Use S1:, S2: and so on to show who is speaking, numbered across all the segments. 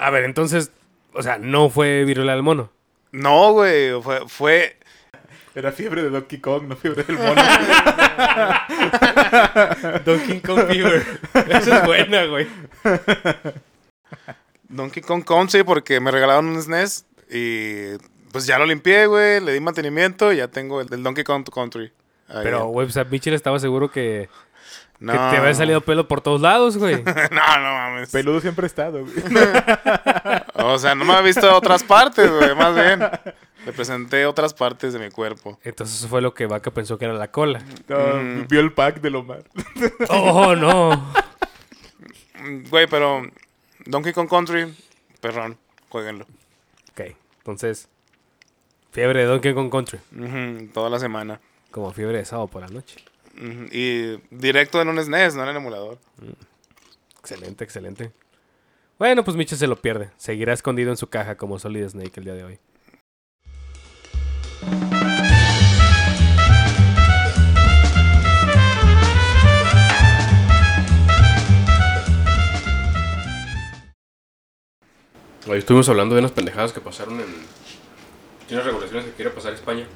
S1: A ver, entonces, o sea, no fue viruela del mono.
S2: No, güey, fue, fue...
S3: Era fiebre de Donkey Kong, no fiebre del mono.
S1: Donkey Kong Fever. Esa es buena, güey.
S2: Donkey Kong Country porque me regalaron un SNES y pues ya lo limpié, güey, le di mantenimiento y ya tengo el del Donkey Kong Country. Ahí.
S1: Pero, güey, o sea, Mitchell estaba seguro que,
S2: no.
S1: que te había salido pelo por todos lados, güey.
S2: no, no mames.
S3: Peludo siempre ha estado, güey.
S2: O sea, no me ha visto otras partes, güey, más bien. Le presenté otras partes de mi cuerpo.
S1: Entonces eso fue lo que Vaca pensó que era la cola.
S3: No,
S2: Mm.
S3: Vio el pack de Omar.
S1: Oh, no.
S2: Güey, pero Donkey Kong Country, perrón, jueguenlo.
S1: Ok, entonces, fiebre de Donkey Kong Country.
S2: Toda la semana.
S1: Como fiebre de sábado por la noche.
S2: Y directo en un SNES, no en el emulador.
S1: Excelente, excelente. Bueno, pues Mitchell se lo pierde. Seguirá escondido en su caja como Solid Snake el día de hoy. Hoy estuvimos hablando de unas pendejadas que pasaron en. Tiene regulaciones que quiere pasar España.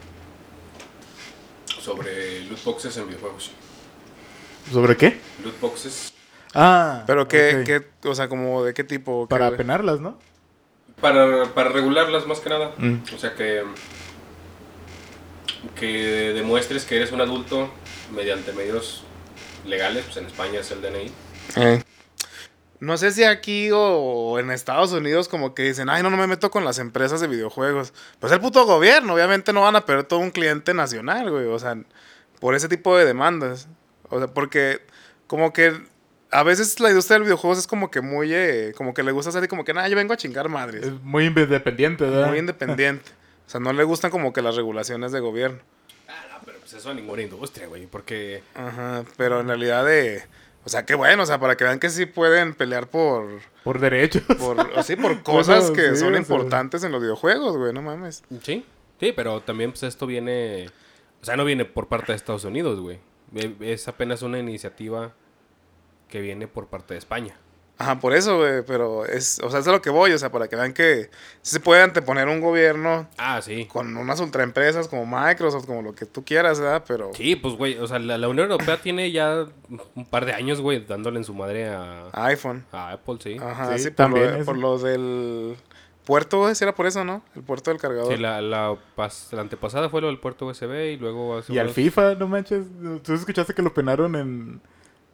S1: Sobre loot boxes en videojuegos.
S3: ¿Sobre qué?
S1: Loot boxes.
S3: Ah.
S2: Pero qué, qué, o sea, como de qué tipo. ¿Qué,
S3: Para penarlas, ¿no?
S1: Para, para regularlas más que nada.
S3: Mm.
S1: O sea que. Que demuestres que eres un adulto mediante medios legales. Pues en España es el DNI.
S2: Eh. No sé si aquí o en Estados Unidos como que dicen, ay, no, no me meto con las empresas de videojuegos. Pues el puto gobierno, obviamente no van a perder todo un cliente nacional, güey. O sea, por ese tipo de demandas. O sea, porque como que a veces la industria del videojuegos es como que muy, eh, como que le gusta hacer como que, nada, yo vengo a chingar madres.
S3: Es muy independiente, ¿verdad?
S2: Muy independiente. O sea, no le gustan como que las regulaciones de gobierno.
S1: Ah, no, pero pues eso a ninguna industria, güey. Porque.
S2: Ajá, pero en realidad de... O sea, qué bueno, o sea, para que vean que sí pueden pelear por...
S3: Por derechos.
S2: por así por cosas
S3: Bueno,
S2: que
S3: sí,
S2: son
S3: o sea.
S2: importantes en los videojuegos, güey, no mames.
S1: Sí, sí, pero también pues esto viene. O sea, no viene por parte de Estados Unidos, güey. Es apenas una iniciativa que viene por parte de España.
S2: Ajá, por eso, güey, pero es, o sea, es a lo que voy, o sea, para que vean que se puede anteponer un gobierno
S1: Ah, sí.
S2: con unas ultraempresas como Microsoft, como lo que tú quieras, ¿verdad? Pero
S1: Sí, pues, güey, o sea, la, la Unión Europea tiene ya un par de años, güey, dándole en su madre a,
S2: iPhone.
S1: a Apple, sí.
S2: Ajá,
S3: Sí,
S2: sí, por,
S3: también
S2: lo, por los del puerto, güey, sí era por eso, ¿no? El puerto del cargador.
S1: Sí, la, la, pas- la antepasada fue lo del puerto USB y luego... hace
S3: Y al FIFA, no manches. ¿Tú escuchaste que lo penaron en.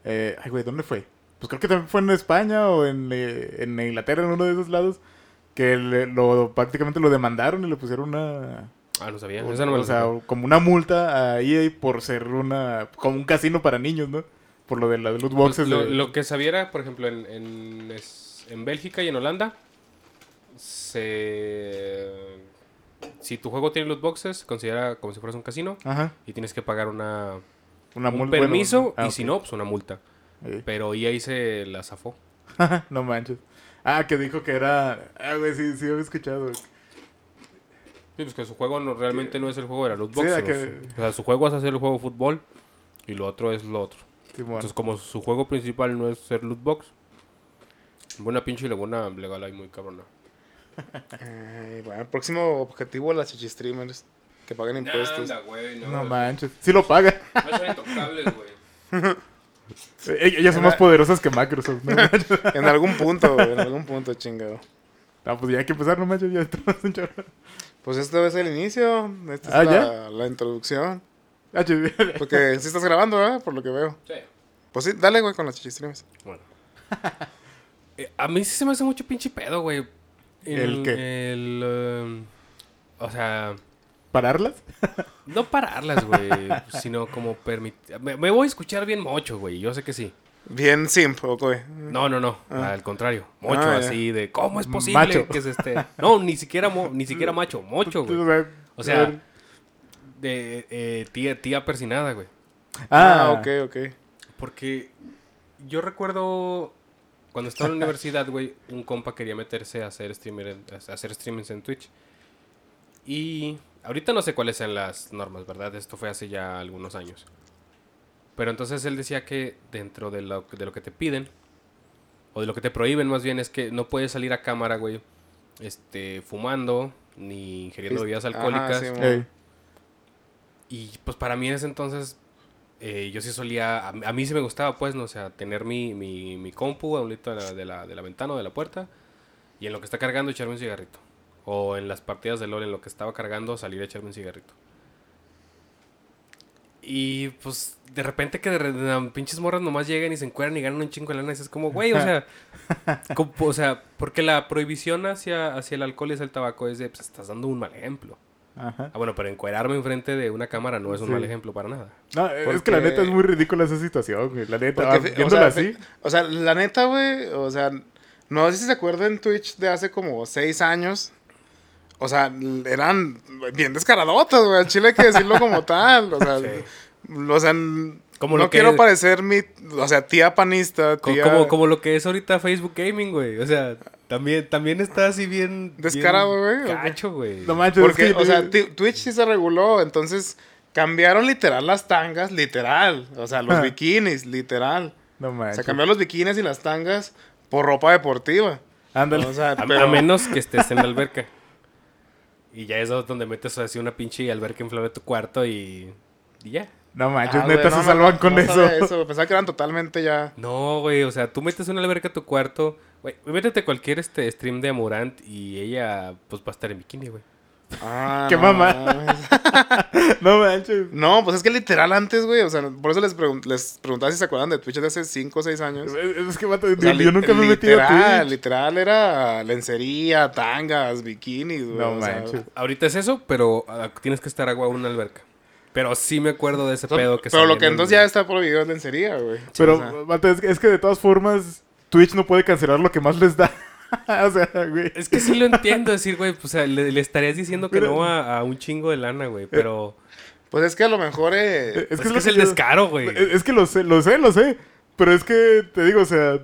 S3: eh, ay, güey, ¿dónde fue? Pues creo que también fue en España o en, eh, en Inglaterra, en uno de esos lados. Que le- lo, prácticamente lo demandaron y le pusieron una.
S1: Ah, no sabía. Esa no me
S3: o sea, como una multa a EA por ser una. Como un casino para niños, ¿no? Por lo de las loot boxes.
S1: Pues lo,
S3: de-
S1: lo que sabía era, por ejemplo, en, en, en Bélgica y en Holanda, se... Si tu juego tiene loot boxes, se considera como si fueras un casino
S3: Ajá.
S1: y tienes que pagar una,
S3: Una
S1: un
S3: multa.
S1: permiso
S3: bueno, ah,
S1: y si no, pues una multa. Pero EA se la zafó.
S3: no manches. Ah, que dijo que era. Ah, güey, sí, sí, había escuchado.
S1: Sí, pues que su juego no, realmente no es el juego de la loot box.
S3: que-
S1: O sea, su juego es hacer el juego de fútbol y lo otro es lo otro. Entonces, como su juego principal no es ser loot box, buena pinche y la buena legal ahí muy cabrona.
S2: Ay, bueno, el próximo objetivo las chichistreamers que paguen impuestos.
S1: Anda, güey,
S3: No manches. Sí lo paga.
S1: No son intocables, güey.
S3: Ellas son más poderosas que Microsoft, ¿no?
S2: En algún punto, güey, en algún punto, chingado.
S3: Ah, pues ya hay que empezar, no manches, ya un.
S2: Pues esto es el inicio, esta es
S3: Ah,
S2: la, la introducción.
S3: Ah,
S2: Porque sí estás grabando, ¿verdad? Por lo que veo.
S1: Sí.
S2: Pues sí, dale, güey, con las chichistreamers.
S1: Bueno. Eh, a mí sí se me hace mucho pinche pedo, güey.
S3: ¿El qué?
S1: El, um, o sea,
S3: ¿Pararlas?
S1: no pararlas, güey, sino como permitir... Me, me voy a escuchar bien mocho, güey, yo sé que sí.
S2: Bien simp, ¿o güey?
S1: No, no, no, al contrario. Mocho
S2: Ah,
S1: así de, ¿cómo es posible
S3: Macho.
S1: que se esté...? No, ni siquiera, mo- ni siquiera macho, mocho, güey. O sea, de eh, tía, tía persinada, güey.
S2: Ah,
S3: Ah,
S2: ok, ok.
S1: Porque yo recuerdo cuando estaba en la universidad, güey, un compa quería meterse a hacer, streamer a hacer streamings en Twitch. Y ahorita no sé cuáles sean las normas, ¿verdad? Esto fue hace ya algunos años. Pero entonces él decía que dentro de lo, de lo que te piden o de lo que te prohíben más bien, es que no puedes salir a cámara, güey, este, fumando, ni ingiriendo bebidas
S2: Ajá,
S1: alcohólicas.
S2: sí.
S1: Y pues para mí en ese entonces, eh, yo sí solía, a, a mí sí me gustaba, pues, no, o sea, tener mi, mi, mi compu a un lado de la, de, la, de la ventana o de la puerta, y en lo que está cargando echarme un cigarrito. O en las partidas de LOL, en lo que estaba cargando, salir a echarme un cigarrito. Y pues de repente que de, de- pinches morras nomás llegan y se encuentran y ganan un chingo de lana. Y es como, güey, o sea, como- o sea, porque la prohibición hacia, hacia el alcohol y hacia el tabaco es de, pues estás dando un mal ejemplo.
S3: Ajá.
S1: Ah, bueno, pero encuerarme enfrente de una cámara no es un
S3: Sí.
S1: mal ejemplo para nada.
S3: No, es que la neta es muy ridícula esa situación, güey. La neta,
S2: Porque,
S3: ah,
S2: o, sea,
S3: así.
S2: o sea, la neta, güey, o sea, no sé si se acuerdan Twitch de hace como seis años. O sea, eran bien descaradotas, güey. Al chile hay que decirlo como tal. O sea,
S1: Sí.
S2: o sea
S1: Como
S2: no
S1: lo que-
S2: quiero parecer mi, o sea, tía panista, tía...
S1: Como, como lo que es ahorita Facebook Gaming, güey. O sea, también, también está así bien...
S2: Descarado,
S1: bien
S2: güey, ¿o?
S1: Gacho, güey.
S3: No manches,
S2: Porque, o sea, Twitch sí se reguló, entonces cambiaron literal las tangas, literal. O sea, los
S3: Ah.
S2: bikinis, literal.
S3: No
S2: O
S3: manches.
S2: sea, cambiaron los bikinis y las tangas por ropa deportiva.
S3: Ándale.
S2: O sea,
S1: A,
S2: pero...
S1: a menos que estés en la alberca. Y ya es donde metes así una pinche alberca inflable de tu cuarto y... Y ya.
S3: No manches,
S2: Ah,
S3: neta
S2: no,
S3: se salvan
S2: no,
S3: con
S2: no
S3: eso.
S2: sabía Pensaba que eran totalmente ya...
S1: No, güey, o sea, tú metes una alberca a tu cuarto... Güey, métete a cualquier este stream de Amorant y ella, pues, va a estar en bikini, güey.
S2: Ah,
S3: ¡Qué
S2: no
S3: mamá! no manches.
S2: No, pues es que literal antes, güey. O sea, por eso les, pregun- les preguntaba si se acuerdan de Twitch de hace 5 o 6 años.
S3: Es, es que, vato,
S2: O sea,
S3: yo, nunca me he metido a
S2: literal,
S3: Twitch.
S2: literal era lencería, tangas, bikinis, güey.
S3: No
S2: o sea,
S3: manches.
S1: Ahorita es eso, pero ah, tienes que estar agua en una alberca. Pero sí me acuerdo de ese pedo que
S2: pero lo que
S1: en-
S2: entonces ya está prohibido es lencería, güey.
S3: Pero, que- es que de todas formas, Twitch no puede cancelar lo que más les da. o sea, güey.
S1: Es que sí lo entiendo decir, güey, pues, o sea, le, le estarías diciendo que
S3: Pero-
S1: no a, a un chingo de lana, güey, pero...
S2: pues es que a lo mejor... eh,
S3: Es
S1: Es,
S3: que
S1: que
S3: es lo
S1: es
S3: que
S1: el
S3: yo-
S1: descaro, güey.
S3: Es, es que lo sé, lo sé, lo sé. Pero es que, te digo, o sea,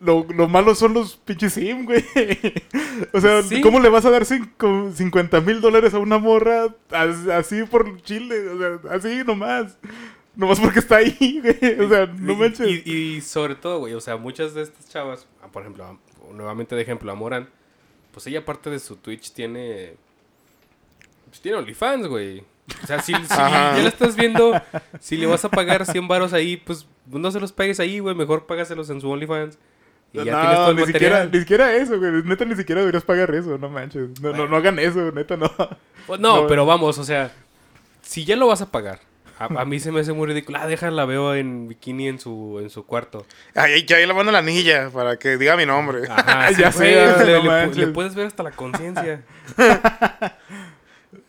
S3: lo, lo malo son los pinches sim, güey. o sea,
S1: Sí.
S3: ¿cómo le vas a dar cinco- 50 mil dólares a una morra as- así por Chile? O sea, así nomás. Nomás porque está ahí, güey. O sea, no
S1: Y-
S3: manches.
S1: Y, y sobre todo, güey, o sea, muchas de estas chavas, ah, por ejemplo, nuevamente de ejemplo, a Moran, pues ella aparte de su Twitch tiene... Pues tiene OnlyFans, güey. O sea, si, ya la estás viendo, si le vas a pagar 100 varos ahí, pues no se los pagues ahí, güey, mejor págaselos en su OnlyFans. Y ya tienes todo el
S3: ni siquiera, ni siquiera eso, güey. Neta, ni siquiera deberías pagar eso, no manches. No, no, no hagan eso, neta, no.
S1: Pues no,
S3: No.
S1: pero vamos, o sea, si ya lo vas a pagar, a, a mí se me hace muy ridículo. Ah, déjala, veo en bikini en su, en su cuarto.
S2: Ahí, ya ahí le mando la anilla para que diga mi nombre.
S1: Ajá,
S3: Ya
S1: sí,
S3: sé, no
S1: le, puedes ver hasta la conciencia.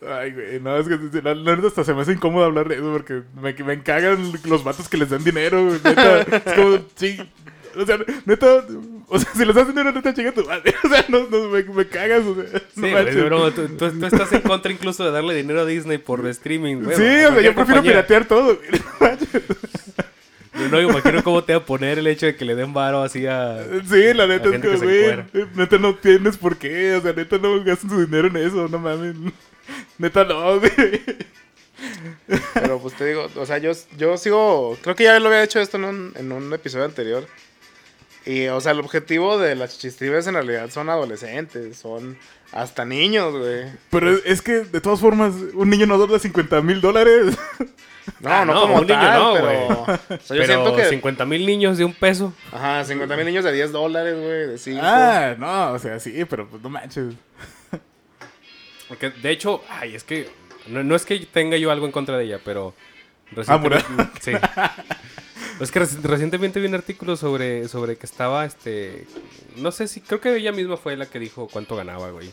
S3: Ay, güey, no, es que la, neta hasta se me hace incómodo hablar de eso porque me, me cagan los vatos que les dan dinero, güey, neta. es como, sí, o sea, neta, o sea, si les das dinero, neta, chinga tu madre. O sea, no, no, me, me cagas, o sea,
S1: Sí,
S3: no manches.
S1: pero tú, tú- tú estás en contra incluso de darle dinero a Disney por streaming, güey.
S3: Sí, o sea, yo prefiero
S1: compañía.
S3: piratear todo, güey, no manches.
S1: Yo no me imagino cómo te va a poner el hecho de que le den varo así a...
S3: Sí, la neta es
S1: gente
S3: que, güey, neta no tienes por qué, o sea, neta no gasten su dinero en eso, no mames. Neta no, güey.
S2: Pero pues te digo, o sea, yo, yo sigo, creo que ya lo había hecho esto en un, en un episodio anterior. Y, o sea, el objetivo de las chichistribes en realidad son adolescentes, son hasta niños, güey.
S3: Pero es, es que, de todas formas, un niño no da 50 mil dólares.
S2: No,
S1: Ah,
S2: no,
S1: no,
S2: como
S1: un niño
S2: tal,
S1: no,
S2: pero...
S1: güey.
S2: O sea, yo
S1: Pero
S2: siento que...
S1: 50 mil niños de un peso.
S2: Ajá, 50 mil niños de 10 dólares, güey, de 5.
S3: Ah, no, o sea, sí, pero pues no manches.
S1: Porque, de hecho, ay, es que... No, no es que tenga yo algo en contra de ella, pero...
S3: Ah.
S1: Sí. Es que reci- recientemente vi un artículo sobre, sobre que estaba, este... No sé si... Creo que ella misma fue la que dijo cuánto ganaba, güey.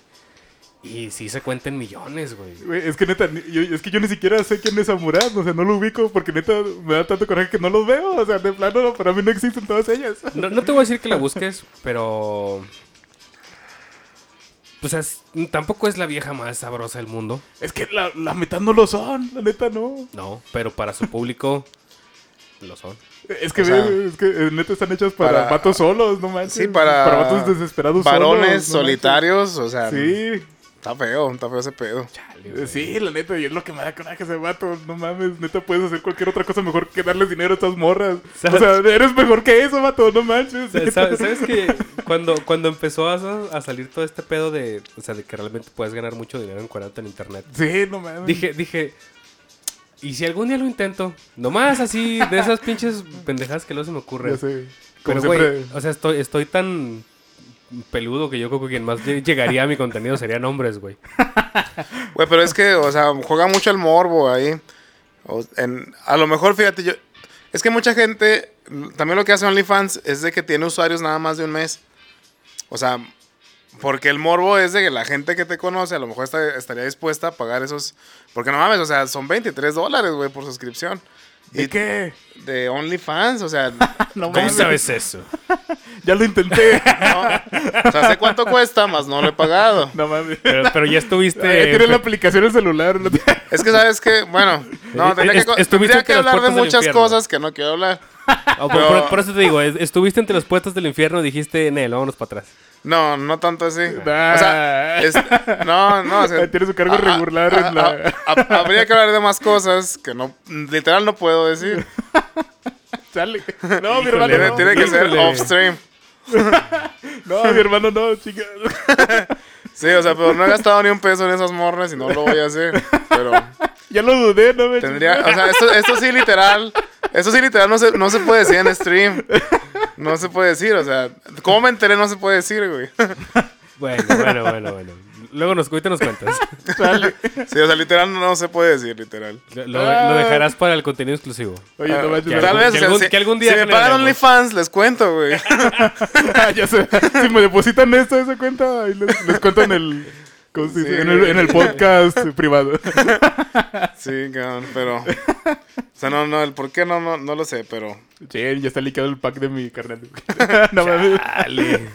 S1: Y sí se cuenta en millones, güey.
S3: Güey, es que neta, yo, es que yo ni siquiera sé quién es Amurad, o sea, no lo ubico porque neta me da tanto coraje que no los veo, o sea, de plano para mí no existen todas ellas.
S1: No, no te voy a decir que la busques, pero... Pues es- tampoco es la vieja más sabrosa del mundo.
S3: Es que la, la mitad no lo son, la neta no.
S1: No, pero para su público lo son.
S3: Es que,
S2: O sea,
S3: ve, es que eh, neta están hechas para,
S2: para-
S3: vatos solos, no manches.
S2: Sí, para...
S3: Para vatos desesperados
S2: Varones
S3: solos, no manches.
S2: solitarios, o sea...
S3: Sí.
S2: Está feo, está feo ese pedo.
S1: Chale, güey.
S3: Sí, la neta, y es lo que me da coraje ese vato. No mames, neta, puedes hacer cualquier otra cosa mejor que darles dinero a estas morras. O sea, eres mejor que eso, vato, no manches.
S1: Sa- sa- ¿Sabes que cuando, cuando empezó a, a salir todo este pedo de, o sea, de que realmente puedes ganar mucho dinero encuadrándote en internet?
S3: Sí, no mames.
S1: Dije, dije, ¿y si algún día lo intento? Nomás así, de esas pinches pendejadas que luego se me
S3: Ya
S1: ocurren.
S3: sé. Como
S1: Pero, güey,
S3: siempre.
S1: o sea, estoy, estoy tan peludo que yo creo que quien más lle- llegaría a mi contenido serían hombres, güey.
S2: Güey, pero es que, o sea, juega mucho el morbo ahí. O- en- a lo mejor, fíjate, yo. Es que mucha gente. También lo que hace OnlyFans es de que tiene usuarios nada más de un mes. O sea, porque el morbo es de que la gente que te conoce a lo mejor está- estaría dispuesta a pagar esos. Porque no mames, o sea, son 23 dólares, güey, por suscripción.
S3: ¿Y qué?
S2: De OnlyFans, o sea.
S3: No
S1: ¿Cómo
S3: mames.
S1: sabes eso?
S3: Ya lo intenté.
S2: no, o sea, sé cuánto cuesta, más no lo he pagado.
S3: no mames.
S1: Pero, pero ya estuviste...
S3: Ay, Tiene la aplicación en celular. ¿no?
S2: Es que sabes que, bueno, no, tendría que,
S1: estuviste
S2: que hablar de muchas cosas que no quiero hablar.
S1: Oh, por, por- por eso te digo, es- estuviste entre las puertas del infierno y dijiste, Nel, vámonos para atrás.
S2: No, no tanto así. O sea, es- no, no. o sea,
S3: Tiene su cargo regular
S2: a-
S3: en la-
S2: a- a- habría que hablar de más cosas que no, literal no puedo decir.
S3: Sale. No, mi hermano.
S2: Tiene,
S3: no.
S2: tiene que ser off stream.
S3: No, mi hermano no, chica.
S2: Sí, o sea, pero no he gastado ni un peso en esas morras y no lo voy a hacer. Pero
S3: Ya lo dudé, no me
S2: tendría, o sea, esto, esto sí literal, esto sí literal no se, no se puede decir en stream. No se puede decir, o sea, ¿cómo me enteré? No se puede decir, güey.
S1: Bueno, bueno, bueno, bueno. Luego nos, ahorita nos cuentas.
S2: Sí, o sea, literal no se puede decir, literal.
S1: Lo, lo- lo dejarás para el contenido exclusivo.
S3: Oye, no manches.
S1: que
S2: Tal vez,
S1: que algún-
S2: si,
S1: que algún día
S2: si me pagan. OnlyFans, les cuento, güey.
S3: Ah, ya sé. Si me depositan esto, esa cuenta, ahí les, les cuento en el, ¿cómo se dice?
S2: Sí.
S3: en el, en el podcast privado.
S2: Sí, cabrón, pero... O sea, no, no, el por qué no, no, no lo sé, pero...
S3: Sí, ya está liqueado el pack de mi carnal. no mames.
S1: Dale.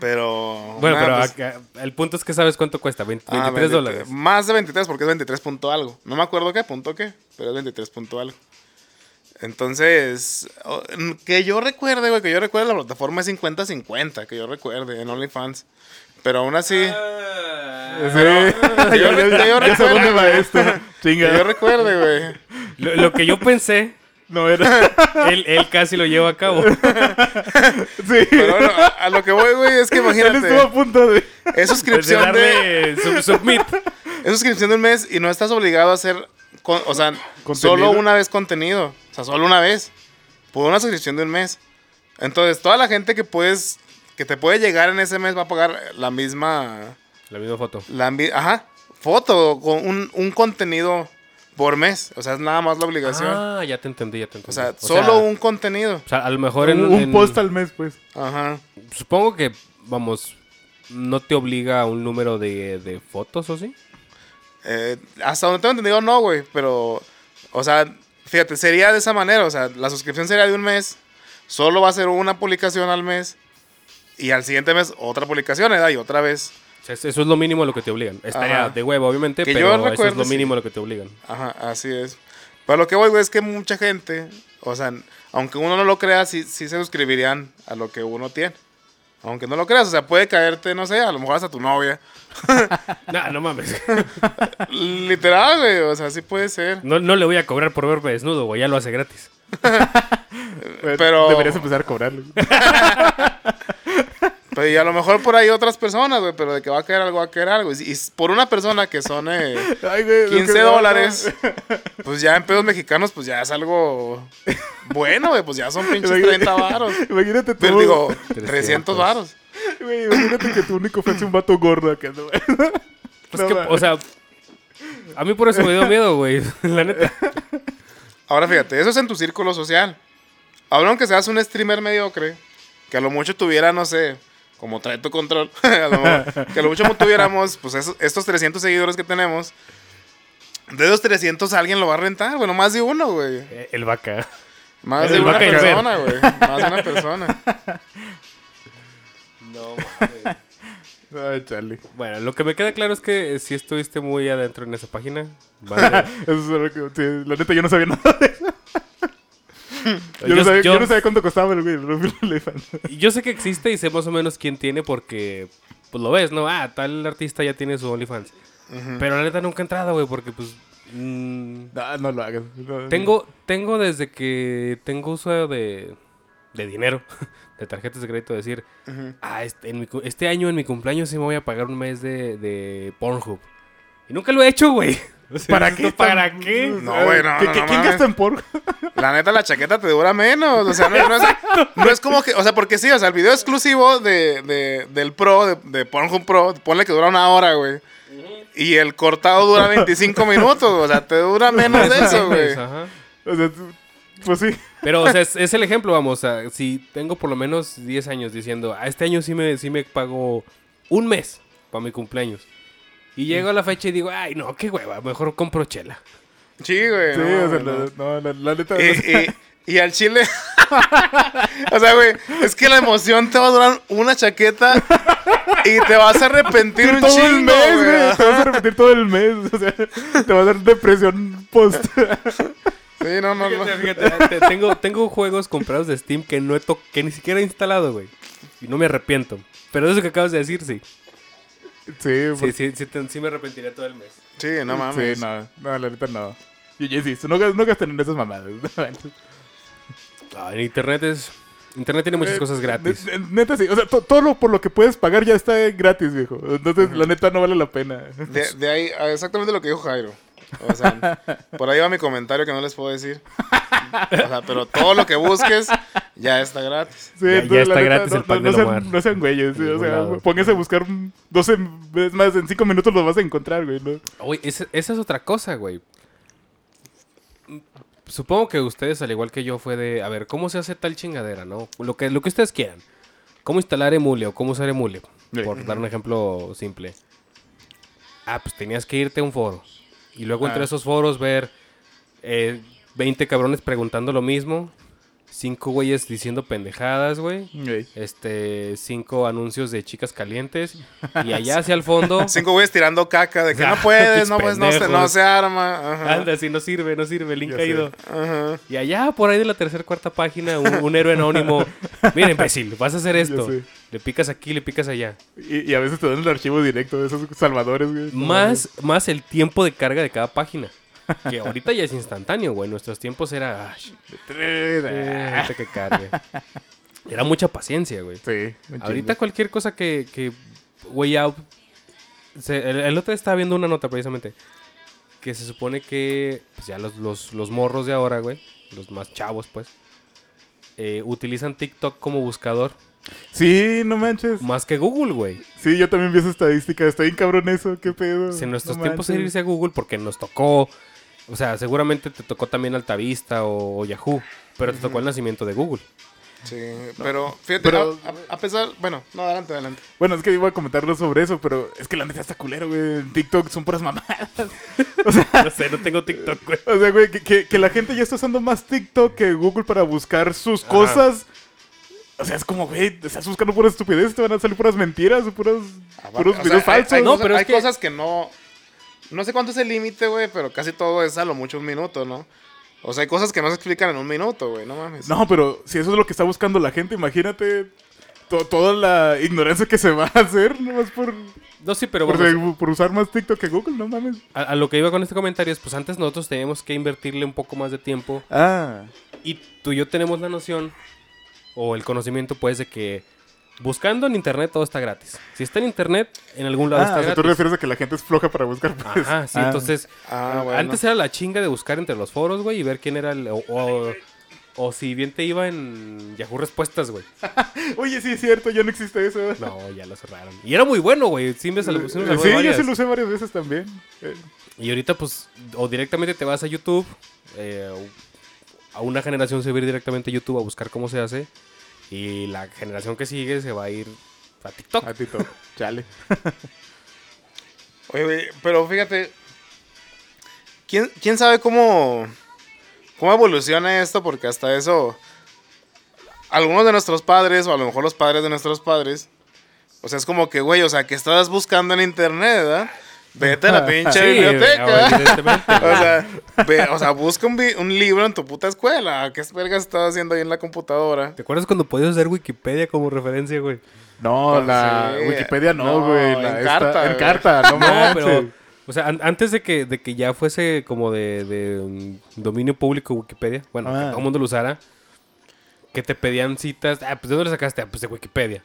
S2: Pero...
S1: Bueno,
S2: nada,
S1: pero
S2: pues,
S1: acá- el punto es que sabes cuánto cuesta, 20
S2: ah,
S1: 23
S2: 23,
S1: dólares.
S2: Más de 23 porque es 23 punto algo. No me acuerdo qué punto qué, pero es 23 punto algo. Entonces, que yo recuerde, güey, que yo recuerde la plataforma es 50-50, que yo recuerde en OnlyFans. Pero aún así,
S1: Ah.
S3: Sí.
S2: yo re- que yo
S3: ya sé
S2: recuerde,
S3: dónde va
S2: güey.
S3: esto.
S2: yo
S3: Chinga.
S2: recuerde, güey.
S1: Lo, lo que yo pensé,
S3: No era.
S1: él, él casi lo lleva a cabo.
S3: Sí.
S2: Pero bueno, a, lo que voy, güey, es que
S3: Él estuvo
S2: imagínate,
S3: a punto de.
S2: es
S1: De
S2: suscripción de,
S1: darle sub- submit.
S2: es suscripción de un mes y no estás obligado a hacer, con- o sea,
S3: ¿Contenido?
S2: solo una vez contenido. O sea, solo una vez. Por una suscripción de un mes. Entonces, toda la gente que puedes, que te puede llegar en ese mes va a pagar la misma,
S1: La misma foto.
S2: la, ajá, foto con un, un contenido por mes. O sea, es nada más la obligación.
S1: Ah, ya te entendí, ya te entendí.
S2: o sea, solo un contenido.
S1: O sea, a lo mejor en...
S3: Un, un
S1: en-
S3: post al mes, pues.
S2: Ajá.
S1: Supongo que, vamos, no te obliga a un número de, de fotos, ¿o sí?
S2: Eh, hasta donde tengo entendido, no, güey. Pero, o sea, fíjate, sería de esa manera. O sea, la suscripción sería de un mes. Solo va a ser una publicación al mes. Y al siguiente mes otra publicación, ¿verdad? Y otra vez.
S1: O sea, eso es lo mínimo a lo que te obligan. Estaría
S2: Ajá.
S1: de huevo, obviamente,
S2: Que yo
S1: pero eso es lo
S2: sí.
S1: mínimo a lo que te obligan.
S2: Ajá, así es. Pero lo que voy, güey, es que mucha gente, o sea, aunque uno no lo crea, sí, sí se suscribirían a lo que uno tiene. Aunque no lo creas, o sea, puede caerte, no sé, a lo mejor hasta tu novia.
S1: No, no mames.
S2: Literal, güey, o sea, sí puede ser.
S1: No, no le voy a cobrar por verme desnudo, güey. Ya lo hace gratis.
S2: Pero-
S3: Deberías empezar a cobrarle.
S2: Pero y a lo mejor por ahí otras personas, güey, pero de que va a caer algo, va a caer algo. Y, y por una persona que son eh,
S3: Ay, güey, lo
S2: 15
S3: que-
S2: dólares, pues ya en pedos mexicanos, pues ya es algo bueno, güey, pues ya son pinches 30 varos.
S3: Imagínate tú.
S2: Pero digo,
S1: 300
S2: 300 varos.
S3: Güey, imagínate que tu único fuese un vato gordo acá. ¿no?
S1: Pues
S3: No
S1: que, o sea, a mí por eso me dio miedo, güey. La neta.
S2: Ahora fíjate, eso es en tu círculo social. Ahora que seas un streamer mediocre, que a lo mucho tuviera, no sé, como trae tu control, a lo mejor, que a lo mucho tuviéramos, pues esos- estos 300 seguidores que tenemos, de esos 300 alguien lo va a rentar, bueno, más de uno, güey.
S1: Eh, El vaca.
S2: Más
S1: El
S2: de una persona, güey. Más de una persona.
S1: No mames.
S3: Ay, chale.
S1: Bueno, lo que me queda claro es que si estuviste muy adentro en esa página. Vale.
S3: Eso es lo que. sí, la neta, yo no sabía nada de eso. Yo,
S1: Yo-
S3: no, sabía, yo
S1: yo-
S3: no sabía cuánto costaba el el.
S1: Yo sé que existe y sé más o menos quién tiene porque pues lo ves, ¿no? Ah, tal artista ya tiene su OnlyFans. Pero la neta nunca he entrado, güey, porque pues... mm,
S3: No, no lo hagas. No,
S1: tengo, tengo desde que tengo uso de, de dinero, de tarjetas de crédito, decir, ah, este, en mi cu- este año en mi cumpleaños sí me voy a pagar un mes de, de Pornhub. Y nunca lo he hecho, güey.
S3: ¿Para
S1: ¿esto
S3: qué?
S1: ¿Para qué?
S2: No, güey, no,
S3: ¿Qué-
S2: no,
S3: qué-
S2: no
S3: ¿Quién
S2: mames.
S3: gasta en porno?
S2: La neta, la chaqueta te dura menos. O sea, no, no es, no es como que. O sea, porque sí, o sea, el video exclusivo de, de- del Pro, de, de Pornhub Pro, ponle que dura una hora, güey. Y el cortado dura 25 minutos. O sea, te dura menos de eso, güey.
S1: Ajá.
S3: O sea, tú- pues sí.
S1: Pero, o sea, es, es el ejemplo, vamos. O sea, si tengo por lo menos 10 años diciendo, a este año sí me, sí me pago un mes para mi cumpleaños. Y llego a la fecha y digo, ay, no, qué hueva, mejor compro chela.
S2: Sí, güey.
S3: Sí,
S2: no,
S3: o sea,
S2: no.
S3: la, no, la, la neta.
S2: Y, y- y al chile. o sea, güey, es que la emoción te va a durar una chaqueta y te vas a arrepentir un
S3: todo el mes,
S2: güey.
S3: Te vas a repetir todo el mes. O sea, te va a dar depresión post.
S2: Sí, no, no, no.
S1: Fíjate, fíjate, te- tengo, tengo juegos comprados de Steam que no he to- que ni siquiera he instalado, güey. Y no me arrepiento. Pero eso que acabas de decir, sí.
S3: Sí,
S1: Sí,
S3: pues,
S1: sí, sí, te- sí me arrepentiría todo el mes.
S2: Sí, no mames.
S3: Sí, no, no, la neta no. Y yo insisto, no, no gasten en esas mamadas.
S1: Ah, en internet es... Internet tiene muchas
S3: Eh,
S1: cosas gratis.
S3: ne- ne- Neta sí, o sea, to- todo lo por lo que puedes pagar ya está gratis, viejo. Entonces, la neta no vale la pena.
S2: De, de ahí, a exactamente lo que dijo Jairo. O sea, por ahí va mi comentario que no les puedo decir. O sea, pero todo lo que busques ya está gratis.
S3: Sí,
S1: Ya- ya está
S3: neta,
S1: gratis
S3: no,
S1: el pack
S3: no- sean,
S1: Omar.
S3: no sean güeyes, sí, o sea,
S1: lado.
S3: pónganse a buscar un- 12 veces más, en 5 minutos los vas a encontrar, güey, ¿no?
S1: Oye, esa, esa es otra cosa, güey. Supongo que ustedes, al igual que yo, fue de, a ver, ¿cómo se hace tal chingadera, no? Lo que, lo que ustedes quieran. ¿Cómo instalar Emule o cómo usar Emule?
S3: Sí.
S1: Por dar un ejemplo simple. Ah, pues tenías que irte a un foro. Y luego entre
S3: Ah.
S1: esos foros ver eh, 20 cabrones preguntando lo mismo. Cinco güeyes diciendo pendejadas, güey. Este, cinco anuncios de chicas calientes. Y allá hacia el fondo...
S2: Cinco güeyes tirando caca de que
S1: Ah,
S2: no puedes,
S1: pinches
S2: no, pues no se, no se arma. Ajá.
S1: Anda, si no sirve, no sirve, link
S3: Ya
S1: caído.
S2: Ajá.
S1: Y allá, por ahí de la tercera cuarta página, un, un héroe anónimo. Mira, imbécil, vas a hacer esto. Le picas aquí, le picas allá.
S3: Y, y a veces te dan el archivo directo de esos salvadores, güey.
S1: Más, más el tiempo de carga de cada página. Que ahorita ya es instantáneo, güey. Nuestros tiempos era. eh, ahorita que cargue. Era mucha paciencia, güey.
S3: Sí.
S1: Ahorita cualquier cosa que, que güey, ya... se- el, el otro día estaba viendo una nota precisamente. Que se supone que pues ya los, los, los morros de ahora, güey, los más chavos, pues, eh, utilizan TikTok como buscador
S3: Sí, no manches.
S1: más que Google, güey.
S3: Sí, yo también vi esa estadística. Está bien cabrón eso. ¿Qué pedo?
S1: En nuestros
S3: No
S1: tiempos era irse a Google porque nos tocó... O sea, seguramente te tocó también Altavista o, o Yahoo, pero te tocó el nacimiento de Google.
S2: Sí, pero fíjate,
S3: Pero-
S2: a, pesar, bueno, no, adelante, adelante.
S3: Bueno, es que iba a comentarlo sobre eso, pero es que la neta está culero, güey. En TikTok son puras mamadas.
S1: No sé, no tengo TikTok, güey.
S3: O sea, güey, que, que- que la gente ya está usando más TikTok que Google para buscar sus
S1: Ajá.
S3: cosas. O sea, es como, güey, estás buscando puras estupideces, te van a salir puras mentiras, puras, puros
S2: O sea,
S3: videos
S2: hay-
S3: falsos.
S2: Hay,
S1: No, pero es
S2: hay
S1: que-
S2: cosas que no. No sé cuánto es el límite, güey, pero casi todo es a lo mucho un minuto, ¿no? O sea, hay cosas que no se explican en un minuto, güey, no mames.
S3: No, pero si eso es lo que está buscando la gente, imagínate to- toda la ignorancia que se va a hacer nomás por,
S1: No, sí, pero
S3: por,
S1: vamos,
S3: por usar más TikTok que Google, no mames.
S1: a, a lo que iba con este comentario es, pues antes nosotros teníamos que invertirle un poco más de tiempo
S3: Ah,
S1: y tú y yo tenemos la noción o el conocimiento, pues, de que buscando en internet todo está gratis. Si está en internet, en algún lado
S3: ah
S1: está
S3: o sea, tú refieres a que la gente es floja para buscar. Pues.
S1: Ajá, sí,
S3: Ah.
S1: entonces...
S2: Ah, bueno.
S1: Antes era la chinga de buscar entre los foros, güey, y ver quién era el... O, o- o si bien te iba en Yahoo Respuestas, güey.
S3: Oye, sí es cierto, ya no existe eso.
S1: No, ya lo cerraron. Y era muy bueno, güey. Sí me sí me
S3: sí, yo sí lo usé varias veces también. Eh,
S1: Y ahorita, pues, o directamente te vas a YouTube, eh, a una generación se va a ir directamente a YouTube a buscar cómo se hace, y la generación que sigue se va a ir a TikTok.
S3: a Tito, chale.
S2: Oye, pero fíjate. ¿quién, ¿Quién sabe cómo. cómo evoluciona esto? Porque hasta eso. Algunos de nuestros padres, o a lo mejor los padres de nuestros padres. O sea, es como que, güey, o sea, que estás buscando en internet, ¿verdad? Vete a la pinche
S1: Sí,
S2: biblioteca. O sea, ve- o sea, busca un, libro en tu puta escuela. ¿Qué vergas estás haciendo ahí en la computadora?
S1: ¿Te acuerdas cuando podías usar Wikipedia como referencia, güey?
S3: No, la
S2: Sí.
S3: Wikipedia no,
S2: No,
S3: güey.
S2: en
S3: la esta-
S2: carta,
S3: En
S2: güey.
S3: carta, no,
S1: No, pero, o sea, an- antes de que, de que ya fuese como de, de, um, dominio público Wikipedia, bueno, que
S3: Ah.
S1: todo el mundo lo usara, que te pedían citas, ah, pues ¿de dónde lo sacaste? Ah, pues de Wikipedia.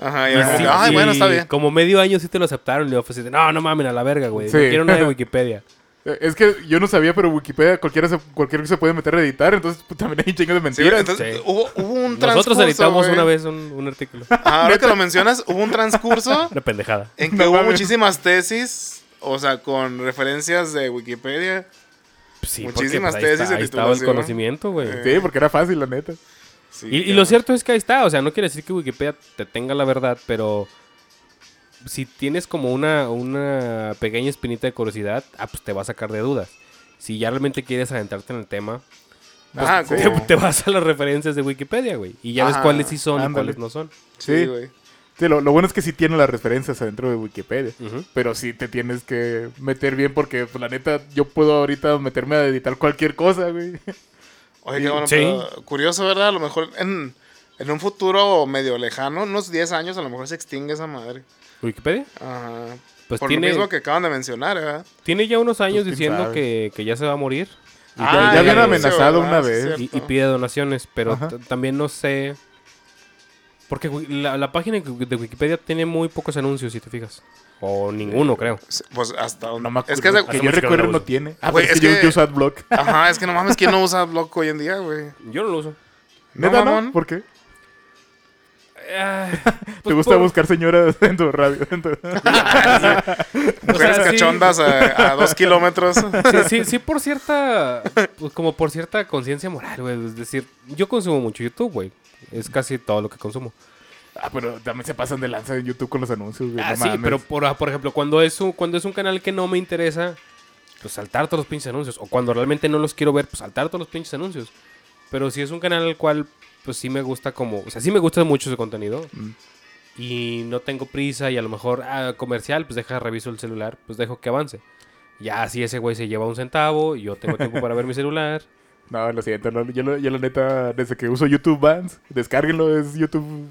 S2: Ajá, y era como
S1: sí,
S2: que, ay,
S1: y
S2: bueno, está bien.
S1: Como medio año sí te lo aceptaron y fue así de, no, no mames, a la verga, güey.
S3: Sí.
S1: No quiero nada de Wikipedia.
S3: Eh, Es que yo no sabía, pero Wikipedia cualquiera se, cualquiera se puede meter a editar, entonces pues, también hay un chingo de
S2: Sí,
S3: mentiras.
S2: entonces
S1: Sí.
S2: hubo, hubo un transcurso.
S1: Nosotros editamos
S2: güey.
S1: una vez un, un artículo.
S2: Ajá, ahora que lo mencionas, hubo un transcurso
S1: Una pendejada.
S2: en que
S3: No
S2: hubo
S3: mames.
S2: muchísimas tesis, o sea, con referencias de Wikipedia.
S1: Pues sí,
S2: Muchísimas
S1: porque, pues, ahí
S2: tesis
S1: está- ahí estaba el conocimiento, güey.
S3: Sí, porque era fácil, la neta.
S2: Sí,
S1: Y, lo cierto es que ahí está, o sea, no quiere decir que Wikipedia te tenga la verdad, pero si tienes como una, una pequeña espinita de curiosidad, ah, pues te va a sacar de dudas. Si ya realmente quieres adentrarte en el tema,
S2: Ajá,
S3: Sí.
S1: te, vas a las referencias de Wikipedia, güey. Y ya ves cuáles sí son y cuáles no son.
S2: Sí,
S3: Sí.
S2: güey.
S3: Sí, lo, lo bueno es que sí tiene las referencias adentro de Wikipedia. Pero sí te tienes que meter bien porque, pues, la neta, yo puedo ahorita meterme a editar cualquier cosa, güey.
S2: Oye, qué bueno,
S1: Sí.
S2: pero curioso, ¿verdad? A lo mejor en, en un futuro medio lejano, unos 10 años, a lo mejor se extingue esa madre.
S1: ¿Wikipedia?
S2: Ajá.
S1: Pues
S2: Por
S1: tiene,
S2: lo mismo que acaban de mencionar, ¿verdad?
S1: tiene ya unos años
S3: Pues,
S1: diciendo que, que ya se va a morir. Y
S2: Ah,
S3: ya,
S1: ya-
S3: ya habían amenazado una vez.
S2: sí.
S1: y, y pide donaciones, pero también no sé. Porque la, la página de Wikipedia tiene muy pocos anuncios, si te fijas. O ninguno, creo.
S2: Sí, Pues hasta
S3: No
S2: donde...
S3: acuerdo.
S2: es que,
S3: que yo
S1: no
S3: recuerdo no tiene. Ah,
S2: Güey,
S3: pero es
S2: es
S3: que, yo,
S2: que-
S3: yo uso Adblock.
S2: Ajá, es que no mames, ¿quién no usa Block hoy en día, güey?
S1: Yo no lo uso.
S3: ¿Neta no?
S2: mamón.
S3: ¿Por qué? ¿Te
S1: pues
S3: gusta
S1: por-
S3: buscar señoras en tu radio? en tu-
S2: Mujeres
S1: sí.
S2: cachondas a, a dos kilómetros.
S1: Sí, sí, sí, por cierta. pues, como por cierta conciencia moral, güey. Es decir, yo consumo mucho YouTube, güey. Es casi todo lo que consumo.
S3: Ah, pero también se pasan de lanza en YouTube con los anuncios, güey.
S1: Ah,
S3: no
S1: sí,
S3: mames.
S1: pero por, ah, por ejemplo, cuando es, un, cuando es un canal que no me interesa, pues saltar todos los pinches anuncios. O cuando realmente no los quiero ver, pues saltar todos los pinches anuncios. Pero si es un canal al cual, pues sí me gusta como... O sea, sí me gusta mucho su contenido.
S3: Mm.
S1: Y no tengo prisa y a lo mejor, ah, comercial, pues deja, reviso el celular, pues dejo que avance. Ya si ese güey se lleva un centavo y yo tengo tiempo para ver mi celular.
S3: No, lo siento. no, yo, yo la neta, desde que uso YouTube Bands, descárguenlo, es YouTube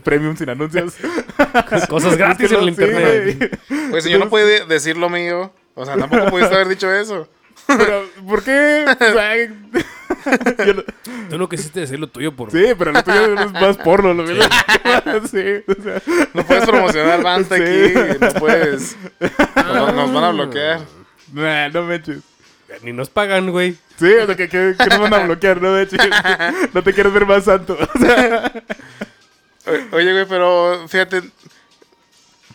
S3: Premium sin anuncios.
S1: Cosas gratis en el
S3: sí,
S1: internet.
S2: Pues si yo no pude decir lo mío. O sea, tampoco pudiste haber dicho eso.
S3: Pero, ¿por qué?
S1: Tú no quisiste decir lo tuyo por...
S3: sí, pero lo tuyo es más porno, lo mío. Sí, o sea.
S2: No puedes promocionar Banta
S3: Sí.
S2: aquí. No puedes. Nos, nos van a bloquear.
S3: Nah, no me eches.
S1: Ni nos pagan, güey.
S3: Sí, o sea, que, que, que nos van a bloquear, no me eches. No te quieres ver más santo. O sea,
S2: Oye, güey, pero fíjate.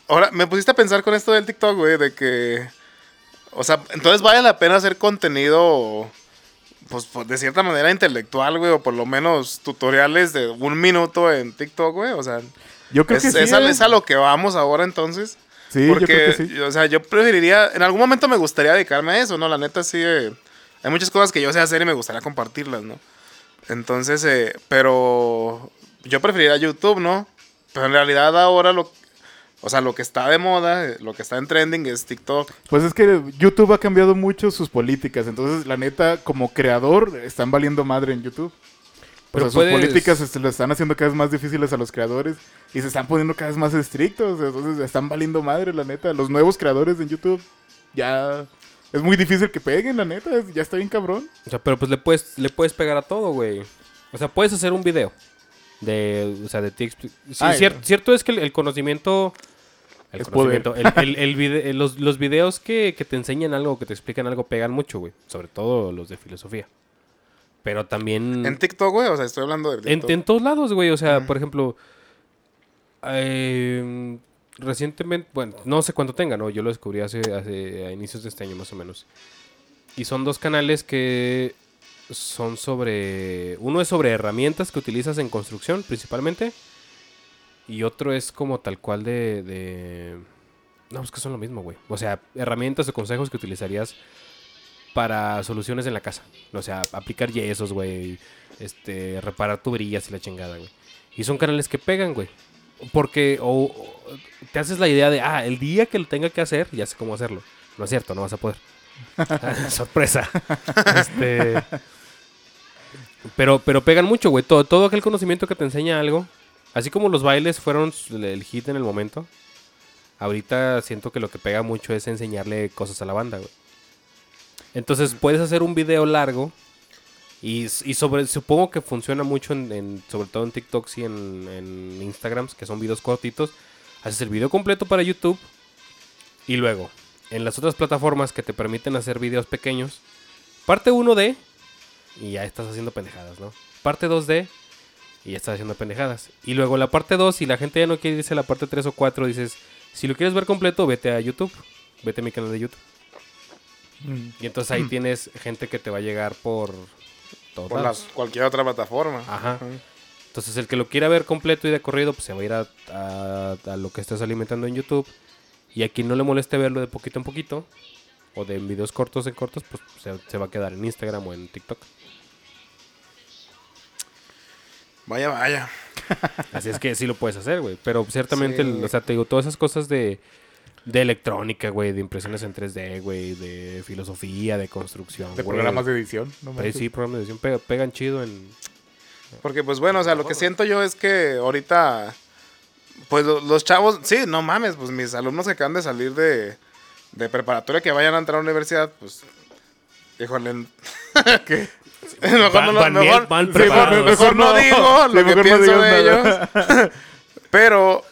S2: Ahora, me pusiste a pensar con esto del TikTok, güey, de que. O sea, entonces vale la pena hacer contenido. Pues, pues, de cierta manera intelectual, güey, o por lo menos tutoriales de un minuto en TikTok, güey. O sea,
S3: yo creo
S2: es,
S3: que sí.
S2: es a,
S3: ¿eh?
S2: es a lo que vamos ahora entonces.
S3: Sí, yo
S2: Porque,
S3: creo que sí.
S2: o sea, yo preferiría, en algún momento me gustaría dedicarme a eso, ¿no? La neta sí, eh, hay muchas cosas que yo sé hacer y me gustaría compartirlas, ¿no? Entonces, eh, pero yo preferiría YouTube, ¿no? Pero en realidad ahora lo, o sea, lo que está de moda, eh, lo que está en trending es TikTok.
S3: Pues es que YouTube ha cambiado mucho sus políticas. Entonces, la neta, como creador, están valiendo madre en YouTube.
S1: Pero
S3: o sea, sus políticas se le están haciendo cada vez más difíciles a los creadores y se están poniendo cada vez más estrictos. Entonces, están valiendo madre, la neta. Los nuevos creadores en YouTube ya es muy difícil que peguen, la neta. Ya está bien cabrón.
S1: O sea, pero pues le puedes, le puedes pegar a todo, güey. O sea, puedes hacer un video. De, o sea, de ti expli- Sí,
S3: Ay,
S1: cier-
S3: no.
S1: cierto es que el, el conocimiento... El
S3: Es
S1: conocimiento. El, el- el vide- los, los videos que, que te enseñan algo, que te explican algo, pegan mucho, güey. Sobre todo los de filosofía. Pero también...
S2: En TikTok, güey, o sea, estoy hablando de.
S1: En, todos lados, güey. O sea, por ejemplo, eh, recientemente, bueno, no sé cuánto tenga, ¿no? Yo lo descubrí hace, hace a inicios de este año más o menos. Y son dos canales que son sobre... Uno es sobre herramientas que utilizas en construcción principalmente. Y otro es como tal cual de... de... No, es que son lo mismo, güey. O sea, herramientas o consejos que utilizarías para soluciones en la casa. O sea, aplicar yesos, güey. Este, reparar tuberías y la chingada, güey. Y son canales que pegan, güey. Porque o, o te haces la idea de, ah, el día que lo tenga que hacer, ya sé cómo hacerlo. No es cierto, no vas a poder. Sorpresa. Este, pero, pero pegan mucho, güey. Todo, todo aquel conocimiento que te enseña algo, así como los bailes fueron el hit en el momento, ahorita siento que lo que pega mucho es enseñarle cosas a la banda, güey. Entonces puedes hacer un video largo y, y sobre, supongo que funciona mucho, en, en- sobre todo en TikToks y en, en Instagrams, que son videos cortitos. Haces el video completo para YouTube y luego en las otras plataformas que te permiten hacer videos pequeños, parte 1D y ya estás haciendo pendejadas, ¿no? Parte 2D y ya estás haciendo pendejadas. Y luego la parte 2, si la gente ya no quiere irse a la parte 3 o 4, dices, si lo quieres ver completo, vete a YouTube, vete a mi canal de YouTube.
S3: Mm.
S1: Y entonces ahí tienes gente que te va a llegar por todos
S2: Por las, cualquier otra plataforma.
S1: Ajá. Entonces el que lo quiera ver completo y de corrido, pues se va a ir a, a- a lo que estás alimentando en YouTube. Y a quien no le moleste verlo de poquito en poquito, o de videos cortos en cortos, pues se, se va a quedar en Instagram o en TikTok.
S2: Vaya, vaya.
S1: Así es que sí lo puedes hacer, güey. Pero ciertamente,
S2: Sí.
S1: el- o sea, te digo, todas esas cosas de, de electrónica, güey, de impresiones en 3D, güey, de filosofía, de construcción.
S3: De
S1: güey.
S3: programas de edición. No
S1: sí, programas de edición pega- pegan chido en...
S2: Porque, pues bueno, o sea, lo que siento yo es que ahorita, pues lo- los chavos, sí, no mames, pues mis alumnos que acaban de salir de, de preparatoria que vayan a entrar a la universidad, pues, híjole.
S3: ¿Qué?
S2: mejor
S1: Van-
S2: no,
S1: van
S2: mejor, sí, no
S3: Sí,
S2: digo lo que
S3: no
S2: pienso de
S3: nada.
S2: ellos. Pero,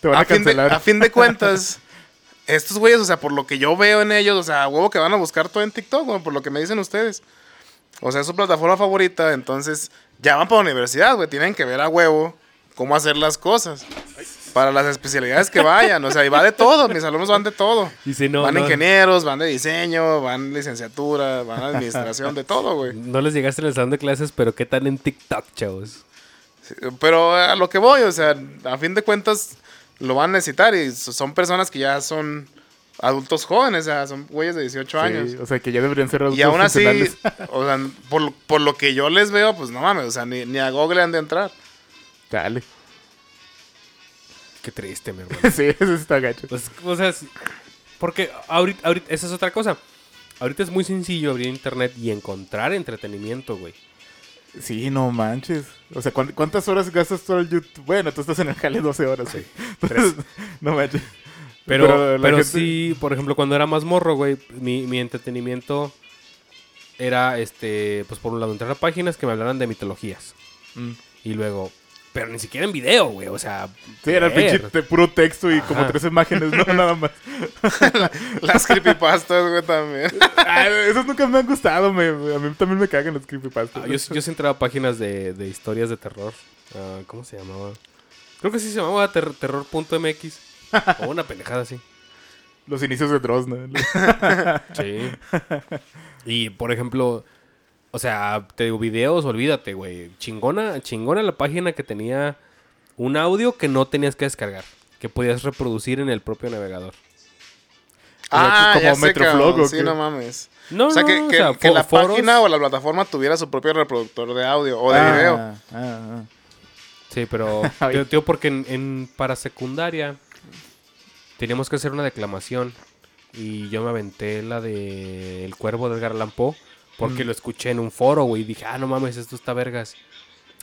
S3: Te van a,
S2: a fin, de,
S3: cancelar.
S2: a fin de cuentas, estos güeyes, o sea, por lo que yo veo en ellos, o sea, a huevo que van a buscar todo en TikTok, güey, por lo que me dicen ustedes. O sea, es su plataforma favorita, entonces ya van para la universidad, güey, tienen que ver a huevo cómo hacer las cosas. Para las especialidades que vayan, o sea, y va de todo, mis alumnos van de todo.
S1: Y si no,
S2: van
S1: no,
S2: ingenieros, van de diseño, van licenciatura, van administración, de todo, güey.
S1: no les llegaste en el salón de clases, pero ¿qué tal en TikTok, chavos?
S2: Sí, Pero a lo que voy, o sea, a fin de cuentas lo van a necesitar y so- son personas que ya son adultos jóvenes, o sea, son güeyes de 18 años.
S3: O sea, que ya deberían ser adultos
S2: Y aún así, o sea, por, por lo que yo les veo, pues no mames, o sea, ni, ni a Google han de entrar.
S3: Dale.
S1: Qué triste, mi hermano.
S3: sí, eso está gacho.
S1: Pues, o sea, porque ahorita, ahorita, esa es otra cosa. Ahorita es muy sencillo abrir internet y encontrar entretenimiento, güey.
S3: Sí, no manches. O sea, ¿cuán- ¿cuántas horas gastas tú al YouTube? Bueno, tú estás en el jale 12 horas, sí. no manches.
S1: Pero, pero,
S3: gente-
S1: sí, por ejemplo, cuando era más morro, güey, mi, mi entretenimiento era, este, pues por un lado, entrar a páginas que me hablaran de mitologías.
S3: Mm.
S1: Y luego, pero ni siquiera en video, güey, o sea...
S3: Sí, era el pinche de puro texto y como tres imágenes, no nada más.
S2: Las creepypastas, güey, también.
S3: Ah, esos nunca me han gustado, me, a mí también me cagan los creepypastas.
S1: Ah, yo, yo sí entraba a páginas de, de historias de terror. Ah, ¿Cómo se llamaba? Creo que sí se llamaba ter- terror.mx. o una pendejada así.
S3: Los inicios de Dross, ¿no?
S1: Sí. Y por ejemplo, o sea, te digo, videos, olvídate, güey. Chingona, chingona la página que tenía un audio que no tenías que descargar. Que podías reproducir en el propio navegador.
S2: Ah,
S3: como
S2: ya sé,
S3: Metroflog,
S2: cabrón,
S3: ¿o
S2: Sí, no mames.
S1: No,
S2: o sea, que,
S1: no,
S2: que-
S1: o sea,
S2: que
S1: fo-
S2: la
S1: foros-
S2: página o la plataforma tuviera su propio reproductor de audio o de
S3: Ah,
S2: video.
S3: ah, ah.
S1: Sí, pero digo porque en, en- para secundaria teníamos que hacer una declamación y yo me aventé la de El Cuervo de Edgar Allan Poe porque
S3: Mm.
S1: lo escuché en un foro, güey, y dije, ah, no mames, esto está vergas.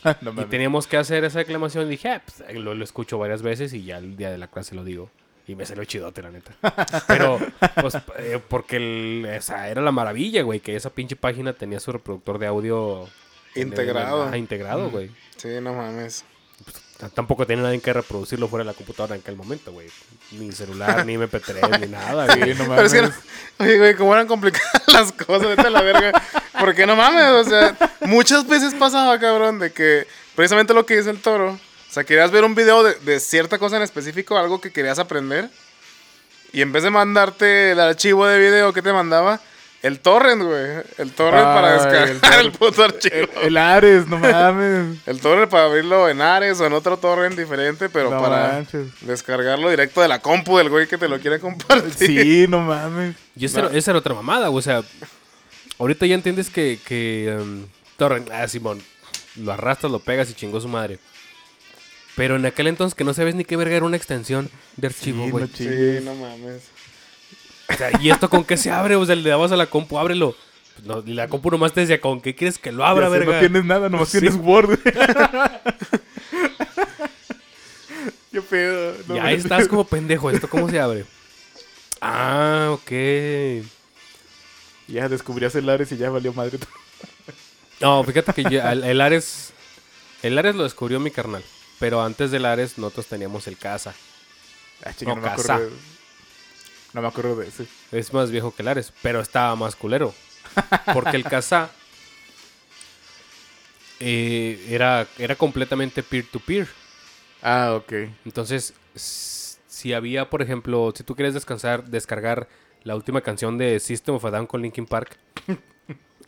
S3: no
S1: Y teníamos que hacer esa declamación y dije, ah, pues, lo, lo escucho varias veces y ya el día de la clase lo digo. Y me salió chidote, la neta. Pero, pues, eh, porque el- o sea, era la maravilla, güey, que esa pinche página tenía su reproductor de audio el-
S2: Integrado.
S1: ajá, integrado, güey.
S2: Sí, no mames.
S1: Tampoco tenía nadie que reproducirlo fuera de la computadora en aquel momento, güey. Ni celular, ni MP3, ni nada, güey.
S3: no
S2: Pero es que no,
S3: mames.
S2: oye, güey, cómo eran complicadas las cosas, vete a la verga. Porque no mames, o sea, muchas veces pasaba, cabrón, de que precisamente lo que dice el toro. O sea, querías ver un video de, de cierta cosa en específico, algo que querías aprender. Y en vez de mandarte el archivo de video que te mandaba, el torrent, güey. El torrent para descargar
S3: el
S2: el, puto archivo.
S3: El, el Ares, no mames.
S2: El torrent para abrirlo en Ares o en otro torrent diferente, pero
S3: no
S2: para
S3: manches.
S2: descargarlo directo de la compu del güey que te lo quiere compartir.
S3: Sí, no mames.
S1: Y esa, era, esa era otra mamada, güey. O sea, ahorita ya entiendes que, que um, torrent, ah, Simón, lo arrastras, lo pegas y chingó su madre. Pero en aquel entonces que no sabes ni qué verga era una extensión de archivo,
S3: Sí,
S1: güey.
S3: no
S2: Sí, no mames.
S1: O sea, ¿y esto con qué se abre? O sea, le dabas a la compu, ábrelo. Pues no, la compu nomás te decía, ¿con qué quieres que lo abra, verga?
S3: No tienes nada, nomás
S1: Sí.
S3: tienes Word. Qué pedo. no
S1: y ahí estás como pendejo, ¿esto cómo se abre? Ah, ok.
S3: Ya descubrías el Ares y ya valió madre.
S1: No, fíjate que yo- el, el Ares... El Ares lo descubrió mi carnal. Pero antes del Ares nosotros teníamos el Casa.
S3: Ah, chinga,
S1: No,
S3: no, me
S1: casa.
S3: acuerdo. No me acuerdo de ese.
S1: Es más viejo que el Ares, pero estaba más culero. Porque el Casa eh, era, era completamente peer-to-peer.
S3: Ah, ok.
S1: Entonces, si había, por ejemplo, si tú quieres descansar, descargar la última canción de System of a Down con Linkin Park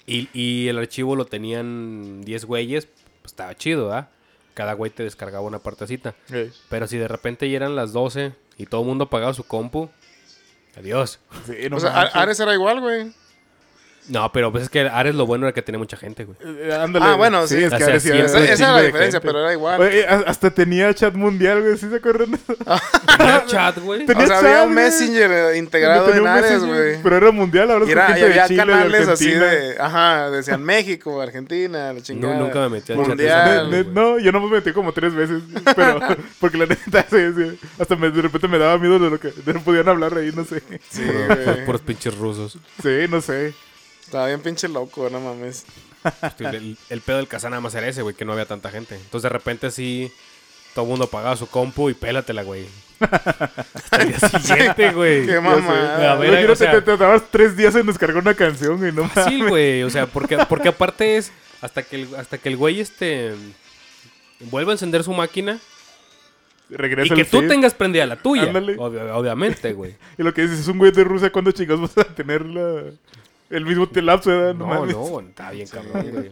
S1: y, y el archivo lo tenían 10 güeyes, pues estaba chido, ¿ah? Cada güey te descargaba una partecita.
S3: Eh,
S1: Pero si de repente ya eran las 12 y todo el mundo apagaba su compu, adiós.
S3: Sí, no
S2: o sea. Ares era igual, güey.
S1: No, pero pues es que Ares lo bueno era que tenía mucha gente, güey.
S3: Eh, ándale.
S2: Ah, bueno, sí.
S3: es que
S1: sea,
S3: Ares
S1: sí,
S3: sí era
S1: esa-
S3: un
S2: era la diferencia,
S3: gente.
S2: pero era igual.
S3: Oye, a- hasta tenía chat mundial, güey. ¿Sí se acuerdan?
S1: Tenía chat, güey.
S3: Tenía
S2: o sea, había
S3: chat,
S2: un
S3: güey.
S2: Messenger eh, integrado
S3: Tenía
S2: en
S3: un
S2: Ares, güey.
S3: Pero era mundial, ahora
S2: era, y
S3: gente de
S2: había
S3: Chile, de
S2: canales así de, ajá, decían México, Argentina, la chingada.
S1: nunca me metí al chat
S2: Mundial.
S3: Ne- no, yo no me metí como tres veces, pero porque la neta, sí, sí, hasta me- de repente me daba miedo de lo que de no podían hablar ahí, no sé.
S2: Sí, güey.
S1: puros pinches rusos.
S3: Sí, no sé.
S2: Estaba bien pinche loco, no mames.
S1: El, el pedo del casa nada más era ese, güey, que no había tanta gente. Entonces de repente sí, todo el mundo apagaba su compu y pélatela, güey. Hasta el día siguiente, güey.
S2: Qué.
S1: A ver,
S3: Imagínate,
S1: o sea-
S3: te, te tardabas tres días en descargar una canción, güey, no mames.
S1: Sí, güey. O sea, porque, porque aparte es hasta que el, hasta que el güey este vuelva a encender su máquina y
S3: Regresa
S1: que
S3: el
S1: tú
S3: feed.
S1: tengas prendida la tuya.
S3: Ándale.
S1: Obvia- obviamente, güey.
S3: Y lo que dices es un güey de Rusia, ¿cuándo chingados vas a tener la... el mismo lapso de edad? No,
S1: No,
S3: mames.
S1: no, está bien cabrón, güey.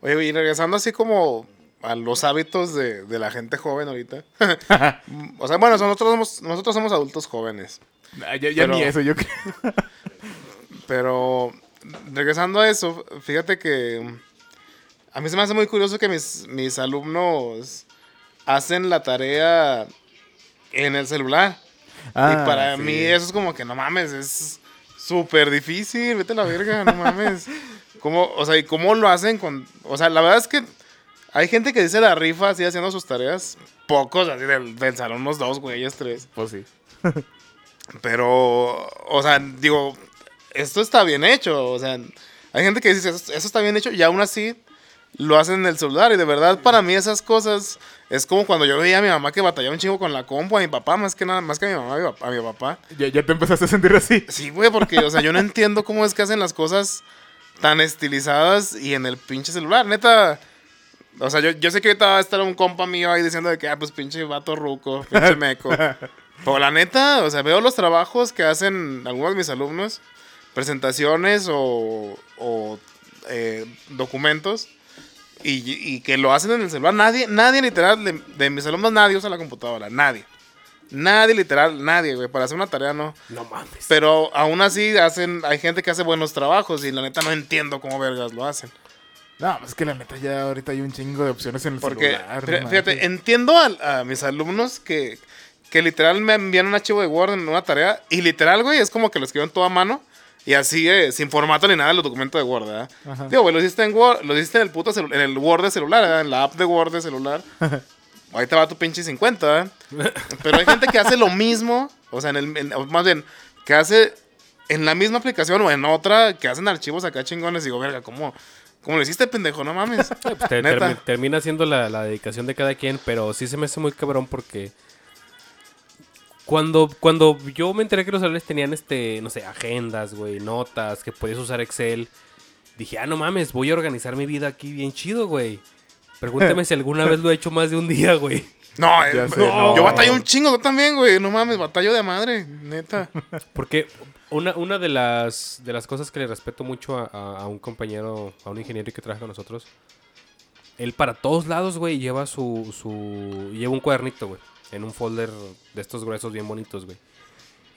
S2: Oye, y regresando así como a los hábitos de, de la gente joven ahorita. o sea, bueno, nosotros somos, nosotros somos adultos jóvenes.
S3: Ah, ya ya
S2: Pero-
S3: ni eso, yo creo.
S2: Pero regresando a eso, fíjate que a mí se me hace muy curioso que mis, mis alumnos hacen la tarea en el celular.
S3: Ah,
S2: y para
S3: sí.
S2: mí eso es como que no mames, es súper difícil, vete a la verga, no mames. ¿Cómo, o sea, ¿y cómo lo hacen con...? O sea, la verdad es que hay gente que dice la rifa así haciendo sus tareas. Pocos, así del, del salón, unos dos güeyes, tres.
S3: Pues sí.
S2: Pero, o sea, digo, esto está bien hecho. O sea, hay gente que dice, eso, eso está bien hecho y aún así lo hacen en el celular. Y de verdad, para mí esas cosas es como cuando yo veía a mi mamá que batallaba un chingo con la compu, a mi papá, más que nada, más que a mi mamá, a mi papá. a mi papá.
S3: Ya, ya te empezaste a sentir así.
S2: Sí, güey, porque, o sea, yo no entiendo cómo es que hacen las cosas tan estilizadas y en el pinche celular. Neta, o sea, yo, yo sé que ahorita va a estar un compa mío ahí diciendo de que, ah, pues pinche vato ruco, pinche meco. Pero la neta, o sea, veo los trabajos que hacen algunos de mis alumnos, presentaciones o, o, eh, documentos, y, y que lo hacen en el celular. Nadie, nadie literal, de, de mis alumnos, nadie usa la computadora, nadie. Nadie literal, nadie, güey, para hacer una tarea no.
S1: No mames.
S2: Pero aún así hacen, hay gente que hace buenos trabajos y la neta no entiendo cómo vergas lo hacen.
S3: No, es que la neta ya ahorita hay un chingo de opciones en el
S2: Porque,
S3: celular. no
S2: fíjate, entiendo a, a mis alumnos que, que literal me envían un archivo de Word en una tarea y literal, güey, es como que lo escriben todo a mano y así, eh, sin formato ni nada los documentos de Word, ¿verdad?
S3: Ajá.
S2: Digo, güey, lo hiciste en Word, lo hiciste en el puto en el Word de celular, ¿verdad? En la app de Word de celular. Ahí te va tu pinche 50, ¿verdad? Pero hay gente que hace lo mismo, o sea, en el, en- más bien, que hace en la misma aplicación o en otra, que hacen archivos acá chingones. Digo, verga, ¿cómo, cómo lo hiciste, pendejo? No mames.
S1: Pues te-
S2: Neta.
S1: termi- termina siendo la, la dedicación de cada quien, pero sí se me hace muy cabrón porque cuando, cuando yo me enteré que los celulares tenían este, no sé, agendas, güey, notas, que podías usar Excel, dije, ah, no mames, voy a organizar mi vida aquí bien chido, güey. Pregúntame si alguna vez lo he hecho más de un día, güey.
S2: No, eh,
S3: sé,
S2: no,
S3: no.
S2: yo batallo un chingo, tú también, güey. No mames, batallo de madre, neta.
S1: Porque una, una de las de las cosas que le respeto mucho a, a- a un compañero, a un ingeniero que trabaja con nosotros, él para todos lados, güey, lleva su, su... Lleva un cuadernito, güey. En un folder de estos gruesos bien bonitos, güey.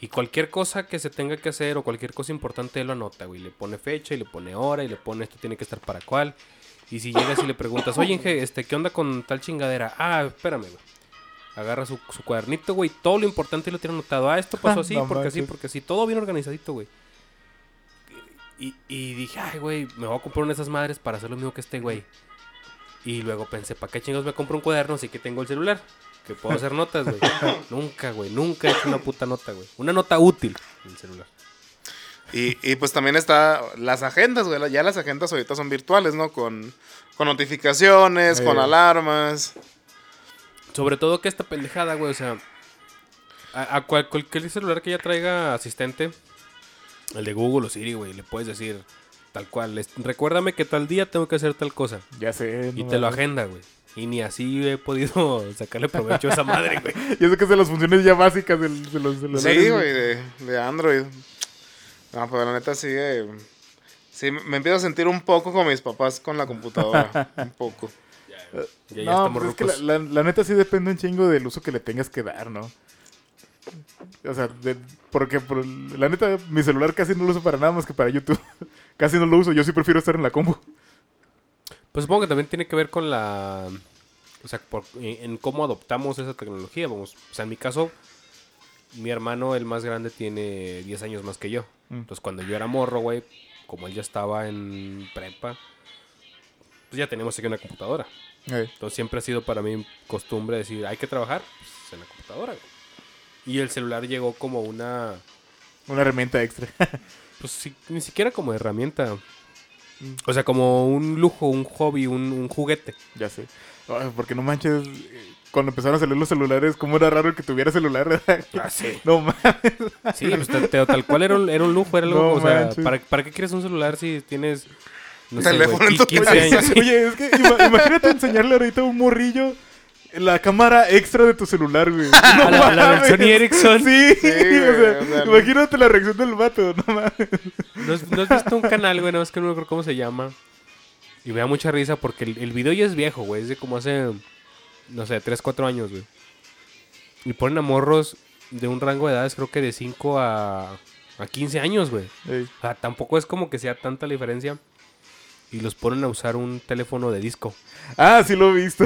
S1: Y cualquier cosa que se tenga que hacer o cualquier cosa importante, él lo anota, güey. Le pone fecha y le pone hora y le pone esto tiene que estar para cuál. Y si llegas y le preguntas, oye, Inge, este, ¿qué onda con tal chingadera? Ah, espérame, güey. Agarra su, su cuadernito, güey. Todo lo importante lo tiene anotado. Ah, esto pasó así, porque así, porque así. Todo bien organizadito, güey. Y, y dije, ay, güey, me voy a comprar una de esas madres para hacer lo mismo que este güey. Y luego pensé, ¿para qué chingos me compro un cuaderno si que tengo el celular? Que puedo hacer notas, güey. nunca, güey. Nunca he hecho una puta nota, güey. Una nota útil en el celular.
S2: Y, y pues también está las agendas, güey. Ya las agendas ahorita son virtuales, ¿no? Con, con notificaciones, con
S3: Eh.
S2: alarmas.
S1: Sobre todo que esta pendejada, güey, o sea, a, a cual- cualquier celular que ya traiga asistente, el de Google o Siri, güey, le puedes decir tal cual, recuérdame que tal día tengo que hacer tal cosa.
S3: Ya sé.
S1: Y
S3: no
S1: te lo agenda, güey. Y ni así he podido sacarle provecho a esa madre, güey.
S3: Y eso que es de las funciones ya básicas del- de los celulares.
S2: Sí, güey, de, de Android. No, pero la neta sí. eh, sí, me empiezo a sentir un poco como mis papás con la computadora. un poco.
S1: Ya, ya
S3: no,
S1: estamos
S3: pues es que
S1: rucos.
S3: la, la- la neta sí depende un chingo del uso que le tengas que dar, ¿no? O sea, de- porque por- la neta, mi celular casi no lo uso para nada más que para YouTube. casi no lo uso, yo sí prefiero estar en la compu.
S1: Pues supongo que también tiene que ver con la... O sea, por- en, en cómo adoptamos esa tecnología, vamos. O sea, en mi caso, mi hermano, el más grande, tiene 10 años más que yo.
S3: Mm.
S1: Entonces, cuando yo era morro, güey, como él ya estaba en prepa, pues ya teníamos aquí una computadora.
S3: Eh,
S1: Entonces, siempre ha sido para mí costumbre decir, hay que trabajar pues, en la computadora, güey. Y el celular llegó como una...
S3: una herramienta extra.
S1: Pues sí, ni siquiera como herramienta. O sea, como un lujo, un hobby, un, un juguete.
S3: ya sé. Ay, porque no manches, eh, cuando empezaron a salir los celulares, cómo era raro que tuviera celular.
S1: Ah, sí.
S3: no mames.
S1: Sí, pues, te- te- tal cual era un, era un lujo, era algo,
S3: No
S1: o sea,
S3: manches.
S1: ¿para, ¿para qué quieres un celular si tienes, no sé,
S2: tu
S1: 15
S2: cabeza.
S1: años?
S3: Oye, es que ima- imagínate enseñarle ahorita a un morrillo la cámara extra de tu celular, güey. No
S1: A la- la
S3: mames.
S1: versión Ericsson.
S3: Sí,
S2: Sí, güey,
S3: o sea,
S2: o sea,
S3: imagínate la reacción del vato, no mames.
S1: ¿No has, no has visto un canal, güey? No, es que no me acuerdo cómo se llama. Y me da mucha risa porque el, el video ya es viejo, güey. Es de como hace, no sé, 3, 4 años, güey. Y ponen a morros de un rango de edades, creo que de 5 a, a 15 años, güey.
S3: Ey,
S1: O sea, tampoco es como que sea tanta la diferencia. Y los ponen a usar un teléfono de disco.
S3: Ah, sí lo he visto.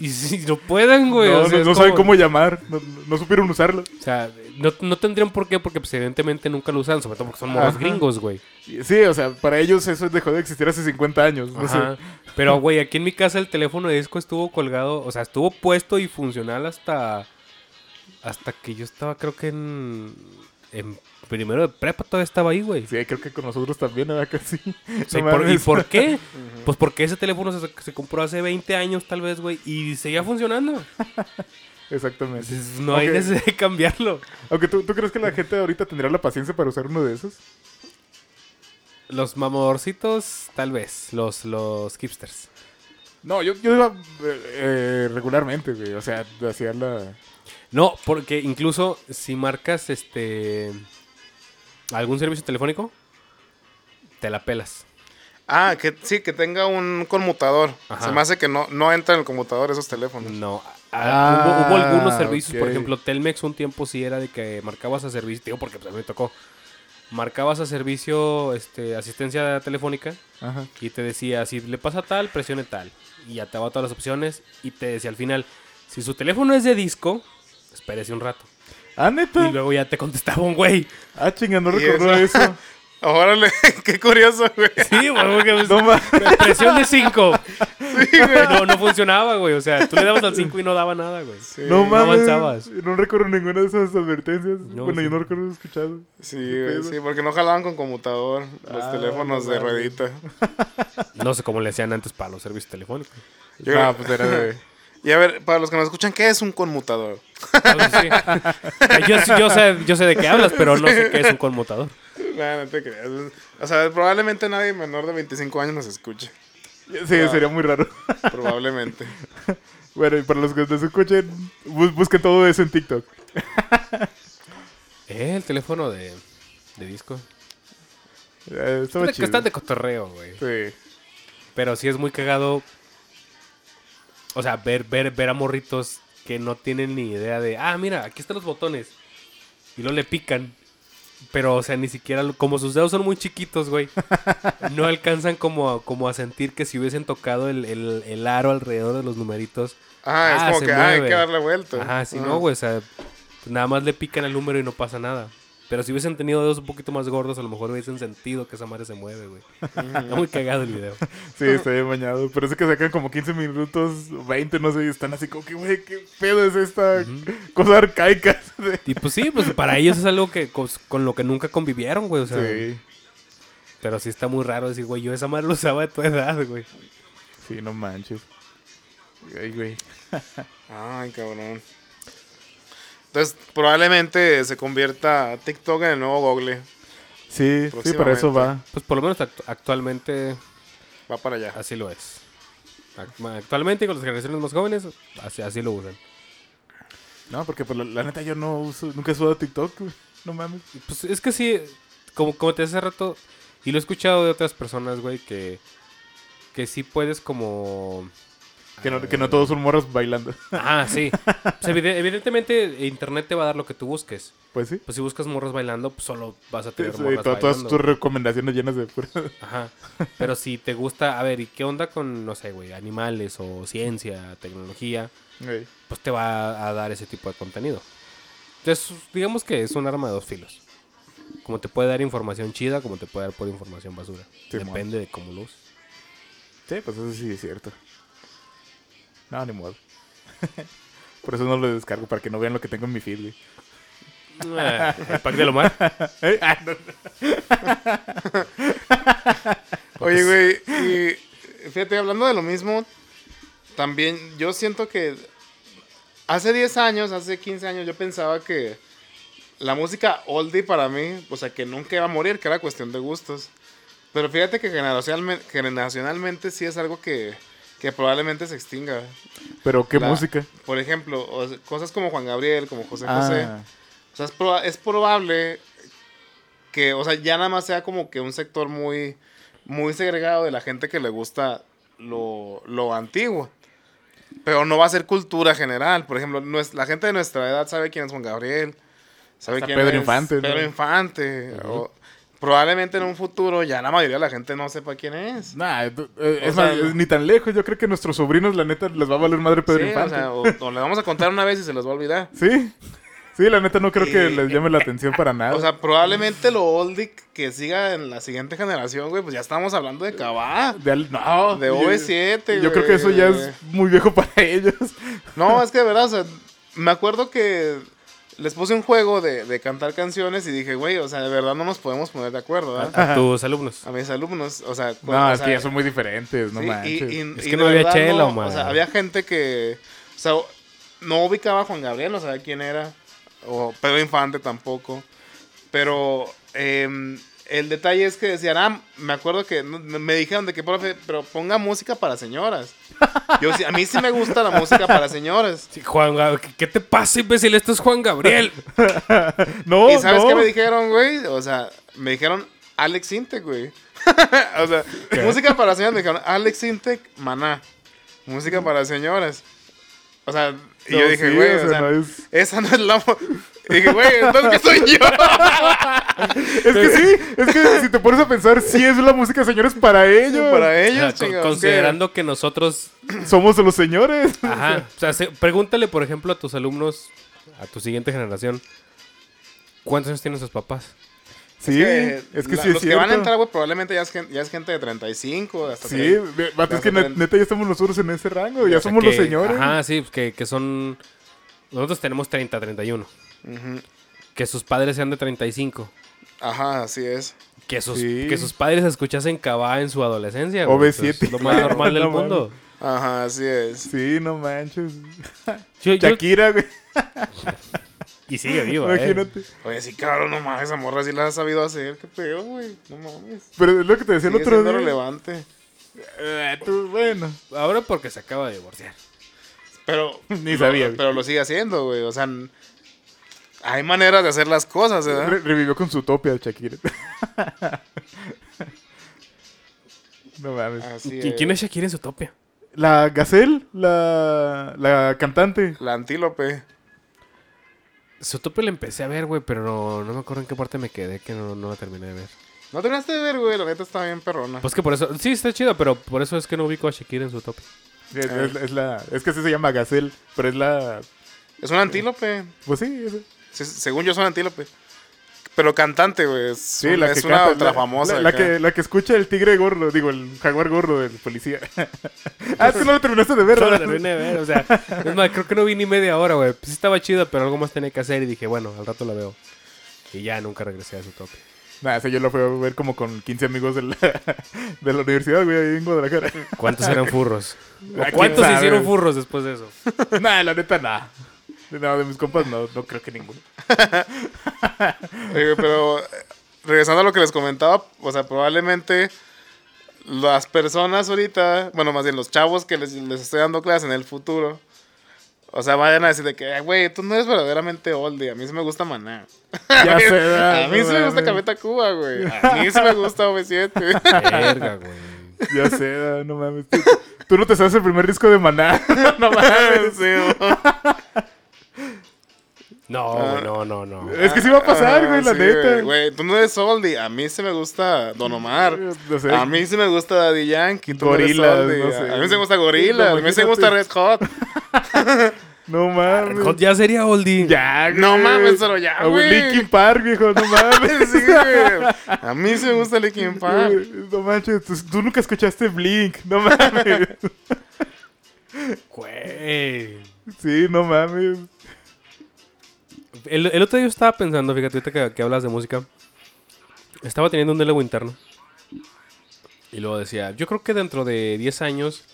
S1: Y si no pueden, güey.
S3: no
S1: o sea,
S3: no, saben cómo llamar, no, supieron usarlo.
S1: O sea, no, no tendrían por qué, porque pues, evidentemente nunca lo usan, sobre todo porque son morros gringos, güey.
S3: Sí, o sea, para ellos eso dejó de existir hace 50 años. No
S1: Ajá.
S3: sé.
S1: Pero, güey, aquí en mi casa el teléfono de disco estuvo colgado, o sea, estuvo puesto y funcional hasta. Hasta que yo estaba, creo que en. En primero de prepa todavía estaba ahí, güey.
S3: Sí, creo que con nosotros también, ¿verdad? Casi.
S1: Sea, ¿y,
S3: No
S1: por, ¿Y
S3: mames.
S1: por qué? Pues porque ese teléfono se, se compró hace 20 años, tal vez, güey, y seguía funcionando.
S3: Exactamente.
S1: Entonces, no hay necesidad de cambiarlo.
S3: Aunque ¿tú, ¿tú crees que la gente ahorita tendrá la paciencia para usar uno de esos?
S1: Los mamadorcitos, tal vez. Los, los hipsters.
S3: No, yo, yo iba eh, eh, regularmente, güey. O sea, hacía la...
S1: No, porque incluso si marcas este algún servicio telefónico, te la pelas.
S2: Ah, que sí, que tenga un conmutador.
S1: Ajá.
S2: Se me hace que no, no entra en el conmutador esos teléfonos.
S1: No.
S3: Ah,
S1: hubo, hubo algunos servicios, por ejemplo, Telmex un tiempo sí era de que marcabas a servicio, digo porque pues, a mí me tocó. Marcabas a servicio este, asistencia telefónica
S3: Ajá.
S1: y te decía, si le pasa tal, presione tal. Y ya te daba todas las opciones y te decía al final, si su teléfono es de disco, espérese un rato.
S3: Ah, neta.
S1: Y luego ya te contestaba un güey.
S3: Ah, chinga, no
S2: ¿Y
S3: recordó
S2: eso?
S3: eso.
S2: Órale, qué curioso, güey.
S1: Sí, güey, porque pues,
S3: No
S1: presión de 5. No, no funcionaba, güey. O sea, tú le dabas al 5 y no daba nada, güey.
S2: Sí,
S3: No mames.
S1: avanzabas.
S3: No recuerdo ninguna de esas advertencias.
S1: No,
S3: bueno,
S1: sí.
S3: yo no recuerdo escuchado.
S2: Sí, güey, sí, porque no jalaban con computador los
S3: Ah,
S2: teléfonos
S3: no
S2: de ruedita.
S1: No sé cómo le hacían antes para los servicios telefónicos.
S2: Yo-
S3: Ah, pues era de...
S2: Y a ver, para los que nos escuchan, ¿qué es un conmutador?
S1: Sí. yo, yo sé, yo sé de qué hablas, pero no sé qué es un conmutador.
S2: Nah, no te creas. O sea, probablemente nadie menor de 25 años nos escuche.
S3: Sí, sería muy raro.
S2: Probablemente.
S3: Bueno, y para los que nos escuchen, bus- busquen todo eso en TikTok.
S1: Eh, el teléfono de, de disco.
S3: Eh, estaba
S1: Que están de cotorreo, güey.
S3: Sí.
S1: Pero sí es muy cagado. O sea, ver, ver, ver a morritos que no tienen ni idea de, ah, mira, aquí están los botones. Y luego le pican. Pero, o sea, ni siquiera, como sus dedos son muy chiquitos, güey, no alcanzan como, a- como a sentir que si hubiesen tocado el, el- el aro alrededor de los numeritos.
S2: Ah, es
S1: Ah,
S2: como
S1: se
S2: que ah, hay que darle vuelta.
S1: Ajá, si
S2: Ah.
S1: no, güey, o sea, nada más le pican el número y no pasa nada. Pero si hubiesen tenido dedos un poquito más gordos, a lo mejor hubiesen sentido que esa madre se mueve, güey. Está muy cagado el video.
S3: Sí, está bien bañado. Pero es que sacan como 15 minutos, 20, no sé, y están así como que, güey, ¿qué pedo es esta cosa arcaica?
S1: Y pues sí, pues para ellos es algo que con, con lo que nunca convivieron, güey. O sea,
S3: Sí,
S1: pero sí está muy raro decir, güey, yo esa madre lo usaba de tu edad, güey.
S3: sí, no manches. Ay, güey.
S2: Ay, cabrón. Entonces, probablemente se convierta TikTok en el nuevo Google.
S3: Sí, sí, para eso va.
S1: Pues por lo menos actu- actualmente
S2: Va para allá.
S1: así lo es. Ac- Actualmente con las generaciones más jóvenes, así, así lo usan.
S3: No, porque pues, la, la neta yo no uso, nunca he subido a TikTok, güey. No mames.
S1: Pues es que sí, como, como te decía hace rato, y lo he escuchado de otras personas, güey, que, que sí puedes como...
S3: Que no, que no todos son morros bailando.
S1: Ah, sí. Pues evide- evidentemente internet te va a dar lo que tú busques.
S3: Pues sí.
S1: Pues si buscas morras bailando, pues solo vas a tener
S3: Sí,
S1: morras
S3: to- todas
S1: bailando.
S3: tus recomendaciones llenas de pura...
S1: Ajá. Pero si te gusta, a ver, ¿y qué onda con, no sé, güey, animales o ciencia, tecnología? Pues te va a dar ese tipo de contenido. Entonces, digamos que es un arma de dos filos. Como te puede dar información chida, como te puede dar por información basura. Depende de cómo lo uses.
S3: Sí, pues eso sí es cierto. No, ni modo. Por eso no lo descargo, para que no vean lo que tengo en mi feed, güey.
S1: Ah, el pack de.
S3: ¿Eh? Ah, no.
S2: Oye, güey, y fíjate, hablando de lo mismo, también yo siento que hace 10 años, hace 15 años, yo pensaba que la música oldie para mí, o sea, que nunca iba a morir, que era cuestión de gustos. Pero fíjate que generacionalmente, generacionalmente sí es algo que, que probablemente se extinga.
S3: Pero qué
S2: La-
S3: música.
S2: Por ejemplo, o sea, cosas como Juan Gabriel, como José José.
S3: Ah,
S2: O sea, es, proba- es probable que, o sea, ya nada más sea como que un sector muy, muy segregado de la gente que le gusta lo, lo antiguo. Pero no va a ser cultura general. Por ejemplo, nues- la gente de nuestra edad sabe quién es Juan Gabriel. Sabe quién
S3: Pedro
S2: es
S3: Infante, ¿no?
S2: Pedro Infante. o probablemente en un futuro ya la mayoría de la gente no sepa quién es.
S3: nah,
S2: O
S3: es
S2: sea,
S3: más, ni tan lejos. Yo creo que a nuestros sobrinos, la neta, les va a valer madre Pedro
S2: Sí, o,
S3: Infante.
S2: sea, o, o le vamos a contar una vez y se los va a olvidar.
S3: Sí. Sí, la neta no creo que les llame la atención para nada.
S2: O sea, probablemente lo oldie que siga en la siguiente generación, güey, pues ya estamos hablando de Cabá.
S3: de, al- no,
S2: De
S3: yo-
S2: OV7,
S3: Yo creo que eso ya es muy viejo para ellos.
S2: No, es que de verdad, o sea, me acuerdo que les puse un juego de, de cantar canciones y dije, güey, o sea, de verdad no nos podemos poner de acuerdo, ¿verdad?
S1: A tus alumnos.
S2: A mis alumnos, o sea...
S3: No,
S2: o
S3: es
S2: sea,
S3: que ya son muy diferentes, no
S2: sí,
S3: manches.
S2: y- y-
S1: Es
S2: y
S1: que no había chela,
S2: no. O sea, había gente que, o sea, no ubicaba a Juan Gabriel, no sabía quién era, o Pedro Infante tampoco, pero em, el detalle es que decían, ah, me acuerdo que me dijeron de que, profe, pero ponga música para señoras. Yo sí, a mí sí me gusta la música para señoras.
S1: Sí, Juan ¿qué- ¿qué te pasa, imbécil? Esto es Juan Gabriel.
S3: no,
S2: ¿Y sabes
S3: no.
S2: qué me dijeron, güey? O sea, me dijeron Alex Intec, güey. o sea, música para señoras, me dijeron Alex Intec, maná. Música para señoras. O sea, y
S3: No,
S2: yo dije, güey,
S3: o
S2: o
S3: sea,
S2: sea,
S3: no es-
S2: esa no es la... mo-". Y dije, güey, entonces, ¿qué soy yo?
S3: Es que sí, es que si te pones a pensar, sí es la música, señores, para ellos.
S2: para
S1: O sea,
S2: ellos, chingados.
S1: considerando que nosotros
S3: Somos los señores.
S1: Ajá. O sea, se- pregúntale, por ejemplo, a tus alumnos, a tu siguiente generación, ¿cuántos años tienen sus papás?
S3: Sí,
S2: que
S3: es que
S2: la-
S3: sí es
S2: Los que van a entrar, güey, probablemente ya es, gen- ya es gente de 35, hasta
S3: Sí,
S2: 30.
S3: ve- vato, es que neta ya estamos nosotros en ese rango, ya
S1: O sea,
S3: somos los
S1: que-
S3: señores.
S1: Ajá, sí, pues que, que son... Nosotros tenemos 30, 31. Que sus padres sean de 35.
S2: Ajá, así es.
S1: Que sus,
S3: Sí.
S1: que sus padres escuchasen Cabá en su adolescencia. güey.
S3: OV7.
S1: Eso Es lo más normal del mundo.
S2: Ajá, así es.
S3: Sí, no manches.
S1: Yo-
S3: Shakira, güey.
S1: y sigue viva, ¿eh?
S3: Imagínate.
S2: Oye, sí, cabrón, no mames, esa morra sí la ha sabido hacer. Qué pedo, güey. No mames.
S3: Pero es lo que te decía el otro día.
S2: relevante.
S3: Eh, tú, bueno.
S1: Ahora porque se acaba de divorciar.
S2: Pero,
S3: Ni
S2: lo-
S3: sabía, güey.
S2: pero lo sigue haciendo, güey. O sea, hay maneras de hacer las cosas,
S3: Re-
S2: ¿verdad?
S3: revivió con su utopia, Shakira. no mames.
S2: Así
S1: ¿Y quién es Shakira en su topia?
S3: La Gazelle, la, la cantante.
S2: La antílope.
S1: Zootopia la empecé a ver, güey, pero no, no me acuerdo en qué parte me quedé que no, no la terminé de ver.
S2: No terminaste de ver, güey. La neta está bien perrona.
S1: Pues que por eso, sí, está chido, pero por eso es que no ubico a Shakira en Zootopia.
S3: Es, es- es la, es que así se llama Gazelle, pero es la...
S2: Es un antílope.
S3: Pues sí, es-
S2: Sí, según yo, es un antílope. Pero cantante, güey. Es,
S3: sí,
S2: un-
S3: la
S2: es
S3: que
S2: una
S3: canta,
S2: ultra
S3: la-
S2: famosa.
S3: La, la que, la que escucha el tigre gordo, digo, el jaguar gordo del policía. ah, es que no lo terminaste de ver,
S1: No
S3: ¿verdad?
S1: terminé de ver, o sea, es más, creo que no vi ni media hora, güey. Pues sí estaba chida, pero algo más tenía que hacer y dije, bueno, al rato la veo. Y ya nunca regresé a Zootopia.
S3: Nah, ese yo lo fui a ver como con 15 amigos de la, de la universidad, güey, ahí en Guadalajara.
S1: ¿Cuántos eran furros? ¿O
S3: Ah,
S1: ¿Cuántos hicieron furros después de eso?
S3: nah, la neta, nah. No, de mis compas no, no creo que ninguno.
S2: Oye, pero regresando a lo que les comentaba, o sea, probablemente las personas ahorita, bueno, más bien los chavos que les, les estoy dando clases en el futuro, o sea, vayan a decir de que, "Ay, güey, tú no eres verdaderamente oldie, a mí sí me gusta Maná.
S3: Ya sé,
S2: A mí sí me gusta. Cafeta Cuba, güey. A mí sí me gusta OV7.
S1: Verga, güey.
S3: Ya sé, no mames. Tú, tú no te sabes el primer disco de Maná. no mames.
S2: Sí.
S1: No, güey, no, no, no.
S3: Es que sí va a pasar, güey, la
S2: Ah, sí,
S3: neta.
S2: güey, tú no eres oldie, a mí sí me gusta Don Omar.
S3: No sé.
S2: A mí sí me gusta Daddy Yankee. tú
S3: Gorilas, no sé.
S2: A mí sí me gusta Gorila. A mí sí me gusta Red Hot.
S3: No mames.
S1: Hot ya sería oldie.
S3: Ya,
S2: No mames, pero ya,
S3: Ah,
S2: güey.
S3: Linkin Park, viejo, no mames.
S2: Sí, güey. A mí sí me gusta Linkin Park.
S3: No manches, tú, tú nunca escuchaste Blink, no mames.
S1: Güey.
S3: Sí, no mames.
S1: El, el otro día yo estaba pensando, fíjate, ahorita que, que hablas de música. Estaba teniendo un diálogo interno. Y luego decía, yo creo que dentro de 10 años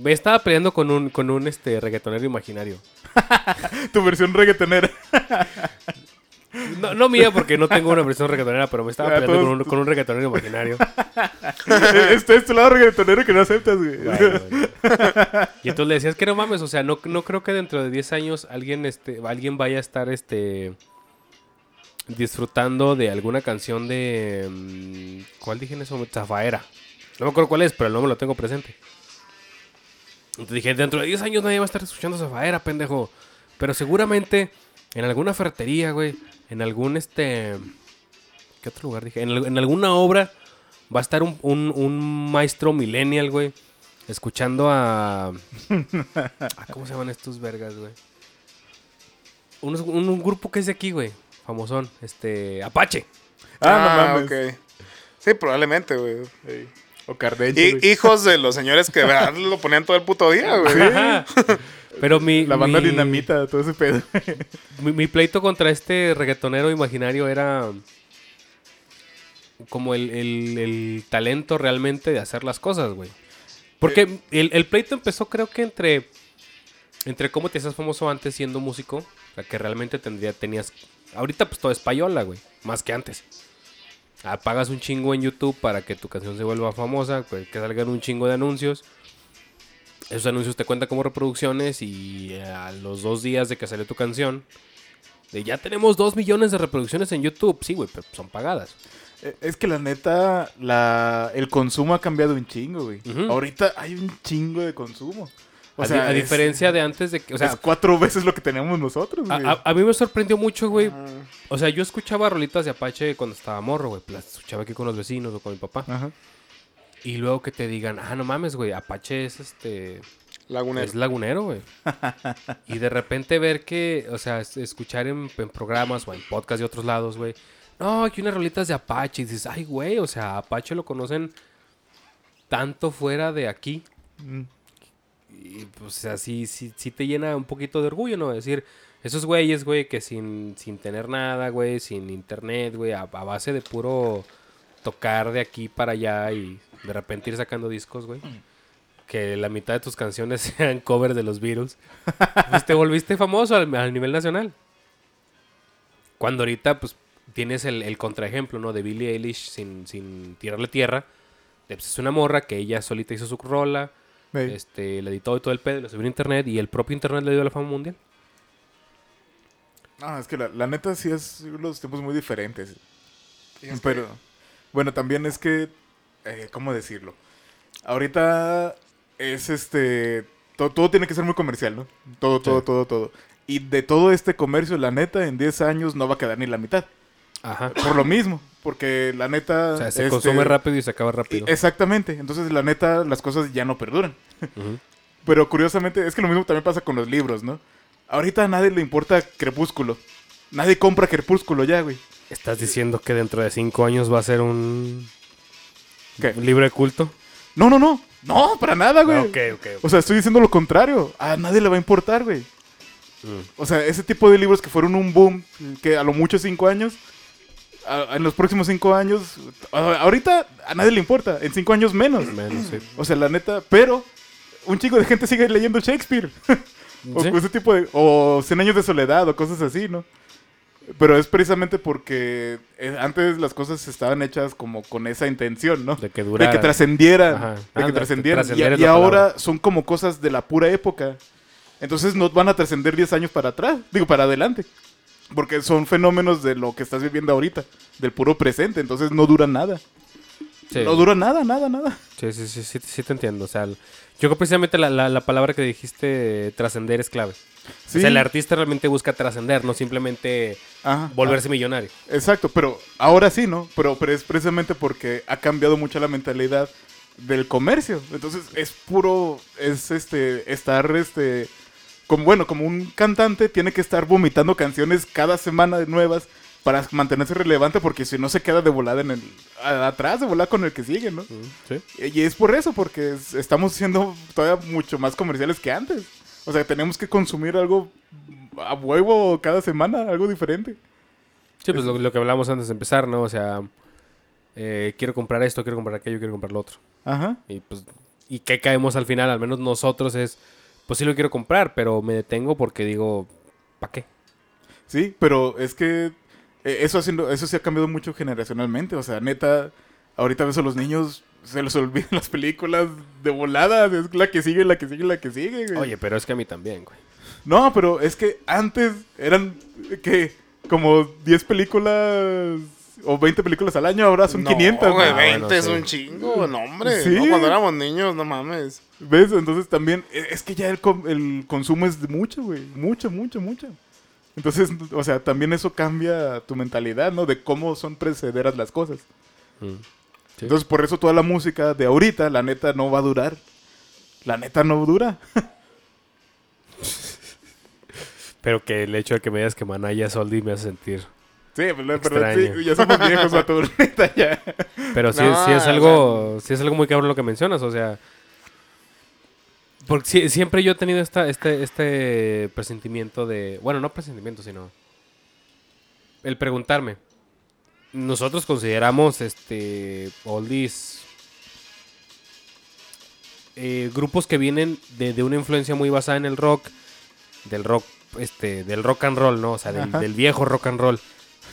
S1: me estaba peleando con un, con un este, reggaetonero imaginario.
S3: Tu versión reggaetonera.
S1: No, no mía porque no tengo una versión reggaetonera, pero me estaba
S3: Ah,
S1: peleando
S3: todos-
S1: con un, con un reggaetonero imaginario.
S3: este es tu lado reggaetonero que no aceptas, güey.
S1: Bueno, bueno. Y entonces le decías que no mames, o sea, no, no creo que dentro de 10 años alguien, este, alguien vaya a estar este disfrutando de alguna canción de mm, ¿cuál dije en momento? Zafaera. No me acuerdo cuál es, pero el nombre lo tengo presente. Entonces dije, dentro de 10 años nadie va a estar escuchando Zafaera, pendejo. Pero seguramente en alguna ferretería, güey, en algún este ¿qué otro lugar dije? En, al- en alguna obra va a estar un, un- un maestro millennial, güey, escuchando a... a- ¿Cómo se llaman estos vergas, güey? Un, un grupo que es de aquí, güey, famosón, este, Apache.
S3: Ah, no mames.
S2: ok. Sí, probablemente, güey.
S3: Ey, O Cardenche,
S2: hijos de los señores que ¿verdad? lo ponían todo el puto día, güey.
S1: Pero mi...
S3: La banda
S1: mi-
S3: dinamita, todo ese pedo.
S1: Mi, mi pleito contra este reggaetonero imaginario era como el, el- el talento realmente de hacer las cosas, güey. Porque el, el pleito empezó creo que entre, entre cómo te hacías famoso antes siendo músico, o sea, que realmente tendría, tenías... Ahorita pues todo es payola, güey, más que antes. Ah, pagas un chingo en YouTube para que tu canción se vuelva famosa, pues, que salgan un chingo de anuncios. Esos anuncios te cuentan como reproducciones y eh, a los dos días de que salió tu canción, de ya tenemos dos millones de reproducciones en YouTube. Sí, güey, pero son pagadas.
S3: Eh, Es que la neta, la, el consumo ha cambiado un chingo, güey. Ahorita hay un chingo de consumo. O
S1: a,
S3: sea,
S1: di- a
S3: es-
S1: diferencia de antes de que... O sea,
S3: es cuatro veces lo que teníamos nosotros, güey.
S1: a- a mí me sorprendió mucho, güey. O sea, yo escuchaba rolitas de Apache cuando estaba morro, güey. Las escuchaba aquí con los vecinos o con mi papá.
S3: Ajá.
S1: Y luego que te digan, ah, no mames, güey, Apache es este...
S2: Lagunero.
S1: Es lagunero, güey. y de repente ver que, o sea, es- escuchar en, en programas o en podcast de otros lados, güey. No, aquí unas rolitas de Apache. Y dices, ay, güey, o sea, Apache lo conocen tanto fuera de aquí.
S3: Mm.
S1: Y pues, o sea, sí, sí, sí te llena un poquito de orgullo, ¿no? Decir, esos güeyes, güey, que sin, sin tener nada, güey, sin internet, güey, a, a base de puro tocar de aquí para allá y de repente ir sacando discos, güey. Que la mitad de tus canciones sean covers de los Beatles. Pues te volviste famoso al, al nivel nacional. Cuando ahorita, pues, tienes el, el contraejemplo, ¿no? De Billie Eilish sin, sin tirarle tierra. De, pues, es una morra que ella solita hizo su rola. Este, le editó y todo el pedo, lo subió a internet y el propio internet le dio la fama mundial.
S3: No, es que la, la neta sí es los tiempos muy diferentes.
S2: Que-
S3: Pero, bueno, también es que, eh, ¿cómo decirlo? Ahorita es este, to- todo tiene que ser muy comercial, ¿no? Todo, todo,
S1: Sí.
S3: todo, todo. Y de todo este comercio, la neta, en 10 años no va a quedar ni la mitad.
S1: Ajá.
S3: Por lo mismo, porque la neta...
S1: O sea, se
S3: este,
S1: consume rápido y se acaba rápido.
S3: Exactamente, entonces la neta, las cosas ya no perduran. Pero curiosamente, es que lo mismo también pasa con los libros, ¿no? Ahorita a nadie le importa Crepúsculo. Nadie compra Crepúsculo ya, güey.
S1: ¿Estás diciendo que dentro de cinco años va a ser un,
S3: ¿Qué?
S1: un libro de culto?
S3: No, no, no. No, para nada, güey.
S1: Ah, ok, ok. ok.
S3: O sea, estoy diciendo lo contrario. A nadie le va a importar, güey.
S1: Mm.
S3: O sea, ese tipo de libros que fueron un boom, que a lo mucho cinco años, a- en los próximos cinco años, a- ahorita a nadie le importa, en cinco años menos.
S1: Menos, sí.
S3: O sea, la neta, pero un chico de gente sigue leyendo Shakespeare. o
S1: Sí.
S3: ese tipo de, o Cien años de soledad o cosas así, ¿no? Pero es precisamente porque eh, antes las cosas estaban hechas como con esa intención, ¿no?
S1: De que
S3: De
S1: durara.
S3: que trascendieran.
S1: Ajá.
S3: De que trascendieran. Y, ahora son como cosas de la pura época. Entonces no van a trascender 10 años para atrás. Digo, para adelante. Porque son fenómenos de lo que estás viviendo ahorita. Del puro presente. Entonces no dura nada.
S1: Sí.
S3: No dura nada, nada, nada.
S1: Sí, sí, sí, sí, sí te entiendo. O sea, yo creo que precisamente la, la- la palabra que dijiste, trascender, es clave.
S3: Sí.
S1: O sea, el artista realmente busca trascender, no simplemente
S3: Ajá.
S1: volverse millonario.
S3: Exacto, pero ahora sí, ¿no? Pero, pero es precisamente porque ha cambiado mucho la mentalidad del comercio. Entonces es puro, es este, estar, este, como bueno, como un cantante tiene que estar vomitando canciones cada semana de nuevas para mantenerse relevante porque si no se queda de volada en el, a- atrás de volada con el que sigue, ¿no?
S1: Mm, Sí.
S3: Y y es por eso, porque es- estamos siendo todavía mucho más comerciales que antes. O sea, tenemos que consumir algo a huevo cada semana, algo diferente.
S1: Sí, pues lo, lo que hablamos antes de empezar, ¿no? O sea, eh, quiero comprar esto, quiero comprar aquello, quiero comprar lo otro.
S3: Ajá.
S1: Y pues, ¿y qué caemos al final? Al menos nosotros es, pues sí lo quiero comprar, pero me detengo porque digo, ¿para qué?
S3: Sí, pero es que eh, eso, haciendo, eso sí ha cambiado mucho generacionalmente. O sea, neta, ahorita ves a los niños, se les olvidan las películas de volada. Es la que sigue, la que sigue, la que sigue. güey.
S1: Oye, pero es que a mí también, güey.
S3: No, pero es que antes eran, que Como 10 películas o 20 películas al año, ahora son
S2: no,
S3: 500.
S2: güey,
S1: Ah,
S2: 20
S1: bueno,
S2: es
S1: sí.
S2: un chingo, no, hombre.
S3: Sí.
S2: No, cuando éramos niños, no mames.
S3: ¿Ves? Entonces también, eh, es que ya el, com- el consumo es mucho, güey. Mucho, mucho, mucho. Entonces, o sea, también eso cambia tu mentalidad, ¿no? De cómo son precederas las cosas.
S1: Mm. Sí.
S3: Entonces, por eso toda la música de ahorita, la neta, no va a durar. La neta no dura.
S1: Pero que el hecho de que me digas que Manaya es oldie me hace sentir.
S3: Sí, pero, pero
S1: Extraño.
S3: sí, ya somos viejos, vato, neta, ya.
S1: Pero sí,
S2: No,
S1: sí es
S2: o
S1: algo, sí es algo muy cabrón lo que mencionas, o sea, porque sí- siempre yo he tenido esta, este, este presentimiento de, bueno, no presentimiento, sino el preguntarme. Nosotros consideramos este oldies eh, grupos que vienen de, de una influencia muy basada en el rock, del rock, este, del rock and roll, ¿no? O sea, del, viejo rock and roll,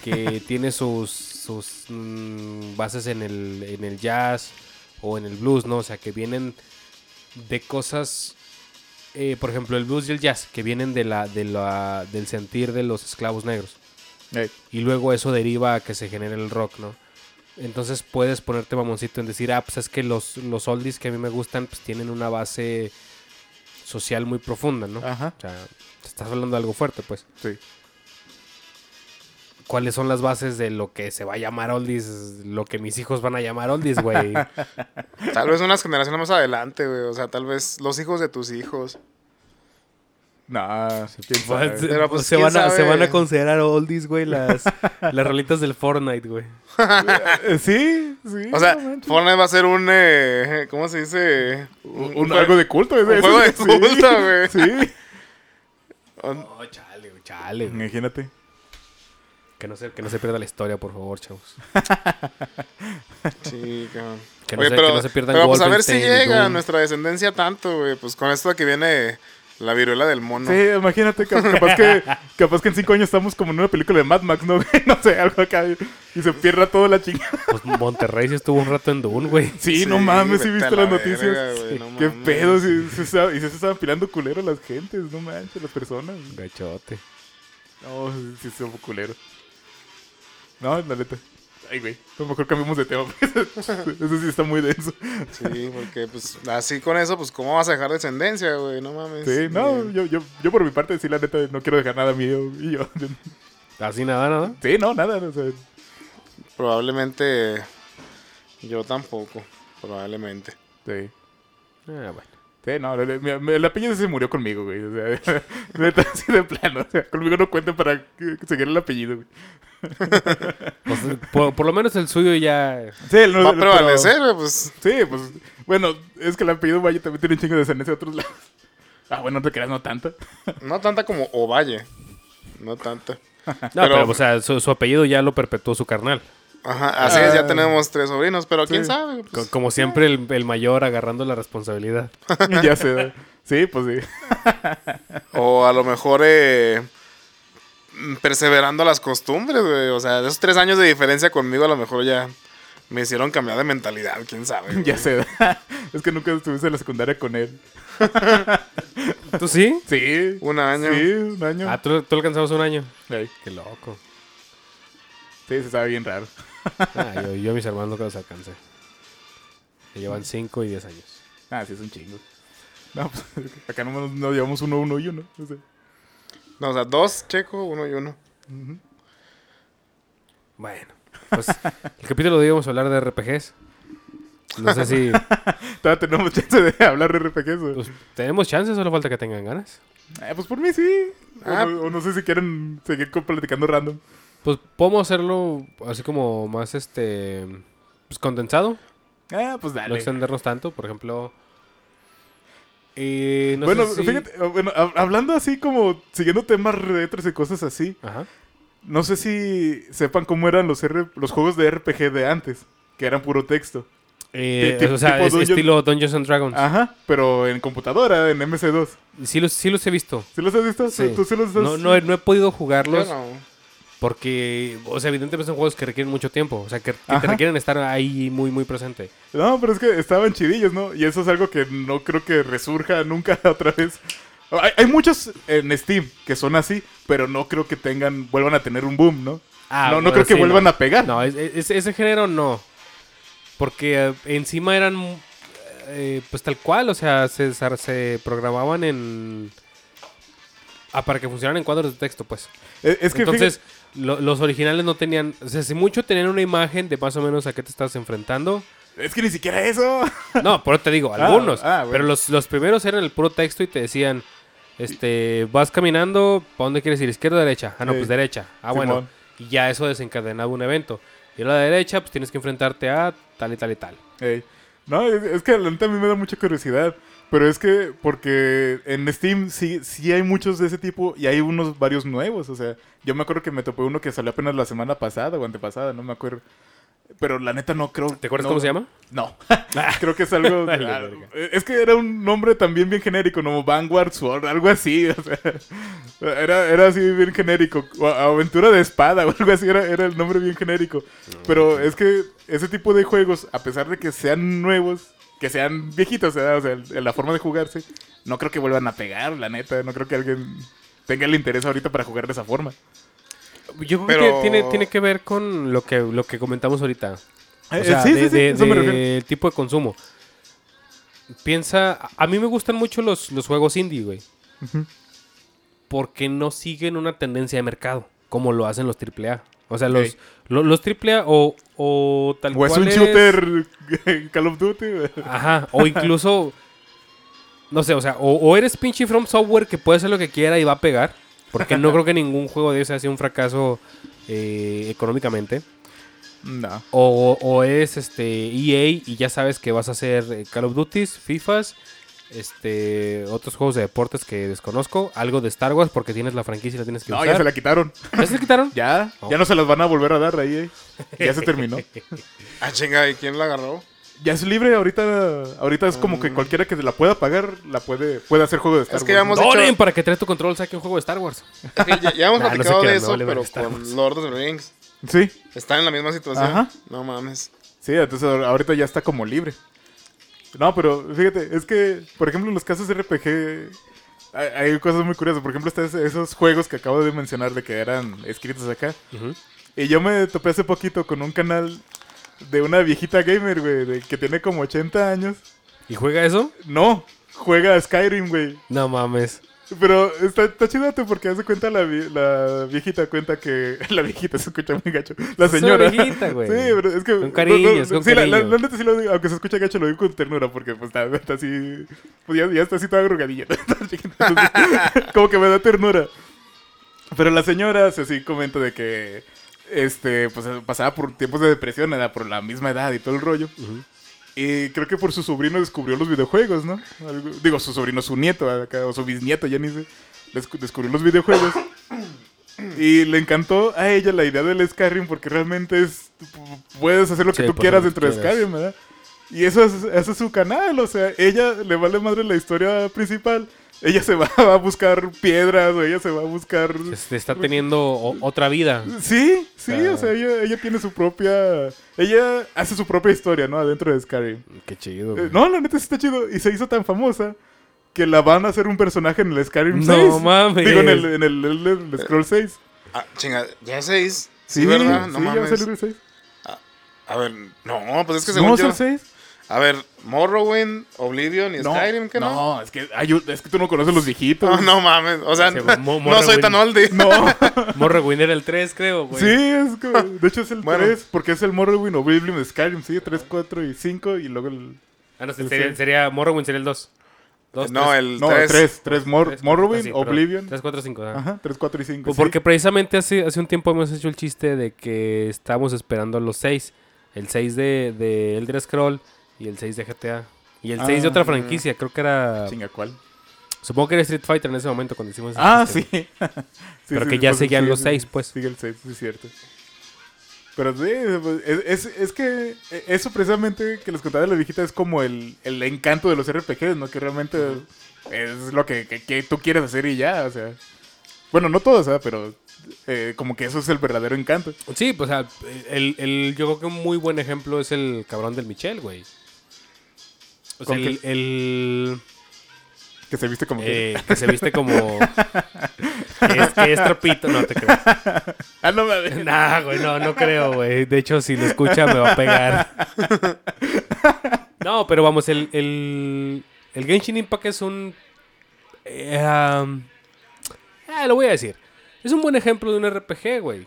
S1: que tiene sus, sus mm, bases en el, en el jazz o en el blues, ¿no? O sea, que vienen de cosas, eh, por ejemplo, el blues y el jazz, que vienen de la, de la, del sentir de los esclavos negros. Y luego eso deriva a que se genere el rock, ¿no? Entonces puedes ponerte mamoncito en decir, ah, pues es que los, los oldies que a mí me gustan, pues tienen una base social muy profunda, ¿no?
S3: Ajá,
S1: O sea, estás hablando de algo fuerte, pues.
S3: sí.
S1: ¿Cuáles son las bases de lo que se va a llamar oldies? Lo que mis hijos van a llamar oldies, güey.
S2: Tal vez unas generaciones más adelante, güey. O sea, tal vez los hijos de tus hijos.
S3: Sabe.
S2: Pero, pues,
S1: se,
S2: ¿quién
S1: van a, se van a considerar oldies, güey, las, las rolitas del Fortnite, güey.
S3: Eh, Sí, sí.
S2: O sea,
S3: no.
S2: Fortnite va a ser un. eh, ¿Cómo se dice?
S3: Un- un- algo de culto. es-
S2: un juego de
S3: sí,
S2: culto, güey.
S3: Sí.
S1: Oh, chale, güey, chale. güey.
S3: Imagínate.
S1: Que no, se, que no se pierda la historia, por favor, chavos.
S2: Sí, cabrón.
S1: Que no,
S2: Oye,
S1: se,
S2: pero,
S1: que no se pierdan
S2: pero pues a ver si llega a nuestra descendencia tanto, güey. Pues con esto que viene la viruela del mono.
S3: Sí, imagínate, cap- capaz que, capaz que en cinco años estamos como en una película de Mad Max, ¿no? No sé, algo acá. Y se pierda toda la chingada.
S1: Pues Monterrey sí estuvo un rato en Dune, güey.
S3: Sí, no mames, sí viste
S2: la
S3: las noticias.
S2: verga,
S1: Sí.
S2: no
S3: Qué
S2: mames.
S3: pedo, sí, se estaba- y se estaban pilando culero las gentes, no manches, las personas.
S1: Gachote.
S3: No, sí, sí, estuvo culero. No, la neta. Ay, güey. A lo mejor cambiamos de tema. pues. Eso sí está muy denso.
S2: Sí, porque pues así con eso, pues cómo vas a dejar descendencia, güey, no mames.
S3: Sí, no, yo, yo, yo por mi parte, sí, la neta, no quiero dejar nada mío. Y yo,
S1: Así nada, nada.
S3: sí, no, nada. O sea,
S2: Probablemente yo tampoco, probablemente.
S3: sí.
S1: Ah, bueno.
S3: Sí, no, el, apellido se murió conmigo, güey. O sea, neta, así de plano. O sea, conmigo no cuenten para que- seguir el apellido, güey.
S1: Pues, por, por lo menos el suyo ya.
S3: Sí, el
S2: Va a prevalecer, pues.
S3: Sí, pues, bueno, es que el apellido Valle también tiene un chingo de descendencia de otros lados. Ah, bueno, no te creas, no tanto.
S2: No tanta como Ovalle. No tanta.
S1: No,
S2: Pero-
S1: pero, o sea, su, su apellido ya lo perpetuó su carnal.
S2: Ajá, así es,
S3: Ah.
S2: ya tenemos tres sobrinos, pero quién
S3: Sí.
S2: sabe.
S1: Co-
S2: pues.
S1: como siempre, el, el mayor agarrando la responsabilidad.
S3: ya sé. Sí, pues sí.
S2: O a lo mejor eh, perseverando las costumbres, güey. O sea, de esos tres años de diferencia conmigo, a lo mejor ya me hicieron cambiar de mentalidad, quién sabe. güey.
S3: Ya sé. Es que nunca estuviste en la secundaria con él.
S1: ¿Tú sí?
S3: Sí.
S2: Un año.
S3: Sí, un año.
S1: Ah, ¿tú, tú alcanzamos un año.
S3: Ey,
S1: Qué loco.
S3: Sí, se sabe bien raro.
S1: Ah, yo, yo a mis hermanos nunca los alcancé. Me llevan 5 y 10 años.
S3: Ah, sí, es un chingo. No, pues acá nomás nos llevamos uno, uno y uno. O sea,
S2: No, o sea, dos checo, uno y uno.
S1: Bueno, pues el capítulo de hoy vamos a hablar de RPGs. No sé si
S3: todavía tenemos chance de hablar de RPGs. ¿o?
S1: pues, tenemos chances, solo falta que tengan ganas.
S3: Eh, pues por mí sí. O
S2: Ah.
S3: no- o no sé si quieren seguir platicando random.
S1: Pues podemos hacerlo así como más este pues condensado,
S3: Ah, pues
S1: no
S3: dale.
S1: extendernos tanto, por ejemplo. Eh, no
S3: bueno,
S1: sé si-
S3: fíjate, eh, bueno, hab- hablando así como siguiendo temas retros y cosas así,
S1: Ajá.
S3: no sé si sepan cómo eran los, R- los juegos de RPG de antes, que eran puro texto.
S1: Eh, o sea, es
S3: Dungeon-
S1: estilo Dungeons and Dragons.
S3: Ajá, pero en computadora, en MS2.
S1: Sí los, sí los he visto.
S3: ¿Sí los has visto?
S1: Sí.
S3: ¿Tú sí los has
S1: No, no, he, no he podido
S2: Yo
S1: jugarlos
S2: no.
S1: Porque, o sea, evidentemente son juegos que requieren mucho tiempo. O sea, que, que te requieren estar ahí muy, muy presente.
S3: No, pero es que estaban chidillos, ¿no? Y eso es algo que no creo que resurja nunca otra vez. Hay, hay muchos en Steam que son así, pero no creo que tengan, vuelvan a tener un boom, ¿no?
S1: Ah,
S3: no, no creo que
S1: sí,
S3: vuelvan
S1: no.
S3: a pegar.
S1: No, es- es- ese género no. Porque eh, encima eran, eh, pues tal cual, o sea, se, se programaban en... Ah, para que funcionaran en cuadros de texto, pues.
S3: Es, es que
S1: Entonces, lo- los originales no tenían... O sea, si mucho tenían una imagen de más o menos a qué te estás enfrentando.
S3: es que ni siquiera eso.
S1: No, por eso te digo,
S3: Ah,
S1: algunos.
S3: ah, bueno.
S1: Pero los, los primeros eran el puro texto y te decían... Este, vas caminando, ¿para dónde quieres ir? ¿Izquierda o derecha? Ah, no,
S3: Sí.
S1: pues derecha. Ah, bueno. Y ya eso desencadenaba un evento. Y a la derecha, pues tienes que enfrentarte a tal y tal y tal.
S3: Ey. No, es, es que la a mí me da mucha curiosidad. Pero es que, porque en Steam sí, sí hay muchos de ese tipo y hay unos varios nuevos. O sea, yo me acuerdo que me topé uno que salió apenas la semana pasada o antepasada, no me acuerdo. Pero la neta no creo.
S1: ¿Te acuerdas
S3: no-
S1: cómo se llama?
S3: No. Creo que es algo.
S1: Vale,
S3: ah, es que era un nombre también bien genérico, como Vanguard Sword, algo así. O sea, era, era así bien genérico. O Aventura de espada o algo así, era, era el nombre bien genérico. Pero es que ese tipo de juegos, a pesar de que sean nuevos, que sean viejitos, ¿verdad? o sea, el- la forma de jugarse, no creo que vuelvan a pegar, la neta. No creo que alguien tenga el interés ahorita para jugar de esa forma.
S1: Yo creo
S2: Pero-
S1: que tiene, tiene que ver con lo que, lo que comentamos ahorita. O
S3: Eh,
S1: sea,
S3: sí,
S1: de,
S3: sí, sí,
S1: de-
S3: eso me
S1: de-
S3: refiero.
S1: del tipo de consumo. Piensa, a mí me gustan mucho los, los juegos indie, güey. Porque no siguen una tendencia de mercado, como lo hacen los AAA. O sea, los, lo- los AAA o, o tal
S3: O es
S1: cual
S3: un shooter Call of Duty.
S1: Ajá, o incluso, no sé, o sea, o, o eres pinche From Software que puede hacer lo que quiera y va a pegar, porque no creo que ningún juego de ese haya sido un fracaso eh, económicamente,
S3: No.
S1: o, o es este EA y ya sabes que vas a hacer eh, Call of Duties, FIFAs, este, otros juegos de deportes que desconozco, algo de Star Wars porque tienes la franquicia y la tienes que
S3: No,
S1: usar.
S3: ya se la quitaron.
S1: ¿Ya se la quitaron?
S3: Ya,
S1: No.
S3: ya no se las van a volver a dar ahí. eh. Ya se terminó.
S2: Ah, chinga, ¿y quién la agarró?
S3: Ya es libre, ahorita ahorita es como que cualquiera que la pueda pagar, la puede, puede hacer juego de Star
S2: Es que
S3: Wars.
S2: Hemos
S1: Donen para que traes tu control saque un juego de Star Wars.
S2: Es que ya, ya hemos
S1: Nah, no
S2: platicado de eso, pero con Lord of the Rings.
S3: Sí,
S2: Está en la misma situación.
S3: Ajá.
S2: No mames.
S3: sí, entonces ahor- ahorita ya está como libre. No, pero fíjate, es que, por ejemplo, en los casos de RPG hay, hay cosas muy curiosas. Por ejemplo, está ese- esos juegos que acabo de mencionar de que eran escritos acá. Y yo me topé hace poquito con un canal de una viejita gamer, güey, de- que tiene como 80 años.
S1: ¿Y juega eso?
S3: No, juega a Skyrim, güey.
S1: No mames.
S3: Pero está, está chidote porque hace cuenta la, la viejita cuenta que... La viejita se escucha muy gacho. La
S1: Es
S3: señora.
S1: viejita, güey.
S3: Sí, pero es que...
S1: Con cariño, es con
S3: sí, la, la-
S1: cariño.
S3: la neta sí lo digo, aunque se escucha gacho, lo digo con ternura porque pues está, está así... Pues ya, ya está así toda entonces, como que me da ternura. Pero la señora se sí comenta de que... Este, pues pasaba por tiempos de depresión, era por la misma edad y todo el rollo.
S1: Ujú.
S3: Y creo que por su sobrino descubrió los videojuegos, ¿no? Algo- digo, su sobrino, su nieto, acá, o su bisnieto, ya ni sé. Descu- descubrió los videojuegos. Y le encantó a ella la idea del Skyrim porque realmente es... Puedes hacer lo que
S1: Sí,
S3: tú
S1: pues,
S3: quieras dentro de. Skyrim, ¿verdad? Y eso es, ese es su canal, o sea, ella le vale madre la historia principal. Ella se va a buscar piedras o ella se va a buscar...
S1: Se está teniendo o- otra vida.
S3: Sí, sí,
S1: Ah.
S3: o sea, ella, ella tiene su propia... Ella hace su propia historia, ¿no? Adentro de Skyrim.
S1: Qué chido,
S3: Eh,
S1: güey.
S3: no, la neta sí está chido. Y se hizo tan famosa que la van a hacer un personaje en el Skyrim
S1: No
S3: 6.
S1: mames.
S3: Digo, en el, en el, el- el Scroll 6.
S2: Ah, chinga, ya es seis. Sí, ¿verdad? No
S3: sí, ya va a
S2: mames.
S3: salir el 6.
S2: A ver, no, pues es que
S3: ¿No
S2: según
S3: va a
S2: yo...
S3: ser 6?
S2: A ver, Morrowind, Oblivion y Skyrim, ¿qué no?
S3: No, es que, hay un- es que tú no conoces los viejitos.
S2: No, no mames. O sea,
S1: Sí,
S2: no, no soy tan oldie.
S3: No.
S1: Morrowind era el 3, creo, güey.
S3: sí, es que, de hecho es el
S2: Bueno.
S3: 3, porque es el Morrowind Oblivion Skyrim, sí, 3, 4 y 5 y luego el...
S1: Ah, no,
S3: El
S1: sería, sería Morrowind sería el 2. Dos,
S2: No,
S1: tres,
S2: el
S3: No,
S2: 3.
S3: 3, 3,
S1: tres,
S3: Morrowind,
S1: así, perdón.
S3: Oblivion.
S1: 3, 4, 5.
S3: Ajá, 3, 4 y 5.
S1: Pues Porque precisamente hace, hace un tiempo hemos hecho el chiste de que estábamos esperando los 6. El 6 de, de Elder Scroll y el 6 de GTA. Y el 6 de
S3: Ah,
S1: otra franquicia, creo que era...
S3: Chinga, ¿cuál?
S1: Supongo que era Street Fighter en ese momento cuando hicimos ese
S3: Ah, sí. Sí,
S1: Pero
S3: sí,
S1: que ya
S3: pues,
S1: seguían los seis, pues.
S3: Sigue el 6, sí, es cierto. Pero sí, pues, es, es, es que eso precisamente que les contaba de la viejita es como el, el encanto de los RPGs, ¿no? Que realmente es lo que, que- que tú quieres hacer y ya, o sea. Bueno, no todos, ¿sabes? Pero eh, como que eso es el verdadero encanto.
S1: Sí, pues o sea, el, el- yo creo que un muy buen ejemplo es el cabrón del Michel, güey. O sea,
S3: ¿Con
S1: el, el,
S3: Que se viste como... que-
S1: eh, que se viste como... que, es, que es trapito, no te creo.
S3: Ah, no mames.
S1: Nah, güey, no, no creo, güey. De hecho, si lo escucha me va a pegar. No, pero vamos, el, el, el Genshin Impact es un... eh, um, ah, lo voy a decir. Es un buen ejemplo de un RPG, güey.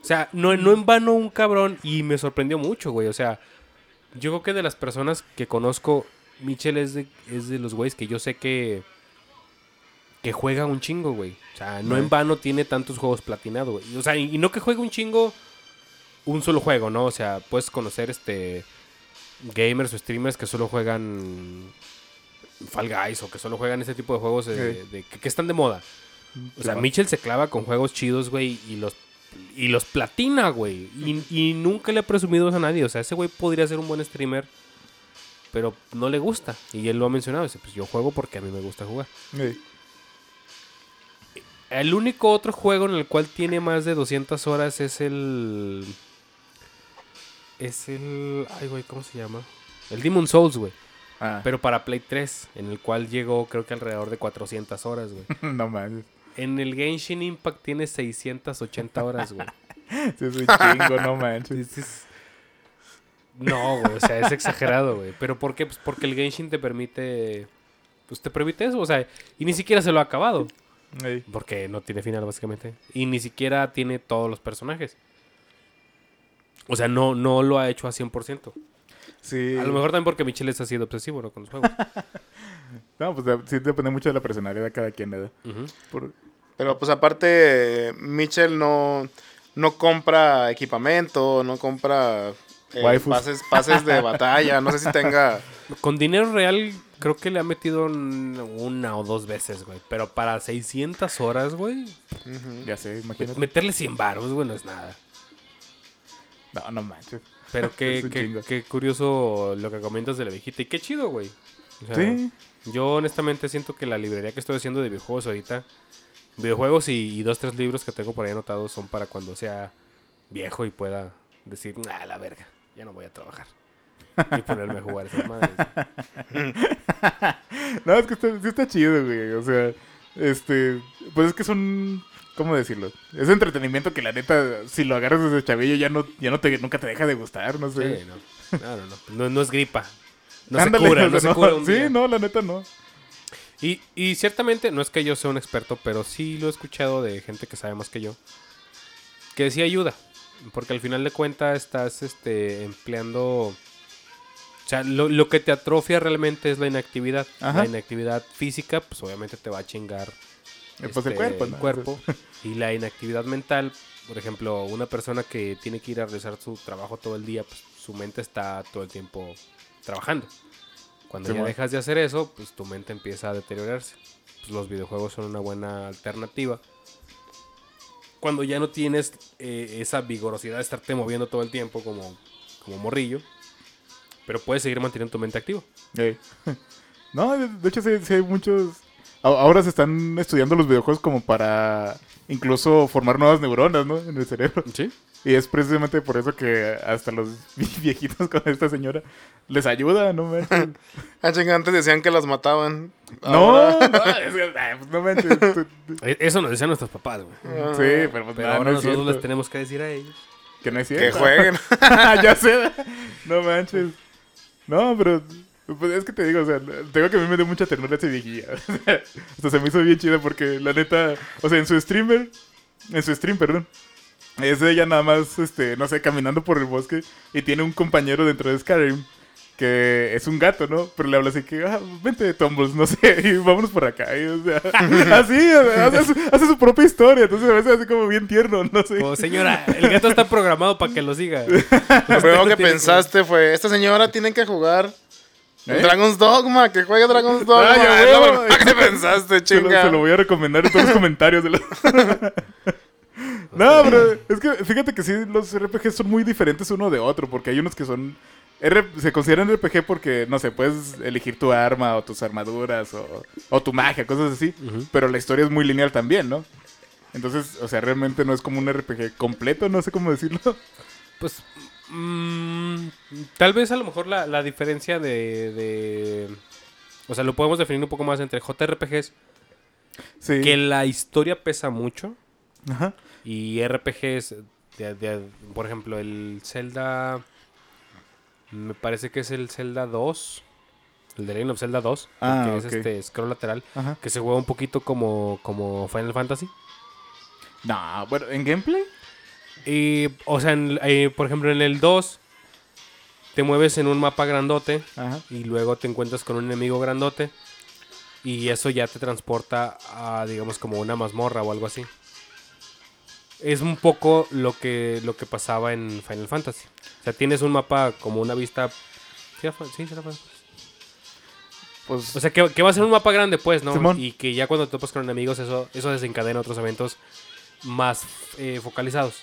S1: O sea, no, no en vano un cabrón y me sorprendió mucho, güey. O sea, yo creo que de las personas que conozco, Mitchell es de, es de los güeyes que yo sé que que juega un chingo, güey. O sea, no en vano tiene tantos juegos platinados, güey. O sea, y, y no que juegue un chingo un solo juego, ¿no? O sea, puedes conocer este gamers o streamers que solo juegan Fall Guys o que solo juegan ese tipo de juegos de-
S3: Sí.
S1: de- que, que están de moda. O sea. Mitchell se clava con juegos chidos, güey, y los y los platina, güey. Y, y nunca le ha presumido eso a nadie. O sea, ese güey podría ser un buen streamer, pero no le gusta. Y él lo ha mencionado. Dice, pues yo juego porque a mí me gusta jugar.
S3: Sí.
S1: El único otro juego en el cual tiene más de 200 horas es el... Es el... Ay, güey, ¿cómo se llama? El Demon Souls, güey.
S3: Ah,
S1: Pero para Play 3, en el cual llegó creo que alrededor de 400 horas, güey.
S3: no mames.
S1: En el Genshin Impact tiene 680 horas, güey.
S3: Sí, es un chingo, no manches.
S1: Es- No, güey, o sea, es exagerado, güey. ¿Pero por qué? Pues porque el Genshin te permite... Pues te permite eso, o sea, y ni siquiera se lo ha acabado.
S3: Sí.
S1: Porque no tiene final, básicamente. Y ni siquiera tiene todos los personajes. O sea, no, no lo ha hecho a 100%.
S3: Sí.
S1: A lo mejor también porque Michelle ha sido obsesivo ¿no? con los juegos.
S3: No, pues sí depende mucho de la personalidad de cada quien, ¿verdad? Por-
S2: Pero pues aparte, Mitchell no, no compra equipamiento, no compra eh, pases, pases de batalla. No sé si tenga.
S1: Con dinero real, creo que le ha metido un- una o dos veces, güey. Pero para 600 horas, güey.
S3: Ya sé, imagínate.
S1: meterle 100 baros, güey, no es nada.
S3: No, no manches.
S1: Pero qué, qué, qué curioso lo que comentas de la viejita. Y qué chido, güey. O sea,
S3: Sí.
S1: Yo honestamente siento que la librería que estoy haciendo de videojuegos ahorita, videojuegos y, y dos, tres libros que tengo por ahí anotados son para cuando sea viejo y pueda decir, ah, la verga, ya no voy a trabajar. Y ponerme a jugar esas madres.
S3: No, es que está, sí está chido, güey. O sea, Este, pues es que son, ¿cómo decirlo? Es entretenimiento que la neta, si lo agarras desde chavillo ya no, ya no te, nunca te deja de gustar, no sé.
S1: Sí, no. No, no, no. No, no es gripa. No
S3: Ándale,
S1: se cura, no
S3: sea,
S1: se cura un
S3: Sí,
S1: día.
S3: no, la neta no.
S1: Y, y ciertamente, no es que yo sea un experto, pero sí lo he escuchado de gente que sabe más que yo. Que sí ayuda. Porque al final de cuentas estás este, empleando... O sea, lo, lo que te atrofia realmente es la inactividad.
S3: Ajá.
S1: La inactividad física, pues obviamente te va a chingar
S3: Pues el cuerpo,
S1: cuerpo. Y la inactividad mental, por ejemplo, una persona que tiene que ir a realizar su trabajo todo el día, pues su mente está todo el tiempo trabajando. Cuando ya dejas de hacer eso, pues tu mente empieza a deteriorarse. Pues los videojuegos son una buena alternativa. Cuando ya no tienes eh, esa vigorosidad de estarte moviendo todo el tiempo como, como morrillo, pero puedes seguir manteniendo tu mente activa.
S3: Ey. No, de, de hecho sí, sí hay muchos... Ahora se están estudiando los videojuegos como para incluso formar nuevas neuronas, ¿no? En el cerebro.
S1: ¿Sí?
S3: Y es precisamente por eso que hasta los viejitos con esta señora les ayuda, ¿no manches?
S2: Ah, chinga, antes decían que las mataban.
S3: No, no, que, pues no manches.
S1: Eso nos decían nuestros papás, güey.
S3: Sí, pero, pues,
S1: Pero ahora
S3: no
S1: nosotros les tenemos que decir a ellos.
S3: Que no es
S2: Que
S3: cierto.
S2: jueguen.
S3: ya sé. No manches. No, pero pues es que te digo, o sea, tengo que a mí me dio mucha ternura ese viejilla. Hasta se me hizo bien chida porque la neta, o sea, en su streamer, en su stream, perdón, es ella nada más, este, no sé, caminando por el bosque y tiene un compañero dentro de Skyrim que es un gato, ¿no? Pero le habla así que, ah, vente, Tumbles, no sé, y vámonos por acá. y, o sea, así, o sea, hace, su, hace su propia historia, entonces a veces así como bien tierno, no sé.
S1: Como, señora, el gato está programado para que lo siga.
S2: Lo primero que
S1: Tiene
S2: pensaste fue, esta señora tiene que jugar
S3: ¿Eh?
S2: Dragon's Dogma, que juegue Dragon's Dogma.
S3: Ay, a
S2: Es lo
S3: huevo.
S2: primero que pensaste,
S3: Se lo,
S2: chinga.
S3: se lo voy a recomendar en todos los comentarios. de los- no, pero es que fíjate que sí, los RPG son muy diferentes uno de otro, porque hay unos que son... R- se consideran RPG porque, no sé, puedes elegir tu arma o tus armaduras o, o tu magia, cosas así, pero la historia es muy lineal también, ¿no? Entonces, o sea, realmente no es como un RPG completo, no sé cómo decirlo.
S1: Pues, mm, tal vez a lo mejor la, la diferencia de, de- O sea, lo podemos definir un poco más entre JRPGs,
S3: Sí.
S1: que la historia pesa mucho,
S3: Ajá.
S1: y RPGs, de- de- por ejemplo, el Zelda... Me parece que es el Zelda 2, el de Legend of Zelda 2,
S3: Ah,
S1: que es este scroll lateral,
S3: Ajá.
S1: que se juega un poquito como, como Final Fantasy.
S3: No, bueno, ¿en gameplay?
S1: Y, o sea, en- eh, por ejemplo, en el 2 te mueves en un mapa grandote
S3: Ajá.
S1: y luego te encuentras con un enemigo grandote y eso ya te transporta a, digamos, como una mazmorra o algo así. Es un poco lo que, lo que pasaba en Final Fantasy. O sea, tienes un mapa como una vista... ¿Sí, sí, sí?
S3: Pues,
S1: O sea, que, que va a ser un mapa grande, pues, ¿no?
S3: Simón.
S1: Y que ya cuando te topas con enemigos, eso, eso desencadena otros eventos más eh, focalizados.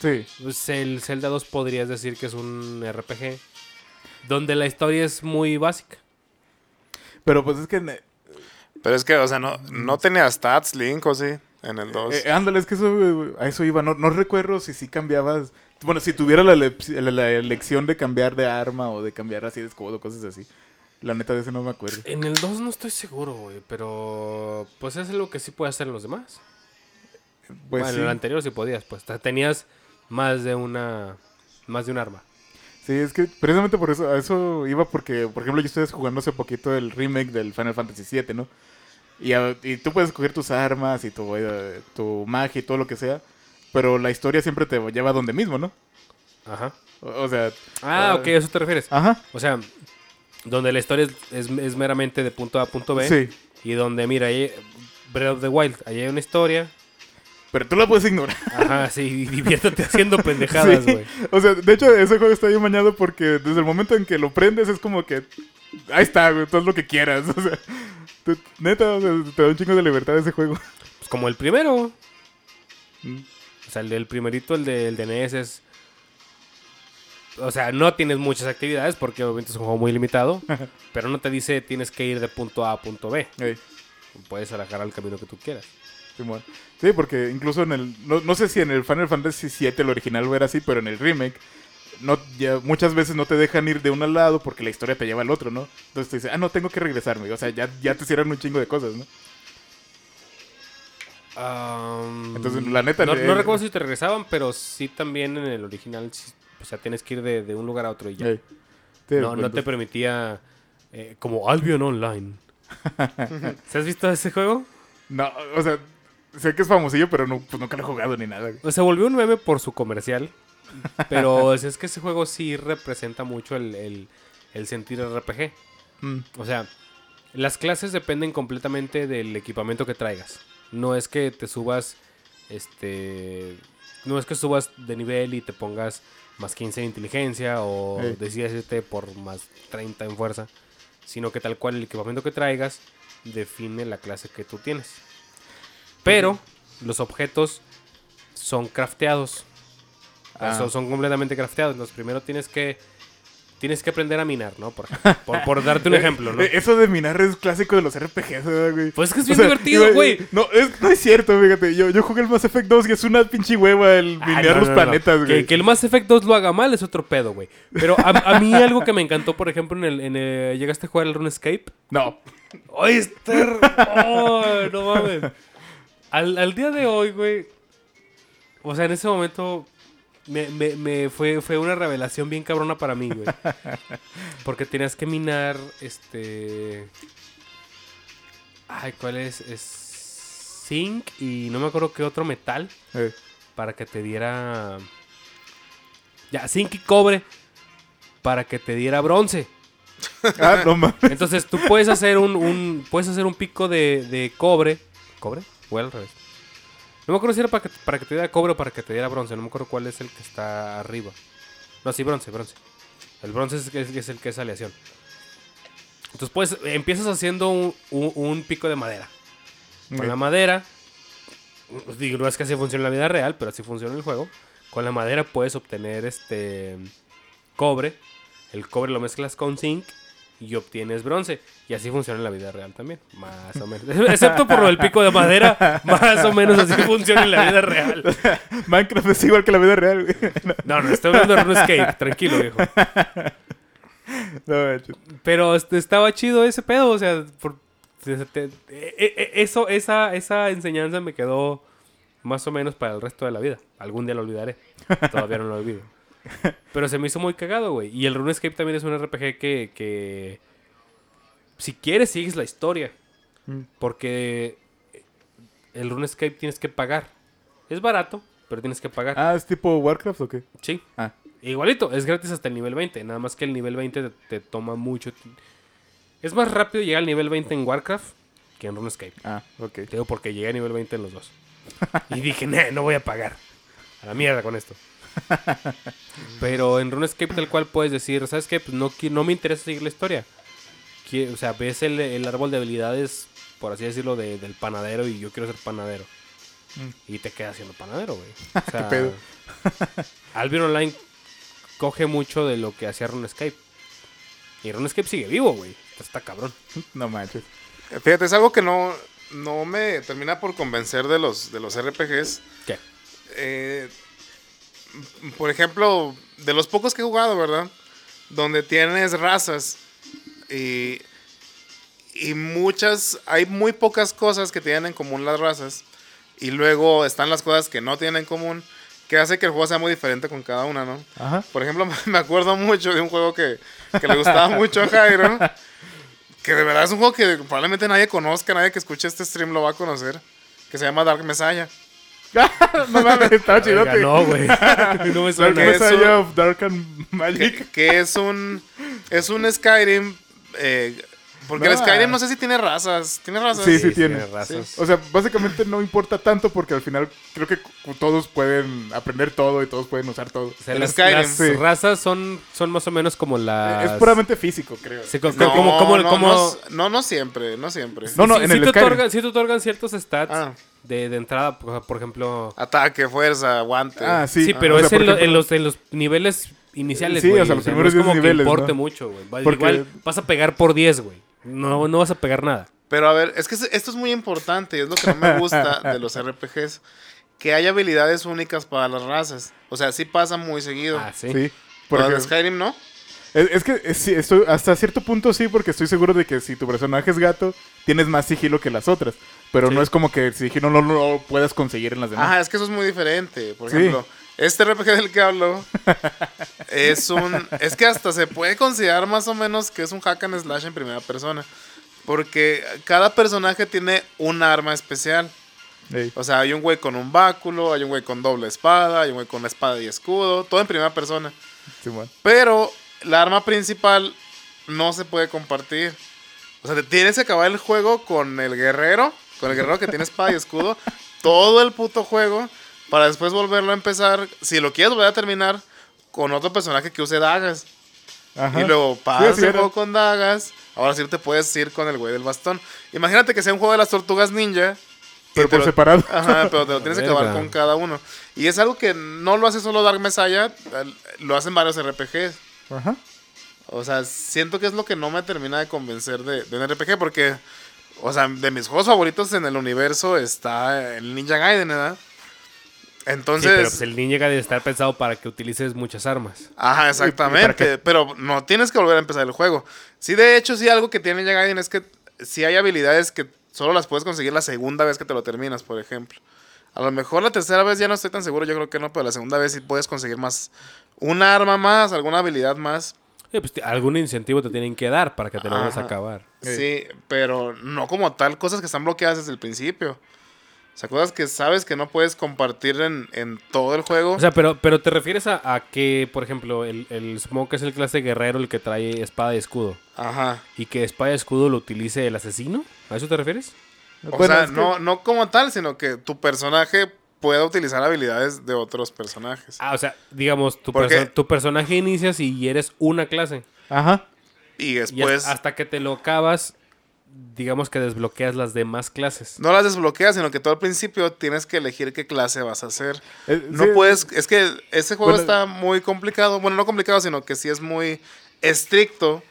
S3: Sí.
S1: Pues el Zelda 2 podrías decir que es un RPG donde la historia es muy básica.
S3: Pero pues es que... eh,
S2: Pero es que, o sea, no, no tenía stats Link, ¿o sí? En el 2.
S3: Eh, ándale, es que eso, eh, a eso iba. No, no recuerdo si sí cambiabas. Bueno, si tuviera la, le- la- la elección de cambiar de arma o de cambiar así de escudo, cosas así. La neta de ese no me acuerdo.
S1: En el 2 no estoy seguro, güey, pero pues es algo que sí puede hacer en los demás.
S3: Pues
S1: bueno,
S3: sí.
S1: en el anterior sí podías, pues te- tenías más de una más de un arma.
S3: Sí, es que precisamente por eso, a eso iba porque, por ejemplo, yo estoy jugando hace poquito el remake del Final Fantasy VII, ¿no? Y, a- y tú puedes escoger tus armas y tu, eh, tu magia y todo lo que sea, pero la historia siempre te lleva a donde mismo, ¿no?
S1: Ajá.
S3: O, o sea...
S1: Ah,
S3: ah,
S1: ok, a eso te refieres.
S3: Ajá.
S1: O sea, donde la historia es, es- es meramente de punto A a punto B.
S3: Sí,
S1: Y donde, mira, ahí, Breath of the Wild, ahí hay una historia.
S3: Pero tú la puedes ignorar.
S1: Ajá, sí, y diviértete haciendo pendejadas,
S3: Sí.
S1: güey.
S3: O sea, de hecho, ese juego está bien mañado porque desde el momento en que lo prendes es como que. Ahí está, güey, todo lo que quieras. O sea, tú- neta, o sea, te da un chingo de libertad ese juego.
S1: Pues como el primero.
S3: Mm.
S1: O sea, el del primerito, el de, el de NES es... O sea, no tienes muchas actividades porque obviamente es un juego muy limitado. pero no te dice tienes que ir de punto A a punto B. Puedes agarrar el camino que tú quieras.
S3: Simón. Sí, porque incluso en el. No, no sé si en el Final Fantasy VII el original era así, pero en el remake. No, ya muchas veces no te dejan ir de un al lado porque la historia te lleva al otro, ¿no? Entonces te dice, ah, no, tengo que regresarme. O sea, ya, ya te cierran un chingo de cosas, ¿no? Entonces, la neta,
S1: No, no recuerdo si te regresaban, pero sí también en el original. o sea, tienes que ir de, de un lugar a otro y ya.
S3: Sí,
S1: no, no te permitía. eh, como Albion Online. ¿Se has visto ese juego?
S3: No, o sea, sé que es famosillo, pero no, pues nunca lo he jugado ni nada. güey.
S1: O sea, volvió un meme por su comercial. Pero es que ese juego sí representa mucho el, el, el sentir RPG.
S3: Mm,
S1: O sea, las clases dependen completamente del equipamiento que traigas. No es que te subas, este, no es que subas de nivel y te pongas más 15 en inteligencia o
S3: Ey.
S1: decidas irte por más 30 en fuerza, sino que tal cual el equipamiento que traigas define la clase que tú tienes. Pero los objetos son crafteados.
S3: Ah.
S1: Son, son completamente crafteados. Entonces, primero tienes que tienes que aprender a minar, ¿no? Por, por, por darte un ejemplo, ¿no?
S3: Eh, Eso de minar es clásico de los RPGs, ¿verdad, güey.
S1: Pues es que es
S3: O
S1: bien
S3: sea,
S1: divertido, güey.
S3: No, es, no es cierto, fíjate. Yo, yo jugué el Mass Effect 2 y es una pinche hueva el
S1: Ah,
S3: minear
S1: no,
S3: los
S1: no,
S3: planetas, güey.
S1: Que, que el Mass Effect 2 lo haga mal es otro pedo, güey. Pero a, a mí algo que me encantó, por ejemplo, en el, en el- ¿Llegaste a jugar el RuneScape?
S3: No.
S1: ¡Ay, Esther! ¡Ay, no mames! Al, al día de hoy, güey... O sea, en ese momento... Me, me- me fue, fue una revelación bien cabrona para mí, güey. Porque tenías que minar, este... Ay, ¿cuál es? Es zinc y no me acuerdo qué otro metal para que te diera. Ya, zinc y cobre para que te diera bronce.
S3: Ah, no mames.
S1: Entonces tú puedes hacer un, un- puedes hacer un pico de, de cobre. ¿Cobre? O al revés. No me acuerdo si era para que, para que te diera cobre o para que te diera bronce. No me acuerdo cuál es el que está arriba. No, sí, bronce, bronce. El bronce es, es- es el que es aleación. Entonces pues empiezas haciendo un, un- un pico de madera. Con la madera, digo, no es que así funcione en la vida real, pero así funciona en el juego. Con la madera puedes obtener este cobre. El cobre lo mezclas con zinc y obtienes bronce. Y así funciona en la vida real también, más o menos. Excepto por lo del pico de madera, más o menos así funciona en la vida real.
S3: Minecraft es igual que la vida real, güey.
S1: No, no, estoy hablando de RuneScape, tranquilo, viejo.
S3: No.
S1: Pero este, estaba chido ese pedo, o sea, por- te- te- e- e- eso, esa, esa enseñanza me quedó más o menos para el resto de la vida. Algún día lo olvidaré. Todavía no lo olvido. Pero se me hizo muy cagado, güey. Y el RuneScape también es un RPG que, que si quieres sigues la historia.
S3: Mm.
S1: Porque el RuneScape tienes que pagar. Es barato, pero tienes que pagar.
S3: Ah, ¿es tipo Warcraft o qué?
S1: Sí.
S3: Ah,
S1: Igualito, es gratis hasta el nivel 20. Nada más que el nivel 20 te, te toma mucho. Es más rápido llegar al nivel 20 en Warcraft que en RuneScape.
S3: ah, ok.
S1: Te digo porque llegué a nivel 20 en los dos. Y dije, "Nah, no voy a pagar. A la mierda con esto. Pero en RuneScape tal cual puedes decir, ¿sabes qué? Pues no, no me interesa seguir la historia. O sea, ves el, el árbol de habilidades, por así decirlo, de- del panadero y yo quiero ser panadero.
S3: Mm.
S1: Y te quedas siendo panadero, güey. O sea,
S3: pedo?
S1: Albion Online coge mucho de lo que hacía RuneScape. Y RuneScape sigue vivo, güey. Está cabrón.
S3: No manches.
S2: Fíjate, es algo que no, no me termina por convencer de los, de los RPGs.
S1: ¿Qué?
S2: Eh, por ejemplo, de los pocos que he jugado, ¿verdad? Donde tienes razas y, y muchas, hay muy pocas cosas que tienen en común las razas y luego están las cosas que no tienen en común, que hace que el juego sea muy diferente con cada una, ¿no?
S3: Ajá.
S2: Por ejemplo, me acuerdo mucho de un juego que, que le gustaba mucho a Jairo. Que de verdad es un juego que probablemente nadie conozca, nadie que escuche este stream lo va a conocer. Que se llama Dark Messiah.
S3: no mames, estaba chidote.
S1: no, güey. no me
S3: Dark
S1: suena.
S2: que es
S3: Messiah
S2: un-
S3: of Dark and Magic.
S2: Que, que es un es un Skyrim. eh, porque el. Skyrim no sé si tiene razas. ¿Tiene razas?
S3: Sí, sí, tiene.
S1: razas.
S3: O sea, básicamente no importa tanto porque al final creo que todos pueden aprender todo y todos pueden usar todo.
S1: O sea,
S2: El
S1: las,
S2: Skyrim.
S1: las
S3: Sí.
S1: razas son, son más o menos como las...
S3: Es puramente físico, creo.
S2: No,
S1: como, como,
S2: no,
S1: como-
S2: no, no, no siempre, no siempre.
S3: No, no,
S1: sí-
S3: en
S1: sí
S3: el
S1: te
S3: Skyrim.
S1: otorgan, sí te otorgan ciertos stats
S2: Ah.
S1: De, de entrada, por, ejemplo...
S2: Ataque, fuerza, guante.
S3: Ah, sí.
S1: Sí, pero
S3: o sea,
S1: es en, lo-
S3: ejemplo-
S1: en los, en los niveles iniciales,
S3: Sí,
S1: güey.
S3: o sea, los
S1: no
S3: primeros
S1: es como
S3: 10
S1: que
S3: niveles,
S1: importe
S3: ¿no?
S1: mucho, güey.
S3: Porque-
S1: Igual vas a pegar por 10, güey. No, no vas a pegar nada.
S2: Pero a ver, es que esto es muy importante y es lo que no me gusta de los RPGs. Que hay habilidades únicas para las razas. O sea, sí pasa muy seguido.
S1: Ah, sí.
S3: Sí.
S2: Pero
S3: Porque
S2: en Skyrim no.
S3: es, es que es- sí, estoy, hasta cierto punto sí, porque estoy seguro de que si tu personaje es gato, tienes más sigilo que las otras. Pero
S1: Sí.
S3: no es como que si dije no, no, no lo puedas conseguir en las demás.
S2: Ajá, es que eso es muy diferente. Por
S3: Sí.
S2: ejemplo, este RPG del que hablo es un. Es que hasta se puede considerar más o menos que es un hack and slash en primera persona. Porque cada personaje tiene un arma especial. O sea, hay un güey con un báculo, hay un güey con doble espada, hay un güey con espada y escudo, todo en primera persona. Pero la arma principal no se puede compartir. O sea, te tienes que acabar el juego con el guerrero, con el guerrero que tiene espada y escudo, todo el puto juego, para después volverlo a empezar, si lo quieres volver a terminar, con otro personaje que use dagas.
S3: Ajá.
S2: Y luego
S3: Sí,
S2: el
S3: era.
S2: juego con dagas, ahora sí te puedes ir con el güey del bastón. Imagínate que sea un juego de las tortugas ninja.
S3: Pero
S2: te
S3: por
S2: lo-
S3: separado.
S2: Ajá, pero te lo tienes que acabar con cada uno. Y es algo que no lo hace solo Dark Messiah, lo hacen varios RPGs.
S3: Ajá.
S2: O sea, siento que es lo que no me termina de convencer de, de un RPG porque, o sea, de mis juegos favoritos en el universo está el Ninja Gaiden, ¿verdad? Entonces,
S1: sí, pero pues el ninja debe estar pensado para que utilices muchas armas.
S2: ajá,
S3: ¿para
S2: exactamente, pero no tienes que volver a empezar el juego. Sí, de hecho, sí, algo que tiene Ninja Gaiden es que sí hay habilidades que solo las puedes conseguir la segunda vez que te lo terminas, por ejemplo. A lo mejor la tercera vez ya no estoy tan seguro, yo creo que no, pero la segunda vez sí puedes conseguir más, un arma más, alguna habilidad más.
S1: Sí, pues, algún incentivo te tienen que dar para que te lo vayas a acabar.
S2: Sí, pero no como tal, cosas que están bloqueadas desde el principio. O sea, cosas que sabes que no puedes compartir en, en todo el juego.
S1: O sea, pero, pero te refieres a, a que, por ejemplo, el, el Smoke es el clase guerrero el que trae espada y escudo.
S2: Ajá.
S1: Y que espada y escudo lo utilice el asesino. ¿A eso te refieres?
S2: O
S3: Bueno,
S2: sea,
S3: es que-
S2: no, no como tal, sino que tu personaje pueda utilizar habilidades de otros personajes.
S1: Ah, o sea, digamos, tu,
S2: Porque-
S1: perso- tu personaje inicias y eres una clase.
S3: Ajá.
S2: Y
S1: Y
S2: después
S1: hasta- hasta que te lo acabas, digamos que desbloqueas las demás clases.
S2: no las desbloqueas, sino que todo al principio tienes que elegir qué clase vas a hacer.
S3: Eh,
S2: No
S3: sí,
S2: puedes, es que ese juego
S3: Bueno-
S2: está muy complicado. Bueno, no complicado, sino que sí es muy estricto.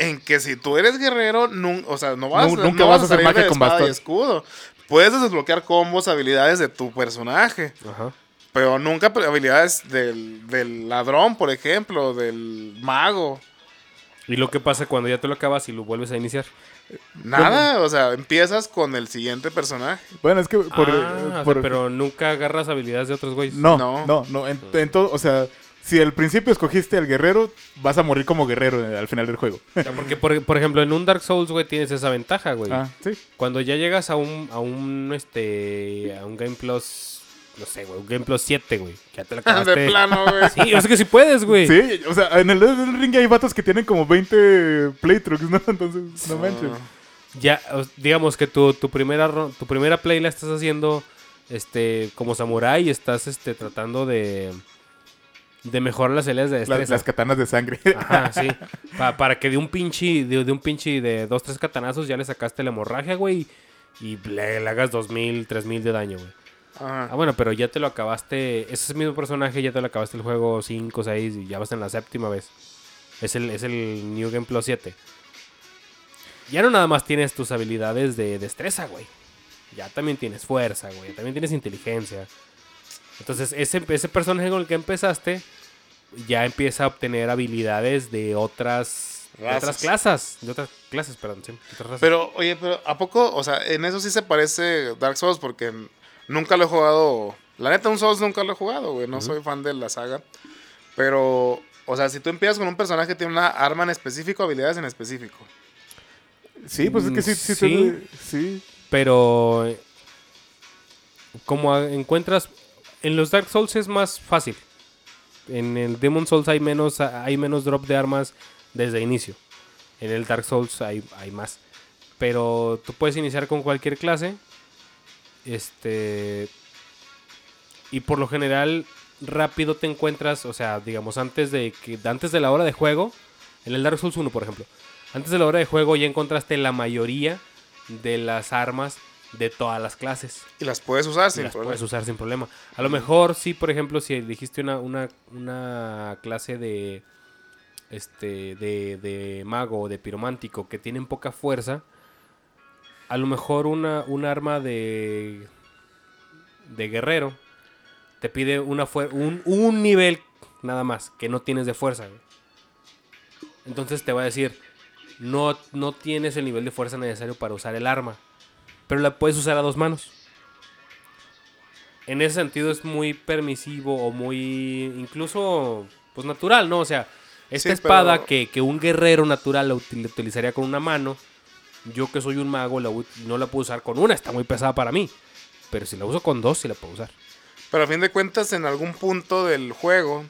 S2: En que si tú eres guerrero, o sea, no vas,
S3: Nu- nunca
S2: no
S3: vas a hacer
S2: salir
S3: magia
S2: de
S3: con
S2: y
S3: bastón.
S2: escudo. Puedes desbloquear combos, habilidades de tu personaje.
S1: Ajá.
S2: Pero nunca habilidades del, del ladrón, por ejemplo, del mago.
S1: ¿Y lo que pasa cuando ya te lo acabas y lo vuelves a iniciar?
S2: Nada, o sea, empiezas con el siguiente personaje.
S3: Bueno, es que por,
S1: Ah, o sea,
S3: por-
S1: pero nunca agarras habilidades de otros güeyes.
S3: No,
S2: No.
S3: no, no. En, en todo, o sea, si al principio escogiste al guerrero, vas a morir como guerrero eh, al final del juego.
S1: O sea, porque, por, por ejemplo, en un Dark Souls, güey, tienes esa ventaja, güey.
S3: ah, sí.
S1: Cuando ya llegas a un, a un, este, a un Game Plus, no sé, güey, un Game Plus 7, güey, ya te lo acabaste.
S2: De plano, güey.
S1: Sí, yo sé que sí puedes, güey.
S3: Sí, o sea, en el Elden Ring hay vatos que tienen como 20 playthroughs, ¿no? Entonces, no manches.
S1: Ya, o- digamos que tu, tu primera tu primera play la estás haciendo este como samurai y estás este tratando de de mejorar las habilidades de
S3: Las,
S1: destreza.
S3: las katanas de sangre.
S1: Ajá, sí. Pa- para que de un pinche de, de un pinche de dos tres katanazos ya le sacaste la hemorragia, güey, y le, le hagas 2000, 3000 de daño, güey.
S2: Ajá.
S1: Ah, bueno, pero ya te lo acabaste, ese mismo personaje ya te lo acabaste el juego 5, 6 y ya vas en la séptima vez. Es el, es el New Game Plus 7. Ya no nada más tienes tus habilidades de destreza, güey. Ya también tienes fuerza, güey. También tienes inteligencia. Entonces, ese, ese personaje con el que empezaste ya empieza a obtener habilidades de otras, de otras clases. De otras clases, perdón. sí, de otras razas.
S2: Pero, oye, pero ¿a poco? O sea, en eso sí se parece Dark Souls porque nunca lo he jugado. La neta, un Souls nunca lo he jugado, güey. No soy fan de la saga. Pero, o sea, si tú empiezas con un personaje que tiene una arma en específico, habilidades en específico.
S3: Sí, pues es que sí, sí,
S1: Sí.
S3: te- sí.
S1: Pero como encuentras en los Dark Souls es más fácil. En el Demon Souls hay menos hay menos drop de armas desde inicio. En el Dark Souls hay, hay más. Pero tú puedes iniciar con cualquier clase. Este y por lo general rápido te encuentras, o sea, digamos antes de que antes de la hora de juego, en el Dark Souls 1, por ejemplo, antes de la hora de juego ya encontraste la mayoría de las armas de todas las clases.
S2: Y las puedes usar sin
S1: las
S2: problema.
S1: puedes usar sin problema. A lo mejor sí, por ejemplo, si elegiste una, una, una clase de este de, de mago o de piromántico que tienen poca fuerza, a lo mejor una, un arma de de guerrero te pide una un, un nivel nada más que no tienes de fuerza. Entonces te va a decir, no, no tienes el nivel de fuerza necesario para usar el arma. Pero la puedes usar a dos manos. En ese sentido es muy permisivo o muy incluso pues natural, ¿no? O sea, esta
S2: Sí,
S1: espada
S2: pero-
S1: que, que un guerrero natural la util- utilizaría con una mano, yo que soy un mago la no la puedo usar con una, está muy pesada para mí. Pero si la uso con dos, sí la puedo usar.
S2: Pero a fin de cuentas, en algún punto del juego,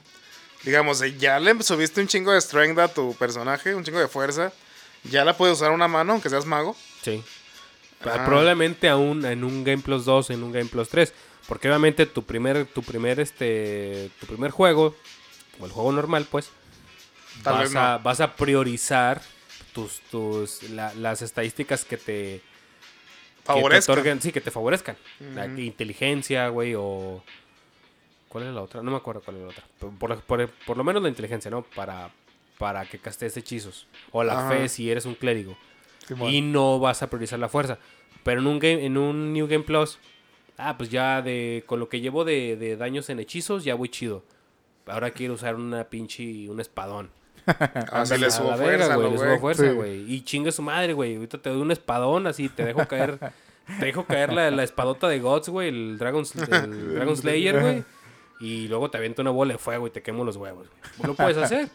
S2: digamos, eh, ya le subiste un chingo de strength a tu personaje, un chingo de fuerza. Ya la puedes usar una mano, aunque seas mago.
S1: Sí.
S2: Ah.
S1: Probablemente aún en un Game Plus 2, en un Game Plus 3. Porque obviamente tu primer, tu primer, este, tu primer juego, o el juego normal, pues,
S2: Tal
S1: vas a, vas a priorizar tus, tus, la- las estadísticas que te, que te otorguen- sí, que te favorezcan. La inteligencia, güey, o... ¿Cuál es la otra? No me acuerdo cuál es la otra. Por, por- por- por lo menos la inteligencia, ¿no? Para, para que castees hechizos. O la
S2: Ajá.
S1: fe si eres un clérigo. Y no vas a priorizar la fuerza. Pero en un game, en un New Game Plus, ah, pues ya de con lo que llevo de, de daños en hechizos, ya voy chido. Ahora quiero usar una pinche un espadón.
S2: Así
S1: A
S2: le
S1: la
S2: subo fuerza,
S1: güey, le subo
S2: güey.
S1: fuerza,
S3: Sí.
S1: güey. Y chingue su madre, güey. Ahorita te doy un espadón así, te dejo caer. te dejo caer la, la espadota de Gods, güey, el Dragon, el Dragon Slayer, güey. Y luego te aviento una bola de fuego y te quemo los huevos. güey. Lo puedes hacer,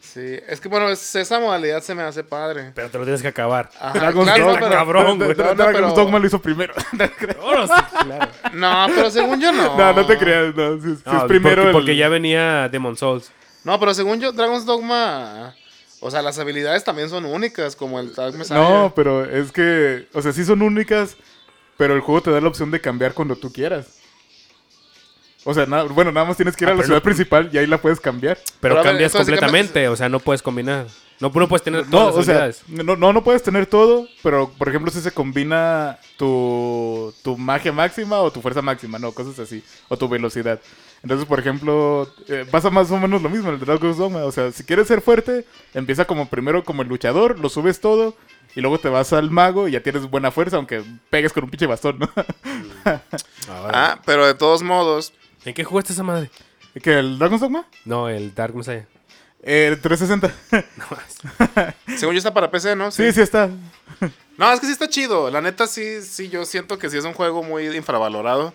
S2: Sí, es que bueno, es- esa modalidad se me hace padre.
S1: pero te lo tienes que acabar.
S2: Ajá,
S3: Dragon's
S2: claro,
S3: Dogma,
S2: pero-
S1: cabrón, güey.
S3: Dra-
S2: No, no,
S3: Dragon's
S2: pero-
S3: Dogma lo hizo primero.
S1: Sí, claro.
S2: No, pero según yo no.
S3: no, no te creas. No, si, si
S1: No,
S3: es primero
S1: porque,
S3: el-
S1: porque ya venía Demon Souls.
S2: No, pero según yo, Dragon's Dogma. O sea, las habilidades también son únicas, como el Messiah.
S3: No, pero es que, o sea, sí son únicas, pero el juego te da la opción de cambiar cuando tú quieras. O sea, nada, bueno, nada más tienes que ir
S1: Ah,
S3: a la
S1: pero
S3: ciudad
S1: no-
S3: principal y ahí la puedes cambiar.
S1: Pero,
S2: Pero a ver,
S1: cambias completamente, o sea, no puedes combinar. No, no puedes tener
S3: No,
S1: todas las
S3: o sea, no, no, no puedes tener todo, pero por ejemplo, si se combina tu, tu magia máxima o tu fuerza máxima, no, cosas así, o tu velocidad. Entonces, por ejemplo, eh, pasa más o menos lo mismo en el Dragon's Dogma. O sea, si quieres ser fuerte, empieza como primero como el luchador, lo subes todo, y luego te vas al mago y ya tienes buena fuerza, aunque pegues con un pinche bastón, ¿no?
S2: Ah, pero de todos modos.
S1: ¿En qué jugaste esa madre?
S3: ¿Que el Dragon's Dogma?
S1: No, el Dark Messiah.
S3: Eh, 360.
S1: No más.
S2: Según yo está para PC, ¿no?
S3: sí, sí está.
S2: No, es que sí está chido. La neta, sí, sí, yo siento que sí es un juego muy infravalorado.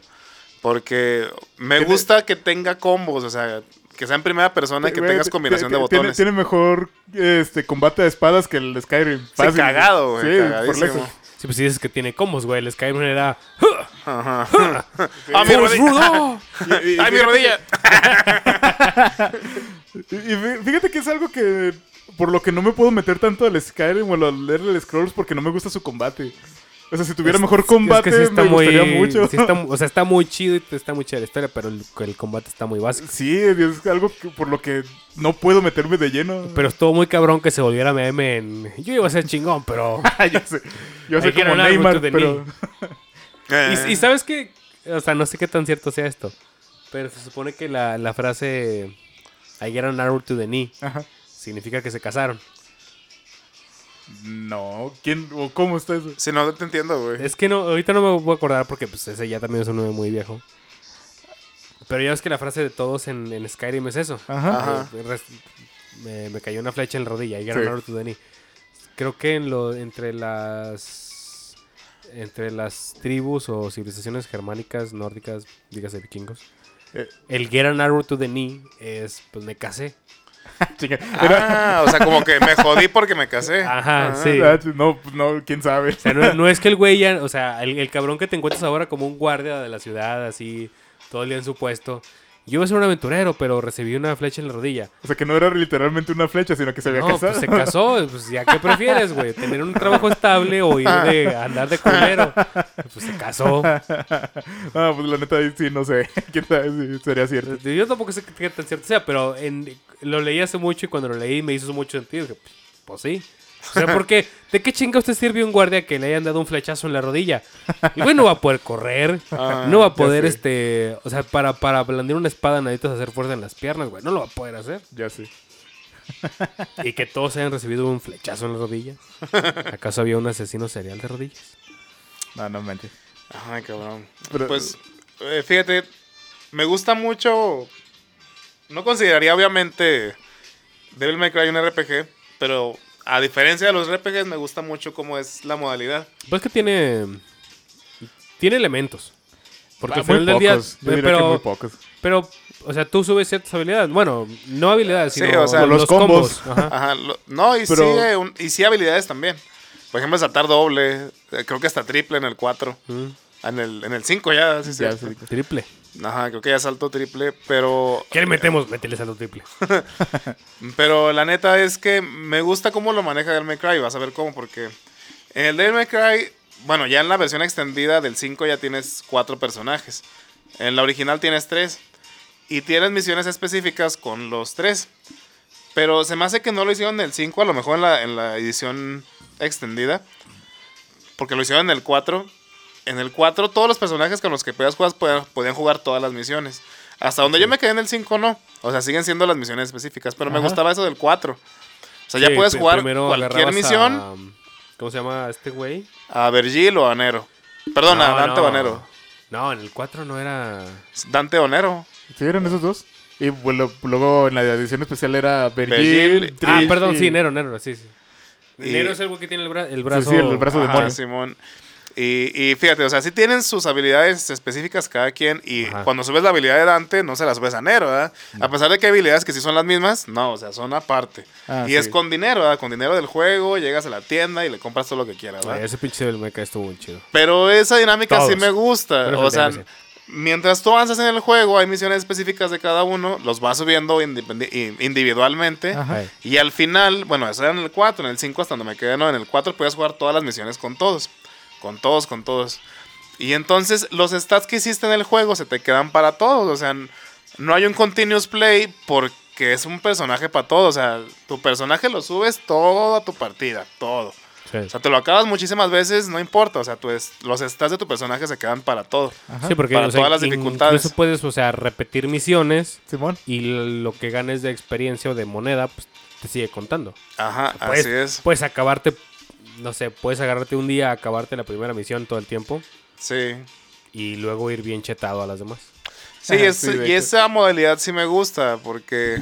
S2: Porque me gusta que tenga combos, o sea, que sea en primera persona y que tengas combinación de botones.
S3: Tiene, tiene mejor este, combate de espadas que el Skyrim.
S2: Sí,
S3: Fácil.
S2: cagado, güey,
S3: Sí, por lejos.
S1: Pues dices que tiene combos, güey. El Skyrim era...
S2: Ajá. ¡Ah, mi
S1: ¡Force
S2: rodilla!
S3: Y- fíjate que es algo que por lo que no me puedo meter tanto al Skyrim o al leer el Scrolls porque no me gusta su combate. O sea, si tuviera
S1: Es-
S3: mejor combate
S1: es que sí está
S3: me
S1: muy,
S3: gustaría mucho.
S1: sí está mu- o sea, está muy chido y está muy chida la historia, pero el, el combate está muy básico.
S3: Sí, es algo que- por lo que no puedo meterme de lleno.
S1: Pero estuvo muy cabrón que se volviera meme en... Yo iba a ser chingón, pero...
S3: yo sé, yo sé como Neymar,
S1: mucho de
S3: pero...
S1: Y, y sabes que, o sea, no sé qué tan cierto sea esto, pero se supone que la, la frase I get an arrow to the knee
S3: Ajá.
S1: significa que se casaron.
S3: No, ¿quién o cómo está eso?
S2: Si no te entiendo, güey.
S1: Es que no, ahorita no me voy a acordar porque pues ese ya también es un meme muy viejo. Pero ya ves que la frase de todos en, en Skyrim es eso.
S3: Ajá.
S1: Eh, Me, me cayó una flecha en la rodilla. I get
S3: Sí.
S1: an arrow to the knee. Creo que en lo, entre las entre las tribus o civilizaciones germánicas, nórdicas, dígase vikingos,
S3: Eh,
S1: el get an arrow to the knee es pues me casé.
S2: Ah, o sea, como que me jodí porque me casé.
S1: Ajá,
S2: Ah.
S1: sí.
S3: Ah, No, pues no, quién sabe.
S1: O sea, no, no es que el güey ya, o sea, el, el cabrón que te encuentras ahora como un guardia de la ciudad, así, todo el día en su puesto. Yo iba a ser un aventurero, pero recibí una flecha en la rodilla.
S3: O sea, que no era literalmente una flecha, sino que se había
S1: No,
S3: casado.
S1: pues se casó. Pues ya, ¿qué prefieres, güey? ¿Tener un trabajo estable o ir de andar de culero? Pues se casó.
S3: Ah, pues la neta sí, no sé. quién sabe si sería cierto.
S1: Yo tampoco sé qué tan cierto sea, pero en, lo leí hace mucho y cuando lo leí me hizo mucho sentido. Dije, pues, pues sí. O sea, porque ¿de qué chinga usted sirve un guardia que le hayan dado un flechazo en la rodilla? Y güey, no va a poder correr,
S2: Ah,
S1: no va a poder, este, o sea, para, para blandir una espada necesitas hacer fuerza en las piernas, güey, no lo va a poder hacer.
S3: Ya sé.
S1: Y que todos hayan recibido un flechazo en la rodilla. ¿Acaso había un asesino serial de rodillas?
S3: No, no manches.
S2: Ay, cabrón.
S3: Pero-
S2: Pues, eh, fíjate, me gusta mucho. No consideraría, obviamente, Devil May Cry un RPG, pero a diferencia de los RPGs, me gusta mucho cómo es la modalidad.
S1: Pues que tiene tiene elementos. Porque
S3: Ah,
S1: al final del día. Pero,
S3: muy pocos.
S1: pero, o sea, tú subes ciertas habilidades. Bueno, no habilidades,
S2: Sí,
S1: sino
S2: o sea,
S1: los,
S3: los
S1: combos.
S3: combos.
S1: Ajá.
S2: Ajá, lo- no, y,
S3: Pero-
S2: sí, eh, un- y sí habilidades también. Por ejemplo, saltar doble, eh, creo que hasta triple en el 4.
S1: Mm,
S2: En el, en el 5 ya, sí,
S3: Ya,
S2: sí.
S3: sí.
S1: Triple.
S2: Ajá, creo que ya saltó triple, pero...
S1: ¿Qué le metemos? Métele salto triple.
S2: Pero la neta es que me gusta cómo lo maneja Devil May Cry. Vas a ver cómo, porque en el Devil May Cry, bueno, ya en la versión extendida del 5 ya tienes cuatro personajes. En la original tienes tres. Y tienes misiones específicas con los tres. Pero se me hace que no lo hicieron en el 5, a lo mejor en la, en la edición extendida. Porque lo hicieron en el 4. En el 4 todos los personajes con los que podías jugar podían, podían jugar todas las misiones. Hasta donde yo me quedé en el 5 no. O sea, siguen siendo las misiones específicas. Pero me gustaba eso del 4. O sea, ya puedes jugar cualquier misión
S1: a- ¿Cómo se llama este güey?
S2: a, Vergil o a Nero. Perdón, a
S1: No,
S2: Dante
S1: no.
S2: o a Nero.
S1: No, en el 4 no era.
S2: Dante o Nero.
S3: Sí, eran esos dos. Y bueno, luego en la edición especial era
S2: Vergil,
S3: Vergil.
S1: Ah, perdón,
S3: y-
S1: sí, Nero, Nero, sí, sí.
S2: Y-
S1: Nero es el güey que tiene el, bra- el brazo.
S3: sí, el brazo de.
S2: Simón. Y, y fíjate, o sea, sí tienen sus habilidades específicas cada quien. Y
S1: Ajá.
S2: cuando subes la habilidad de Dante, no se la subes a Nero, ¿verdad? A pesar de que hay habilidades que sí son las mismas, no, o sea, son aparte.
S3: Ah,
S2: y
S3: sí.
S2: es con dinero, ¿verdad? Con dinero del juego, llegas a la tienda y le compras todo lo que quieras,
S1: Ay,
S2: ¿verdad?
S1: ese pinche del mecha estuvo muy chido.
S2: Pero esa dinámica sí me gusta.
S1: Pero
S2: O sea, mientras tú avanzas en el juego, hay misiones específicas de cada uno, los vas subiendo individualmente.
S3: Ajá.
S2: Y al final, bueno, eso era en el 4, en el 5 hasta donde me quedé, no, en el 4 podías jugar todas las misiones con todos. Con todos, con todos. Y entonces los stats que hiciste en el juego se te quedan para todos. O sea, no hay un continuous play porque es un personaje para todos. O sea, tu personaje lo subes todo a tu partida, todo.
S1: Sí.
S2: O sea, te lo acabas muchísimas veces, no importa. O sea, tu es- los stats de tu personaje se quedan para todo.
S3: Ajá.
S1: Sí, porque
S2: Para
S1: o sea,
S2: todas las dificultades.
S1: Incluso puedes, o sea, repetir misiones
S3: Simón.
S1: y lo que ganes de experiencia o de moneda, pues te sigue contando.
S2: Ajá,
S1: Puedes,
S2: así es.
S1: Puedes acabarte, no sé, puedes agarrarte un día, acabarte la primera misión todo el tiempo
S2: Sí.
S1: y luego ir bien chetado a las demás.
S2: Sí, es-
S3: sí,
S2: y esa modalidad sí me gusta porque,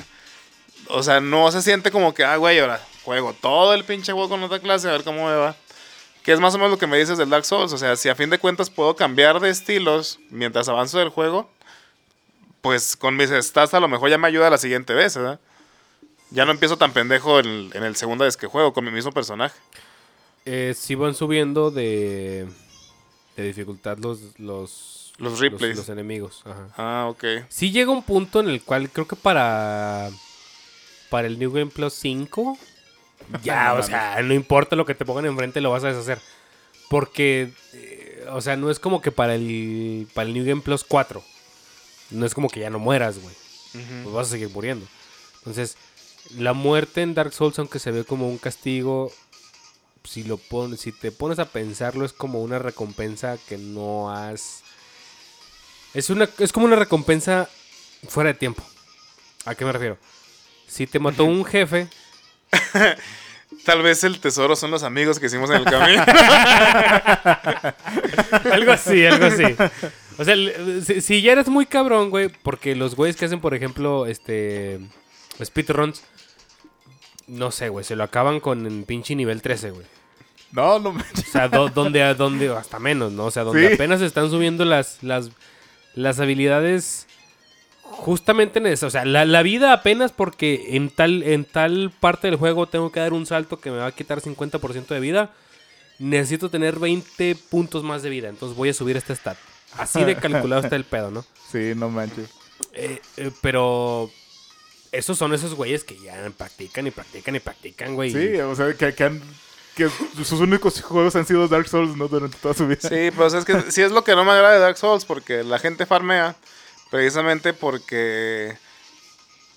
S2: o sea, no se siente como que, ah, güey, ahora juego todo el pinche juego con otra clase a ver cómo me va. Que es más o menos lo que me dices del Dark Souls. O sea, si a fin de cuentas puedo cambiar de estilos mientras avanzo del juego, pues con mis stats a lo mejor ya me ayuda la siguiente vez, ¿verdad? Ya no empiezo tan pendejo en, en el segunda vez que juego con mi mismo personaje.
S1: Eh, sí van subiendo de, de dificultad los, los,
S2: Los replays.
S1: los enemigos. Ajá.
S2: Ah, ok.
S1: Sí llega un punto en el cual creo que para para el New Game Plus 5 ya, o sea, no importa lo que te pongan enfrente lo vas a deshacer. Porque eh, o sea, no es como que para el para el New Game Plus 4 no es como que ya no mueras, güey. Pues vas a seguir muriendo. Entonces, la muerte en Dark Souls aunque se ve como un castigo si lo pones si te pones a pensarlo es como una recompensa que no has es una es como una recompensa fuera de tiempo. ¿A qué me refiero? Si te mató un jefe,
S2: Tal vez el tesoro son los amigos que hicimos en el camino.
S1: algo así, algo así. O sea, si, si ya eres muy cabrón, güey, porque los güeyes que hacen, por ejemplo, este speedruns, no sé, güey, se lo acaban con el pinche nivel 13, güey.
S3: No, no manches.
S1: O sea, do- donde, donde, hasta menos, ¿no? O sea, donde
S3: Sí.
S1: apenas están subiendo las, las, las habilidades justamente en eso. O sea, la, la vida apenas porque en tal, en tal parte del juego tengo que dar un salto que me va a quitar 50% de vida. Necesito tener 20 puntos más de vida. Entonces voy a subir este stat. Así de calculado está el pedo, ¿no?
S3: Sí, no manches.
S1: Eh, eh, pero esos son esos güeyes que ya practican y practican y practican, güey.
S3: Sí, o sea, que, que han... Que sus únicos juegos han sido Dark Souls, ¿no? Durante toda su vida.
S2: Sí, pues es que sí es lo que no me agrada de Dark Souls, porque la gente farmea precisamente porque,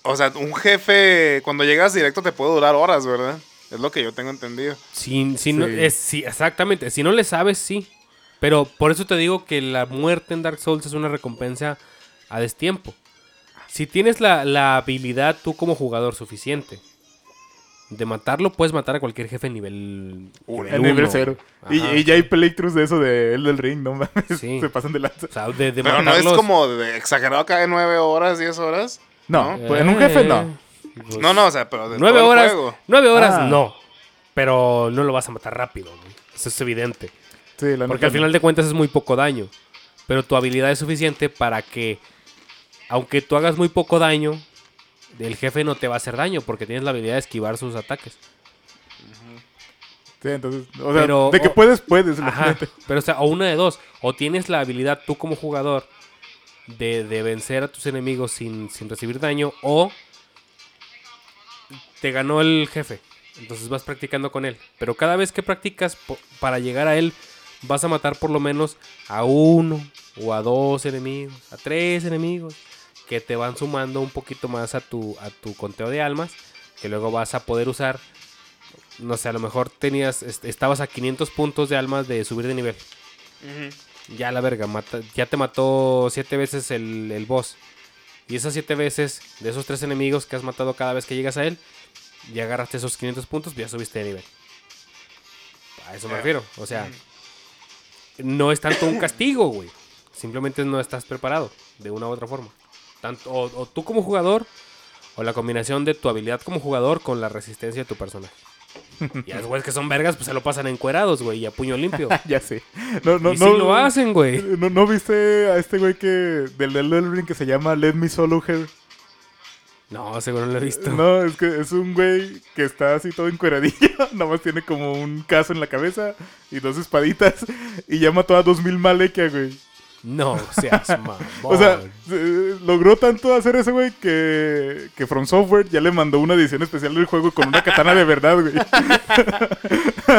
S2: o sea, un jefe cuando llegas directo te puede durar horas, ¿verdad? Es lo que yo tengo entendido.
S1: Si, si no,
S3: Sí.
S1: es, sí, exactamente. Si no le sabes, sí. Pero por eso te digo que la muerte en Dark Souls es una recompensa a destiempo. Si tienes la, la habilidad tú como jugador suficiente de matarlo, puedes matar a cualquier jefe nivel
S3: En nivel
S1: uno.
S3: cero. Y,
S1: Ajá.
S3: y ya hay playthroughs de eso de El del Ring, no mames.
S1: Sí.
S3: Se pasan de lanza.
S1: O sea, de, de
S2: Pero no es como de exagerado cada de 9 horas, 10 horas.
S3: No,
S2: ¿No?
S3: pues, en un jefe no.
S1: Eh, pues,
S2: No, no, o sea, pero de
S1: Nueve
S2: todo el
S1: horas.
S2: juego.
S1: Nueve horas
S3: Ah.
S1: no. Pero no lo vas a matar rápido. güey. Eso es evidente.
S3: Sí, la
S1: Porque al final de cuentas es muy poco daño. Pero tu habilidad es suficiente para que, aunque tú hagas muy poco daño, el jefe no te va a hacer daño porque tienes la habilidad de esquivar sus ataques.
S3: Sí, entonces, o sea,
S1: Pero-
S3: de que
S1: o-
S3: puedes, puedes.
S1: Ajá. Pero o sea, o una de dos. O tienes la habilidad tú como jugador de, de vencer a tus enemigos sin, sin recibir daño. O te ganó el jefe. Entonces vas practicando con él. Pero cada vez que practicas po- para llegar a él, vas a matar por lo menos a uno o a dos enemigos, a tres enemigos, que te van sumando un poquito más a tu, a tu conteo de almas, que luego vas a poder usar. No sé, a lo mejor tenías, est- estabas a 500 puntos de almas de subir de nivel. Ya la verga, mata- ya te mató siete veces el, el boss. Y esas siete veces, de esos tres enemigos que has matado cada vez que llegas a él, ya agarraste esos 500 puntos, ya subiste de nivel. A eso me
S2: Ya.
S1: refiero. O sea, no es tanto un castigo, güey. Simplemente no estás preparado de una u otra forma. Tanto, o, o tú como jugador, o la combinación de tu habilidad como jugador con la resistencia de tu personaje. Y a los güeyes que son vergas, pues se lo pasan encuerados, güey, y a puño limpio.
S3: ya sé. No, no,
S1: y
S3: no,
S1: sí lo hacen, güey.
S3: ¿No, no viste a este güey que del Elden Ring que se llama Let Me Solo Her?
S1: No, seguro no lo he visto.
S3: No, es que es un güey que está así todo encueradillo. Nada más tiene como un caso en la cabeza y dos espaditas. Y ya mató a 2000 Malekia, güey.
S1: No seas mamón.
S3: O sea, logró tanto hacer eso, güey, que, que From Software ya le mandó una edición especial del juego con una katana de verdad, güey.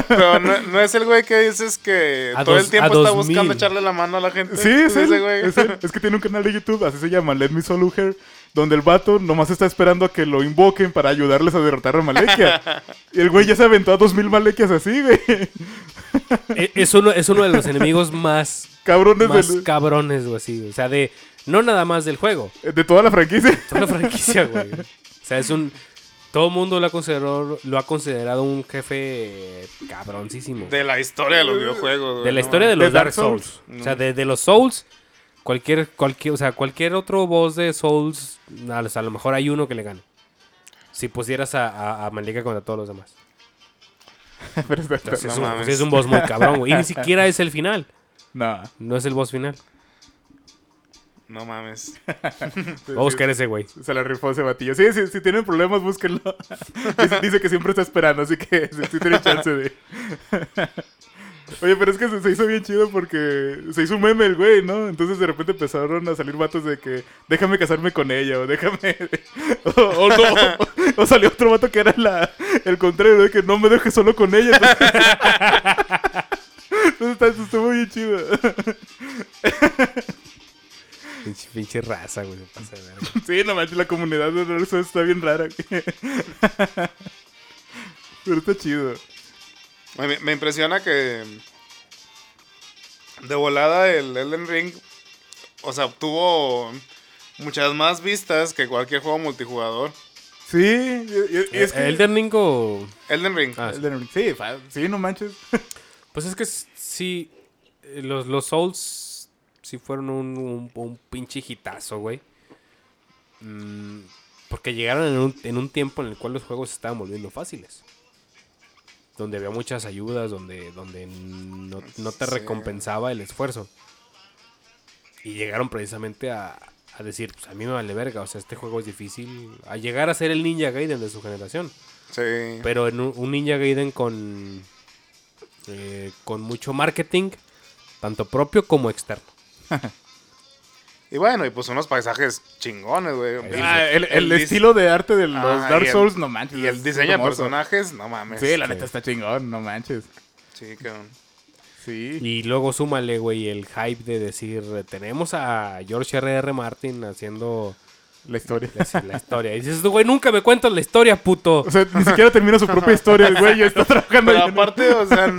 S2: Pero no, no es el güey que dices que
S1: A
S2: todo
S1: dos-
S2: el tiempo está
S1: dos
S2: buscando
S1: mil.
S2: echarle la mano a la gente.
S3: Sí, es él,
S2: ese güey.
S3: es él. Es que tiene un canal de YouTube, así se llama, Let Me Solo Her, donde el vato nomás está esperando a que lo invoquen para ayudarles a derrotar a Malekia. y el güey ya se aventó a 2000 Malekias así, güey.
S1: e- es, uno, es uno de los enemigos más,
S3: Cabrones
S1: más
S3: del-
S1: cabrones, güey, así. O sea, de. No nada más del juego,
S3: de toda la franquicia.
S1: toda la franquicia, güey. O sea, es un. Todo el mundo lo ha considerado, lo ha considerado un jefe cabroncísimo.
S2: De la historia de los videojuegos. güey,
S1: De la
S2: no
S1: historia de los
S3: ¿De
S1: Dark
S3: Dark
S1: Souls.
S3: Souls?
S1: O sea, de, de los Souls, cualquier, cualquier, o sea, cualquier otro boss de Souls, a, a lo mejor hay uno que le gane. Si pusieras a, a, a Malika contra todos los demás.
S3: Pero
S1: Entonces,
S2: No
S1: es, un, es un boss muy cabrón, güey. Y ni siquiera es el final.
S3: No.
S1: No es el boss final.
S2: No mames.
S1: Voy a buscar ese güey.
S3: Se la rifó ese batillo. Sí, sí, si tienen problemas, búsquenlo. dice, dice que siempre está esperando, así que sí, sí tiene chance de. Oye, pero es que se, se hizo bien chido porque se hizo un meme el güey, ¿no? Entonces de repente empezaron a salir vatos de que déjame casarme con ella o déjame. o, o no. O salió otro vato que era la, el contrario, de que no me dejes solo con ella. Entonces, Entonces está- estuvo bien chido.
S1: Pinche, pinche raza, güey. pasa de verga.
S3: Sí, no manches, la comunidad de Dark Souls está bien rara. güey. Pero está chido.
S2: Me, me impresiona que de volada el Elden Ring, o sea, obtuvo muchas más vistas que cualquier juego multijugador.
S3: Sí, y, y- es que...
S1: ¿Elden Ring o...?
S2: Elden Ring.
S1: Ah,
S3: Elden Ring, Sí, sí, no manches.
S1: Pues es que sí, eh, los, los Souls sí fueron un, un, un pinche hitazo, güey. Mm, porque llegaron en un, en un tiempo en el cual los juegos se estaban volviendo fáciles. Donde había muchas ayudas, donde, donde no, no te
S2: Sí.
S1: recompensaba el esfuerzo. Y llegaron precisamente a, a decir, pues a mí me vale verga, o sea, este juego es difícil. A llegar a ser el Ninja Gaiden de su generación.
S2: Sí.
S1: Pero en un, un Ninja Gaiden con, eh, con mucho marketing, tanto propio como externo.
S2: Y bueno, y pues unos paisajes chingones, güey.
S3: Ah, el, estilo de arte de los
S2: Ah,
S3: Dark
S2: el-
S3: Souls, no manches.
S2: Y el diseño de personajes, no mames.
S3: Sí, la
S1: Sí.
S3: neta está chingón, no manches.
S2: Sí, cabrón.
S3: Sí.
S1: Y luego súmale, güey, el hype de decir, tenemos a George R.R. Martin haciendo
S3: La historia.
S1: la, la historia. Y dices, güey, nunca me cuentas la historia, puto.
S3: O sea, ni siquiera termina su propia historia, el güey ya está trabajando
S2: Pero
S3: ahí
S2: aparte, o sea,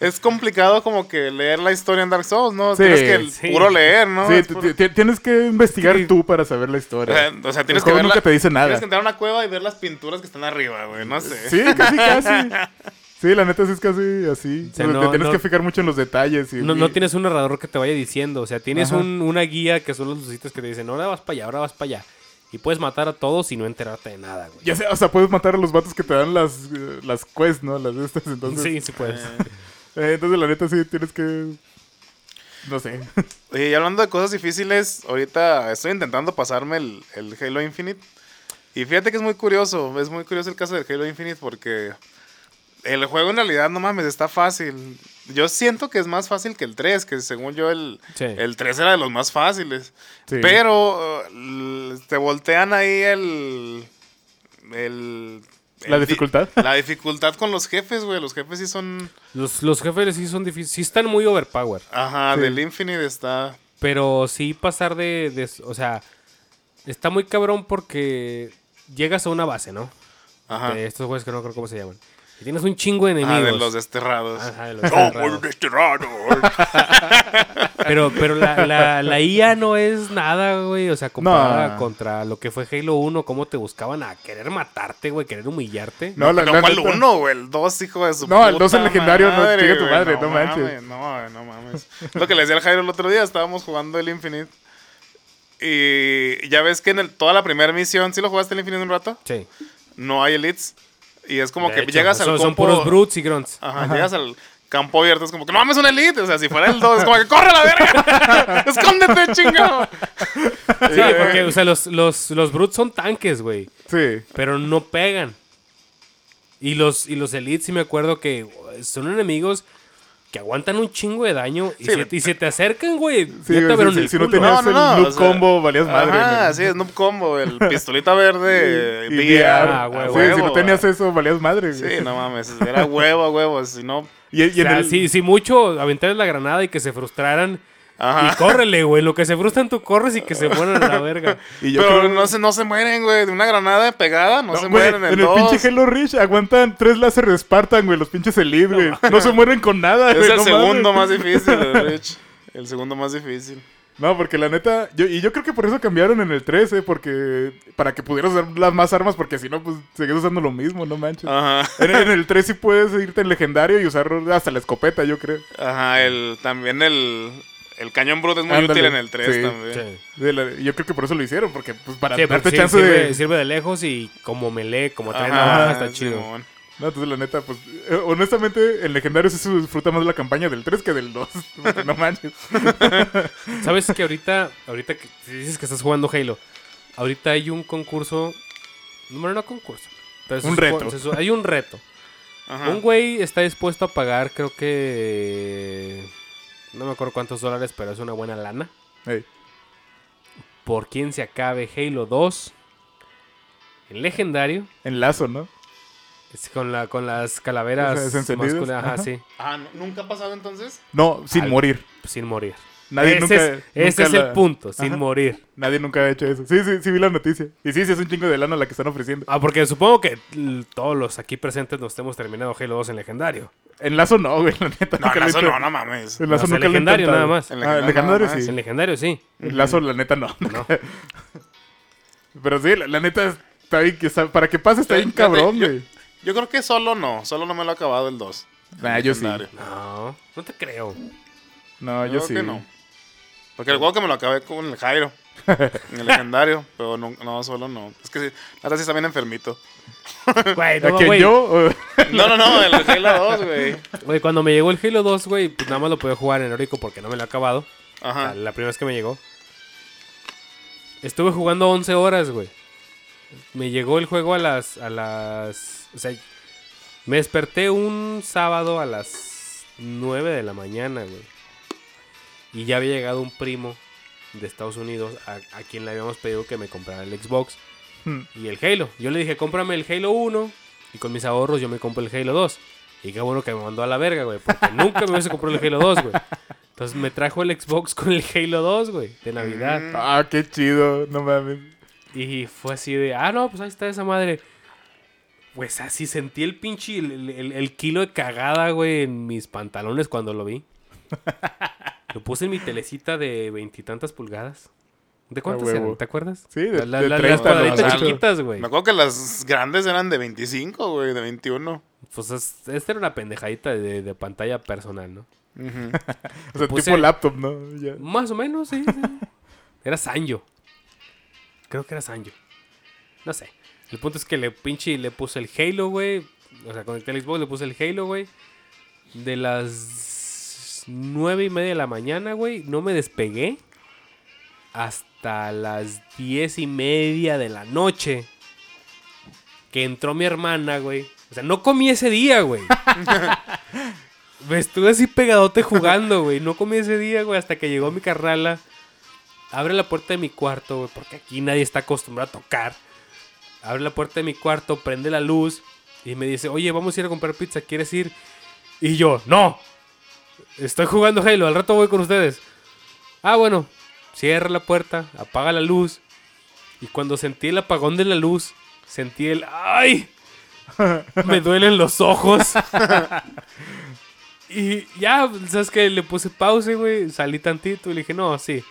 S2: es complicado como que leer la historia en Dark Souls, ¿no?
S3: Sí,
S2: tienes que el
S1: sí.
S2: puro leer, ¿no?
S3: Sí,
S2: puro-
S3: tienes que investigar
S1: Sí.
S3: tú para saber la
S2: o
S3: historia.
S2: sea, o sea,
S3: el
S2: tienes que ver
S3: nunca
S2: la-
S3: te dice nada.
S2: Tienes que entrar a una cueva y ver las pinturas que están arriba, güey. No sé.
S3: Sí, casi, casi. Sí, la neta sí es casi así.
S1: O sea, no-
S3: te tienes
S1: no-
S3: que fijar mucho en los detalles. Y,
S1: No, no tienes un narrador que te vaya diciendo. O sea, tienes un- una guía que son los lucitos que te dicen, ahora vas para allá, ahora vas para allá. Y puedes matar a todos y no enterarte de nada, güey.
S3: Ya sé, o sea, puedes matar a los vatos que te dan las, eh, las quests, ¿no? Las de estas, entonces.
S1: Sí, sí puedes.
S2: Eh,
S3: Eh, entonces, la neta, sí tienes que. No sé.
S2: Oye, y hablando de cosas difíciles, ahorita estoy intentando pasarme el, el Halo Infinite. Y fíjate que es muy curioso, es muy curioso el caso del Halo Infinite porque el juego en realidad, no mames, está fácil. Yo siento que es más fácil que el 3, que según yo el,
S1: Sí.
S2: el 3 era de los más fáciles.
S3: Sí.
S2: Pero uh, te voltean ahí el... el
S3: ¿La dificultad?
S2: La dificultad con los jefes, güey. Los jefes sí son...
S1: Los, los jefes sí son difíciles. Sí están muy overpower.
S2: Ajá,
S3: Sí.
S2: del Infinite está...
S1: Pero sí pasar de, de- O sea, está muy cabrón porque llegas a una base, ¿no?
S2: Ajá.
S1: De estos juegos que no creo cómo se llaman. Y tienes un chingo de
S2: Ah,
S1: enemigos.
S2: de los desterrados.
S1: Ajá, de los desterrados. Pero, pero la, la, la IA no es nada, güey. O sea, comparada
S3: No.
S1: contra lo que fue Halo 1, cómo te buscaban a querer matarte, güey, querer humillarte.
S3: No, la,
S2: Pero ¿cuál
S3: neta-
S2: uno, güey? El 2, hijo de su
S3: No, el
S2: puta
S3: 2 en legendario, no, chinga tu madre, no manches.
S2: mames, No, no mames. Lo que le decía al Jairo el otro día, estábamos jugando el Infinite. Y ya ves que en el- toda la primera misión, ¿sí lo jugaste el Infinite un rato?
S1: Sí.
S2: No hay elites. Y es como
S1: De
S2: que
S1: hecho,
S2: llegas al
S1: son, son
S2: campo...
S1: puros brutes y grunts.
S2: Ajá, llegas al campo abierto, es como que no mames un elite. O sea, si fuera el 2, es como que corre a la verga. Escóndete, chingado.
S1: Sí, porque, o sea, los, los, los brutes son tanques, güey.
S3: Sí.
S1: Pero no pegan. Y los, y los elites, sí me acuerdo que son enemigos que aguantan un chingo de daño. Y,
S2: Sí,
S1: se, y se te acercan, güey.
S3: Sí,
S1: ya te
S3: güey,
S1: abrieron
S3: si-
S1: el
S3: si no tenías-
S2: No, no,
S3: el
S2: no.
S3: noob
S2: o sea,
S3: combo, valías madre, ¿no?
S2: sí, es noob combo. El pistolita verde.
S3: Y
S2: VR.
S1: Ah,
S2: a
S1: güey,
S3: Sí,
S2: huevo,
S3: si no tenías eso, valías madre. güey.
S2: Sí, no mames. Era huevo a huevo. Si no.
S3: Y, y
S1: O
S3: en
S1: sea,
S3: el-
S1: si, si mucho aventarles la granada y que se frustraran.
S2: Ajá.
S1: Y córrele, güey. Lo que se frustran tú corres y que se mueran a la verga.
S3: y yo
S2: Pero
S3: creo-
S2: no, se, no se mueren, güey. De una granada pegada, no,
S3: No,
S2: se
S3: güey,
S2: mueren
S3: en
S2: en,
S3: el
S2: dos.
S3: pinche Halo Reach aguantan tres láser de Spartan, güey, los pinches Elite, güey. No se mueren con nada,
S2: Es
S3: güey.
S2: el
S3: no
S2: segundo más difícil, el Rich. El segundo más difícil.
S3: No, porque la neta, yo, y yo creo que por eso cambiaron en el 13, porque para que pudieras usar las más armas, porque si no, pues seguías usando lo mismo, no manches.
S2: Ajá.
S3: En, en el 3 sí puedes irte en legendario y usar hasta la escopeta, yo creo.
S2: Ajá, el, también el, el cañón brute es muy
S3: Ándale,
S2: útil en el 3
S3: sí.
S2: también.
S1: Sí.
S3: De la- yo creo que por eso lo hicieron, porque pues para
S1: Sí,
S3: darte chance
S1: sirve,
S3: de...
S1: sirve de lejos y como melee, como trae
S2: Ajá,
S1: navaja, está chido.
S3: No, entonces la neta, pues, eh, honestamente, en legendario sí se disfruta más la campaña del 3 que del 2. porque no manches.
S1: ¿Sabes que ahorita, ahorita que dices que estás jugando Halo, ahorita hay un concurso, no, no concurso, pero
S3: Un reto.
S1: su- hay un reto.
S2: Ajá.
S1: Un güey está dispuesto a pagar, creo que, no me acuerdo cuántos dólares, pero es una buena lana, por quien se acabe Halo 2 en legendario,
S3: en lazo, ¿no?
S1: es con, la, con las calaveras masculinas, ajá,
S3: ajá.
S1: sí,
S2: Ah, ¿nu- ¿nunca ha pasado entonces?
S3: No, sin
S1: Al-
S3: morir.
S1: sin morir.
S3: Nadie
S1: ese
S3: nunca,
S1: es, ese es el punto, sin
S3: Ajá.
S1: morir.
S3: Nadie nunca ha hecho eso. Sí, sí, sí vi la noticia. Y sí, sí es un chingo de lana la que están ofreciendo.
S1: Ah, porque supongo que todos los aquí presentes nos hemos terminado Halo 2 en legendario.
S3: En lazo no, güey, la neta.
S2: No, eso
S3: hecho.
S2: no, no mames.
S3: En lazo nunca lo he
S1: legendario nada más.
S2: En
S3: Ah, en
S2: legendario
S3: legendario
S2: nada más.
S3: sí.
S1: En legendario sí.
S3: En lazo, la neta, no.
S1: No.
S3: Pero sí, la, la neta está bien. que está- para que pase está bien cabrón,
S2: yo-
S3: güey.
S2: Yo creo que solo no. Solo no me lo he acabado el 2.
S3: Nah, yo sí.
S2: Legendario.
S1: No, no te creo.
S3: No,
S2: Yo
S3: yo
S2: creo
S3: sí.
S2: que no. Porque el juego que me lo acabé con el Jairo. en el legendario. Pero no, no, solo no. Es que sí, la verdad sí está bien enfermito.
S1: Güey,
S3: ¿A
S1: no, güey.
S3: yo?
S2: No, no, no, el Halo 2, güey.
S1: Güey, cuando me llegó el Halo 2, güey, pues nada más lo podía jugar en Orico porque no me lo he acabado.
S2: Ajá.
S1: la primera vez que me llegó. Estuve jugando 11 horas, güey. Me llegó el juego a las... A las... O sea, me desperté un sábado a las 9 de la mañana, güey. Y ya había llegado un primo de Estados Unidos a, a quien le habíamos pedido que me comprara el Xbox
S3: Hmm.
S1: y el Halo. Yo le dije, cómprame el Halo 1 y con mis ahorros yo me compro el Halo 2. Y qué bueno que me mandó a la verga, güey, porque nunca me hubiese comprado el Halo 2, güey. Entonces me trajo el Xbox con el Halo 2, güey, de Navidad.
S2: Mm.
S3: Ah, qué chido. No mames.
S1: Y fue así de, ah, no, pues ahí está esa madre. Pues así sentí el pinche, el, el- el kilo de cagada, güey, en mis pantalones cuando lo vi. Lo puse en mi telecita de veintitantas pulgadas. ¿De cuántas eran? ¿Te acuerdas?
S3: Sí, de-
S1: La-
S3: de
S1: la-
S3: 30,
S1: las cuadraditas chiquitas, güey.
S2: Me acuerdo que las grandes eran de 25, güey, de 21.
S1: Pues es- esta era una pendejadita de, de pantalla personal, ¿no?
S3: O sea,
S1: Puse-
S3: tipo laptop, ¿no? Ya.
S1: Más o menos, sí. sí. Era Sanjo. Creo que era Sanjo. No sé. El punto es que le pinche le puse el Halo, güey. O sea, conecté el Xbox, le puse el Halo, güey. de las nueve y media de la mañana, güey. No me despegué hasta las diez y media de la noche. Que entró mi hermana, güey. O sea, no comí ese día, güey. me estuve así pegadote jugando, güey. No comí ese día, güey, hasta que llegó mi carrala. Abre la puerta de mi cuarto, güey, porque aquí nadie está acostumbrado a tocar. Abre la puerta de mi cuarto, prende la luz y me dice, oye, vamos a ir a comprar pizza, ¿quieres ir? Y yo, no. Estoy jugando Halo, al rato voy con ustedes. Ah, bueno. Cierra la puerta, apaga la luz. Y cuando sentí el apagón de la luz, sentí el... ¡Ay! Me duelen los ojos. y ya, ¿sabes qué? Le puse pausa, güey. Salí tantito y le dije, no, sí.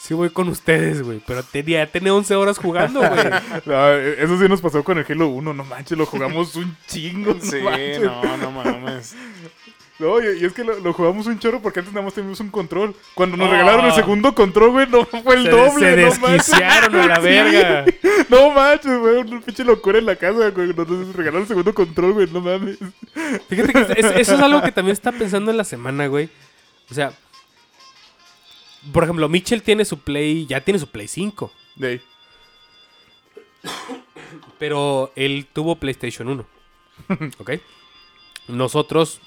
S1: Sí voy con ustedes, güey. Pero tenía, tenía 11 horas jugando, güey.
S3: No, eso sí nos pasó con el Halo 1, no manches, lo jugamos un chingo.
S2: Sí,
S3: manches.
S2: no, no mames.
S3: No, y, es que lo, lo jugamos un chorro porque antes nada más teníamos un control. Cuando nos
S1: Oh.
S3: regalaron el segundo control, güey, no fue el
S1: se,
S3: doble.
S1: se
S3: no
S1: desquiciaron a la
S3: Sí.
S1: verga.
S3: No manches, güey, una pinche locura en la casa, güey. Nos regalaron el segundo control, güey, no mames.
S1: Fíjate que es- eso es algo que también está pensando en la semana, güey. O sea, por ejemplo, Mitchell tiene su Play, ya tiene su Play 5.
S3: De ahí.
S1: Pero él tuvo PlayStation 1. ¿Ok? Nosotros,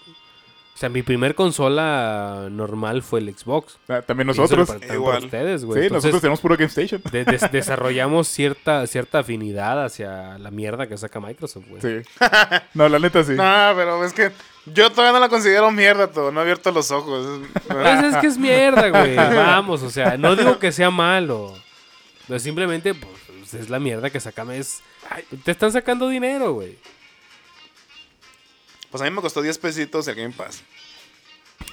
S1: o sea, mi primer consola normal fue el Xbox.
S3: Ah, También nosotros.
S1: para-
S2: Igual.
S1: para ustedes, güey.
S3: Sí,
S1: Entonces,
S3: nosotros tenemos puro Game Station.
S1: de- des- desarrollamos cierta, cierta afinidad hacia la mierda que saca Microsoft, güey.
S3: Sí. No, la neta sí.
S2: No, pero es que yo todavía no la considero mierda, todo. No he abierto los ojos.
S1: Pues es que es mierda, güey. Vamos, o sea, no digo que sea malo. Pero simplemente, pues, es la mierda que saca. Es, ay, te están sacando dinero, güey.
S2: Pues a mí me costó 10 pesitos el Game Pass.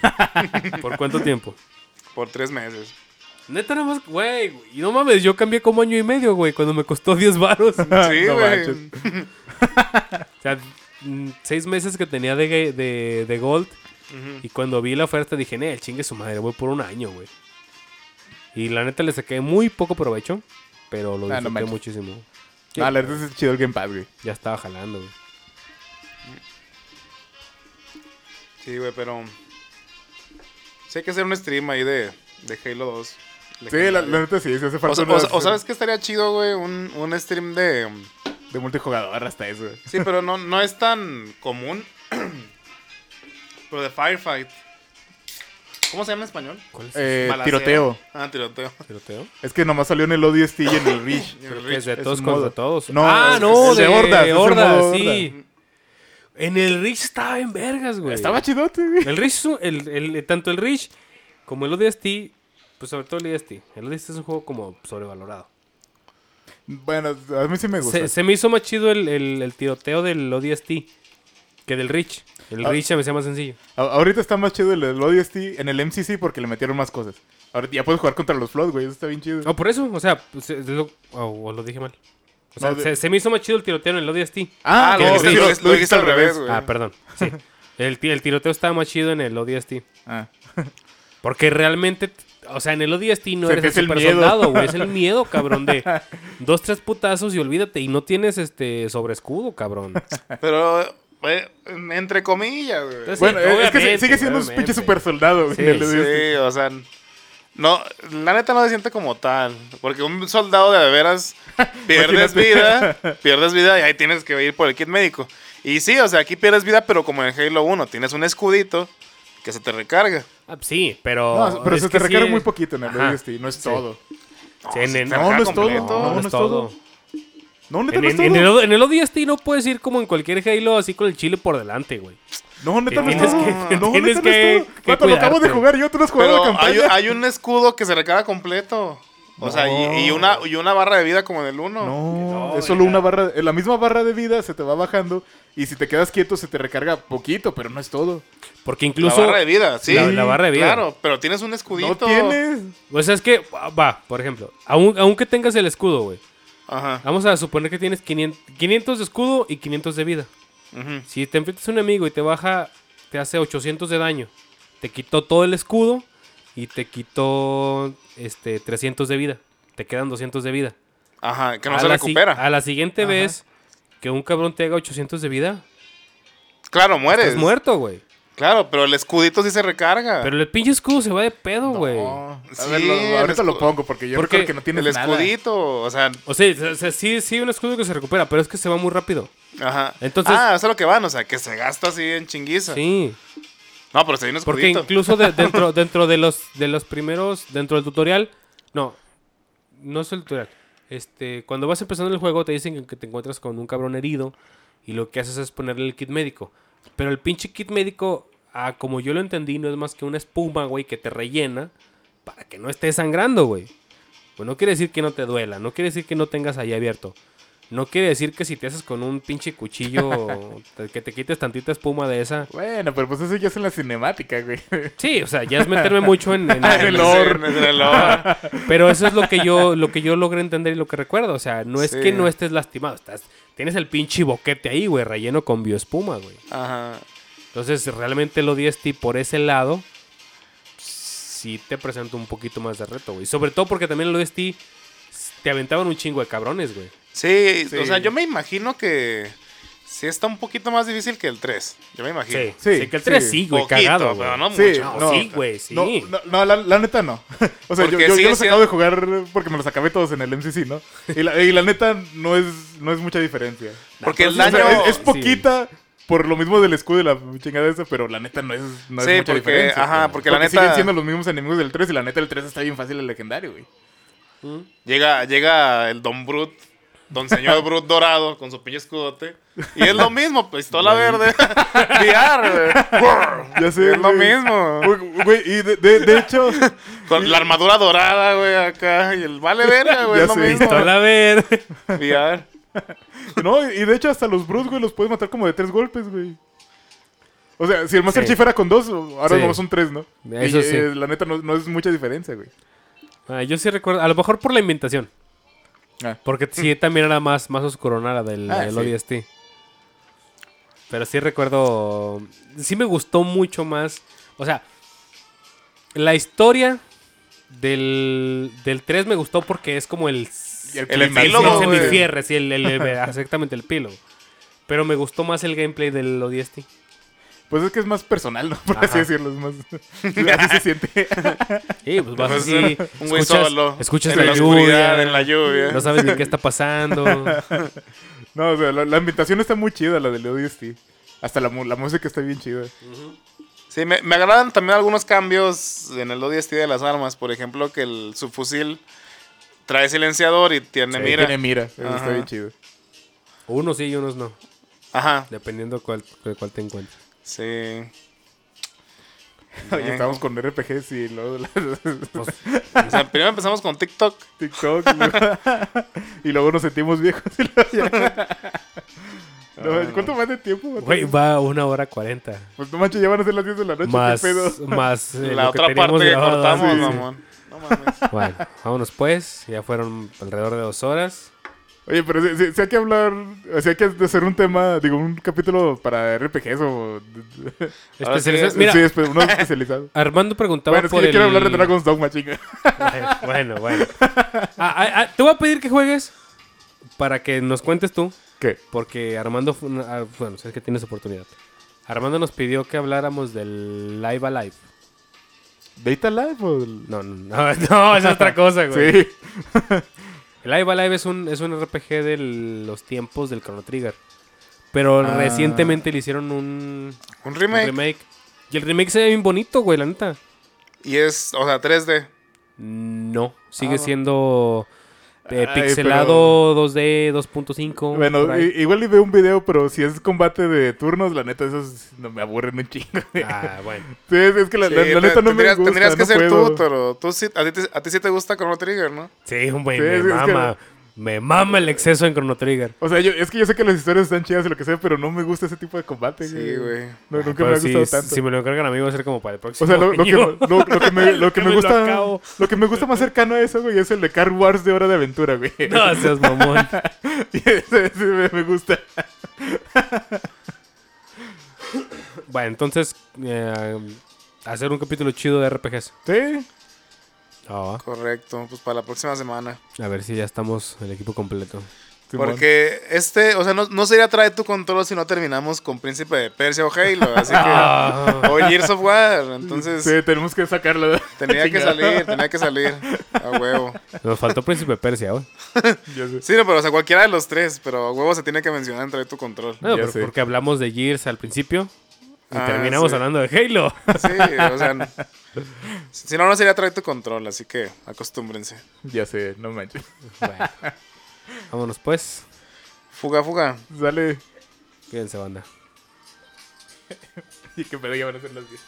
S1: ¿Por cuánto tiempo?
S2: Por 3 meses.
S1: Neta, nada más, güey. Y no mames, yo cambié como año y medio, güey, cuando me costó 10 varos. O
S3: Ah,
S2: Sí,
S3: no
S2: güey.
S3: manches.
S1: sea, mm, seis meses que tenía de, de, de Gold. Y cuando vi la oferta dije, el chingue su madre, voy por un año, güey. Y la neta le saqué muy poco provecho, pero lo
S3: Ah, no
S1: disfruté muchísimo.
S3: Ah, la neta es chido el Game Pass, güey.
S1: Ya estaba jalando, güey.
S2: Sí, güey, pero. Sí, hay que hacer un stream ahí de, de Halo 2.
S3: Sí, la, neta sí, sí hace
S2: O,
S3: falta
S2: sa-
S3: una-
S2: o sa- o sabes que estaría chido, güey, un, un stream de...
S3: de multijugador hasta eso. güey.
S2: Sí, pero no, no es tan común. pero de Firefight. ¿Cómo se llama en español?
S1: ¿Cuál es
S3: Eh, tiroteo.
S2: Ah, tiroteo.
S1: el tiroteo?
S3: Es que nomás salió en el ODST y en el Reach.
S1: Que es de todos contra
S3: modo.
S1: todos.
S3: No,
S1: ah, no,
S3: es
S1: de,
S3: de hordas, el
S1: sí. En el Reach estaba en vergas, güey.
S3: Estaba chidote, güey.
S1: El un- el, el- tanto el Reach como el ODST, pues sobre todo el ODST. El ODST es un juego como sobrevalorado.
S3: Bueno, a mí sí me gusta.
S1: Se, se me hizo más chido el, el- el tiroteo del ODST que del Reach. El
S3: Ah.
S1: Reach se me hacía más sencillo.
S3: A- ahorita está más chido el, el ODST en el MCC porque le metieron más cosas. Ahora ya puedes jugar contra los Flood, güey. Eso está bien chido.
S1: No, por eso, o sea, pues, es lo, o- o lo dije mal. O sea,
S3: No,
S1: se, se me hizo más chido el tiroteo en el ODST.
S2: Ah,
S1: que
S2: lo,
S1: el
S2: dijiste,
S1: Reach.
S2: lo- lo dijiste al revés, güey.
S1: Ah, perdón. Sí. El, el tiroteo estaba más chido en el ODST.
S3: Ah.
S1: Porque realmente, o sea, en el ODST no
S3: Se
S1: eres el super
S3: miedo.
S1: soldado, güey. Es el miedo, cabrón, de dos, tres putazos y olvídate. Y no tienes este sobre escudo, cabrón.
S2: Pero, eh, entre comillas, güey.
S1: Entonces,
S3: Bueno, es que sigue siendo un pinche super soldado.
S1: Sí.
S2: Sí, o sea, no, la neta no se siente como tal. Porque un soldado de veras pierdes vida, pierdes vida y ahí tienes que ir por el kit médico. Y sí, o sea, aquí pierdes vida, pero como en Halo 1 tienes un escudito que se te recarga.
S1: Ah, sí, pero.
S3: No, pero se te recarga
S1: sí-
S3: muy poquito en el
S1: Ajá.
S3: ODST, no es
S1: Sí.
S3: todo.
S1: Sí, en,
S2: te
S3: no, no es todo. No, no es todo. No, neta,
S1: En,
S3: no
S1: el, en el ODST no puedes ir como en cualquier Halo así con el chile por delante, güey.
S3: No, neta, no es
S1: Tienes que-
S3: No,
S1: tienes
S3: neta, no es
S1: que- que
S3: lo acabo de jugar yo, tú no has jugado la
S2: hay,
S3: campaña.
S2: hay un escudo que se recarga completo. O sea, y, y una, y una barra de vida como en el 1.
S3: No,
S1: No,
S3: es solo
S1: ya.
S3: una barra, la misma barra de vida se te va bajando y si te quedas quieto se te recarga poquito, pero no es todo.
S1: Porque
S2: La
S1: incluso.
S2: barra de vida, sí.
S1: La- la barra de vida.
S2: Claro, pero tienes un escudito.
S3: No tienes.
S1: O sea, es que, va, por ejemplo, aun- aunque tengas el escudo, güey.
S2: Ajá.
S1: Vamos a suponer que tienes 500, 500 de escudo y 500 de vida. Si te enfrentas a un enemigo y te baja, te hace 800 de daño. Te quitó todo el escudo y te quitó este 300 de vida. Te quedan 200 de vida.
S2: Ajá, que no
S1: A
S2: se
S1: la si-
S2: recupera.
S1: A la siguiente
S3: Ajá.
S1: vez que un cabrón te haga 800 de vida,
S2: Claro, mueres.
S1: estás muerto, güey.
S2: Claro, pero el escudito sí se recarga.
S1: Pero el pinche escudo se va de pedo, güey.
S3: No.
S2: Sí,
S3: ver, lo-
S2: el
S3: ahorita lo pongo porque yo
S1: Porque
S3: creo que no tiene
S2: el
S3: nada.
S2: escudito, o sea,
S1: O sea, o sea, sí, sí, un escudo que se recupera, pero es que se va muy rápido.
S2: ajá.
S1: Entonces-
S2: ah, eso es lo que van, o sea, que se gasta así en chinguiza.
S1: Sí.
S2: No, pero se viene un
S1: Porque
S2: escudito.
S1: incluso de- dentro, dentro de los de los primeros, dentro del tutorial, no, no es el tutorial. Este, cuando vas empezando el juego te dicen que te encuentras con un cabrón herido y lo que haces es ponerle el kit médico. Pero el pinche kit médico, ah, como yo lo entendí, no es más que una espuma, güey, que te rellena para que no estés sangrando, güey. Pues no quiere decir que no te duela, no quiere decir que no tengas ahí abierto. No quiere decir que si te haces con un pinche cuchillo, te- que te quites tantita espuma de esa.
S3: Bueno, pero pues eso ya es en la cinemática, güey.
S1: Sí, o sea, ya es meterme mucho en, en-
S3: Ah, el lore.
S1: Pero eso es lo que yo, lo que yo logré entender y lo que recuerdo. O sea, no es
S2: Sí.
S1: que no estés lastimado, estás, tienes el pinche boquete ahí, güey, relleno con bioespuma, güey.
S2: Ajá.
S1: Entonces, realmente el ODST por ese lado sí te presenta un poquito más de reto, güey. Sobre todo porque también el ODST te aventaban un chingo de cabrones, güey.
S2: Sí,
S3: Sí.
S2: o sea, yo me imagino que sí está un poquito más difícil que el 3. Yo me imagino.
S1: Sí,
S3: Sí,
S1: sí, que el 3
S3: sí.
S1: sí, güey,
S2: Poquito,
S1: cagado, güey.
S2: pero no
S3: Sí,
S2: mucho.
S1: No, sí, güey, sí.
S3: No, no, no, la, la neta no. O sea, yo,
S2: Porque
S3: yo, yo los
S2: siendo-
S3: acabo de jugar porque me los acabé todos en el MCC, ¿no? Y la, y la neta no es, no es mucha diferencia.
S2: Porque el
S3: O sea,
S2: daño...
S3: es, es
S1: sí.
S3: poquita por lo mismo del escudo y la chingada esa, pero la neta no es, no es
S2: Sí,
S3: mucha
S2: porque-
S3: diferencia.
S2: ajá, porque la neta-
S3: siguen siendo los mismos enemigos del 3 y la neta el 3 está bien fácil el legendario, güey.
S1: Mm.
S2: Llega, llega el Don Brut, Don Señor Brut dorado con su pinche escudote. Y es lo mismo, pistola verde. VR, güey.
S3: Ya sé,
S2: Es lo mismo.
S3: Güey, y de, de, de hecho,
S2: Con la armadura dorada, güey, acá. Y el vale verga, güey.
S3: Ya
S2: Es lo mismo.
S1: Pistola verde.
S2: VR.
S3: no, y de hecho hasta los Brutes, güey, los puedes matar como de tres golpes, güey. O sea, si el Master
S1: Sí.
S3: Chief era con dos, ahora
S1: Sí.
S3: nomás son tres, ¿no?
S1: Eso
S3: y,
S1: sí.
S3: eh, la neta no, no es mucha diferencia, güey.
S1: Ah, yo sí recuerdo, a lo mejor por la inventación.
S3: Ah.
S1: Porque sí, también era más, más oscurona la del,
S3: Ah,
S1: del
S3: sí.
S1: ODST. Pero sí recuerdo. Sí me gustó mucho más. O sea, la historia del, del 3 me gustó porque es como el.
S3: El
S2: El epílogo,
S1: el
S2: güey.
S1: semifierre, sí, el, el- el- exactamente el epílogo. Pero me gustó más el gameplay del ODST.
S3: Pues es que es más personal, ¿no? Por
S1: Ajá.
S3: así decirlo, es más... así se siente.
S1: Sí, pues vas así.
S2: un güey solo.
S1: Escuchas
S2: en
S1: la,
S2: la, oscuridad,
S1: lluvia.
S2: en la lluvia.
S1: No sabes ni qué está pasando.
S3: no, o sea, la, la ambientación está muy chida, la del ODST. Hasta la, la música está bien chida.
S2: Sí, me, me agradan también algunos cambios en el ODST de las armas. Por ejemplo, que el subfusil trae silenciador y tiene
S1: Sí,
S2: mira.
S3: Tiene mira, eso está bien chido.
S1: Unos sí y unos no.
S2: Ajá,
S1: Dependiendo cuál, de cuál te encuentres.
S2: Sí.
S3: Oye, estábamos con RPGs y luego las-
S1: Pues,
S2: O sea, primero empezamos con TikTok.
S3: TikTok. y luego- nos sentimos viejos. y luego ya- No, ¿Cuánto más de tiempo?
S1: Güey, va una hora cuarenta.
S3: Pues no manches, ya van a ser las 10 de la noche.
S1: Más,
S3: ¿Qué pedo?
S1: más eh,
S2: la
S1: que
S2: otra
S1: teníamos
S2: parte que cortamos, mamón. No mames.
S1: Bueno, vámonos pues. Ya fueron alrededor de dos horas.
S3: Oye, pero si, si- si hay que hablar, si hay que hacer un tema, digo, un capítulo para RPGs o...
S1: Especializados-
S2: es-
S1: Mira,
S3: sí, espe- uno especializado.
S1: Armando preguntaba
S3: Bueno, es que
S1: por
S3: yo
S1: el...
S3: quiero hablar de Dragon's Dogma, chinga.
S1: Bueno, bueno. Ah, ah, ah, te voy a pedir que juegues para que nos cuentes tú.
S3: ¿Qué?
S1: Porque Armando, bueno, sabes que tienes oportunidad. Armando nos pidió que habláramos del Live Alive.
S3: ¿Data Live o...? el-
S1: No, no, no, no, es otra cosa, güey.
S3: Sí.
S1: El Live Alive es un, es un RPG de los tiempos del Chrono Trigger. Pero
S3: Ah.
S1: recientemente le hicieron un,
S2: Un
S1: un
S2: remake.
S1: remake. Y el remake se ve bien bonito, güey, la neta.
S2: Y es, o sea, 3D.
S1: No, sigue
S2: Ah.
S1: siendo eh,
S3: Ay,
S1: pixelado 2D 2.5.
S3: Bueno, igual y veo un video, pero si es combate de turnos, la neta, esos no me aburren un chingo.
S1: Ah, bueno.
S3: Sí, es, que la,
S2: Sí,
S3: la- la neta no me
S2: tendrías,
S3: gusta,
S2: tendrías que
S3: no
S2: ser
S3: puedo.
S2: tú, pero tú sí, a, ti, a ti sí te gusta Chrono Trigger, ¿no?
S1: Sí, güey,
S3: Sí,
S1: me
S3: es que-.
S1: Me mama el exceso en Chrono Trigger.
S3: O sea, yo, es que yo sé que las historias están chidas y lo que sea, pero no me gusta ese tipo de combate.
S2: Sí, güey.
S3: No, nunca
S1: Pero
S3: me ha
S1: si,
S3: gustado tanto.
S1: si me lo encargan a mí va a ser como para el próximo
S3: O sea, lo, lo que,
S1: año.
S3: lo, lo que me, lo que me gusta
S1: acabo.
S3: lo que me gusta más cercano a eso, güey, es el de Car Wars de Hora de Aventura, güey.
S1: No seas mamón.
S3: Y ese, ese me, me gusta.
S1: bueno, entonces, eh, hacer un capítulo chido de RPGs.
S3: Sí.
S1: Ah,
S2: Correcto, pues para la próxima semana.
S1: a ver si ya estamos el equipo completo.
S2: Porque este, o sea, no, no sería trae tu control si no terminamos con Príncipe de Persia o Halo. Así que.
S1: Ah.
S2: o Gears of War. Entonces,
S3: Sí, tenemos que sacarlo.
S2: tenía que salir, tenía que salir. A huevo.
S1: Nos faltó Príncipe de Persia, güey.
S2: Sí, no, pero o sea, cualquiera de los tres. Pero a huevo se tiene que mencionar en trae tu control.
S1: No, pero porque hablamos de Gears al principio y
S2: Ah,
S1: terminamos
S2: sí.
S1: hablando de Halo.
S2: Sí, o sea. Si no, no sería trae tu control. Así que acostúmbrense.
S3: Ya sé, no manches.
S1: Bueno. Vámonos pues.
S2: Fuga, fuga.
S3: Sale.
S1: Cuídense, banda.
S3: Y que pedo ya van a ser las 10.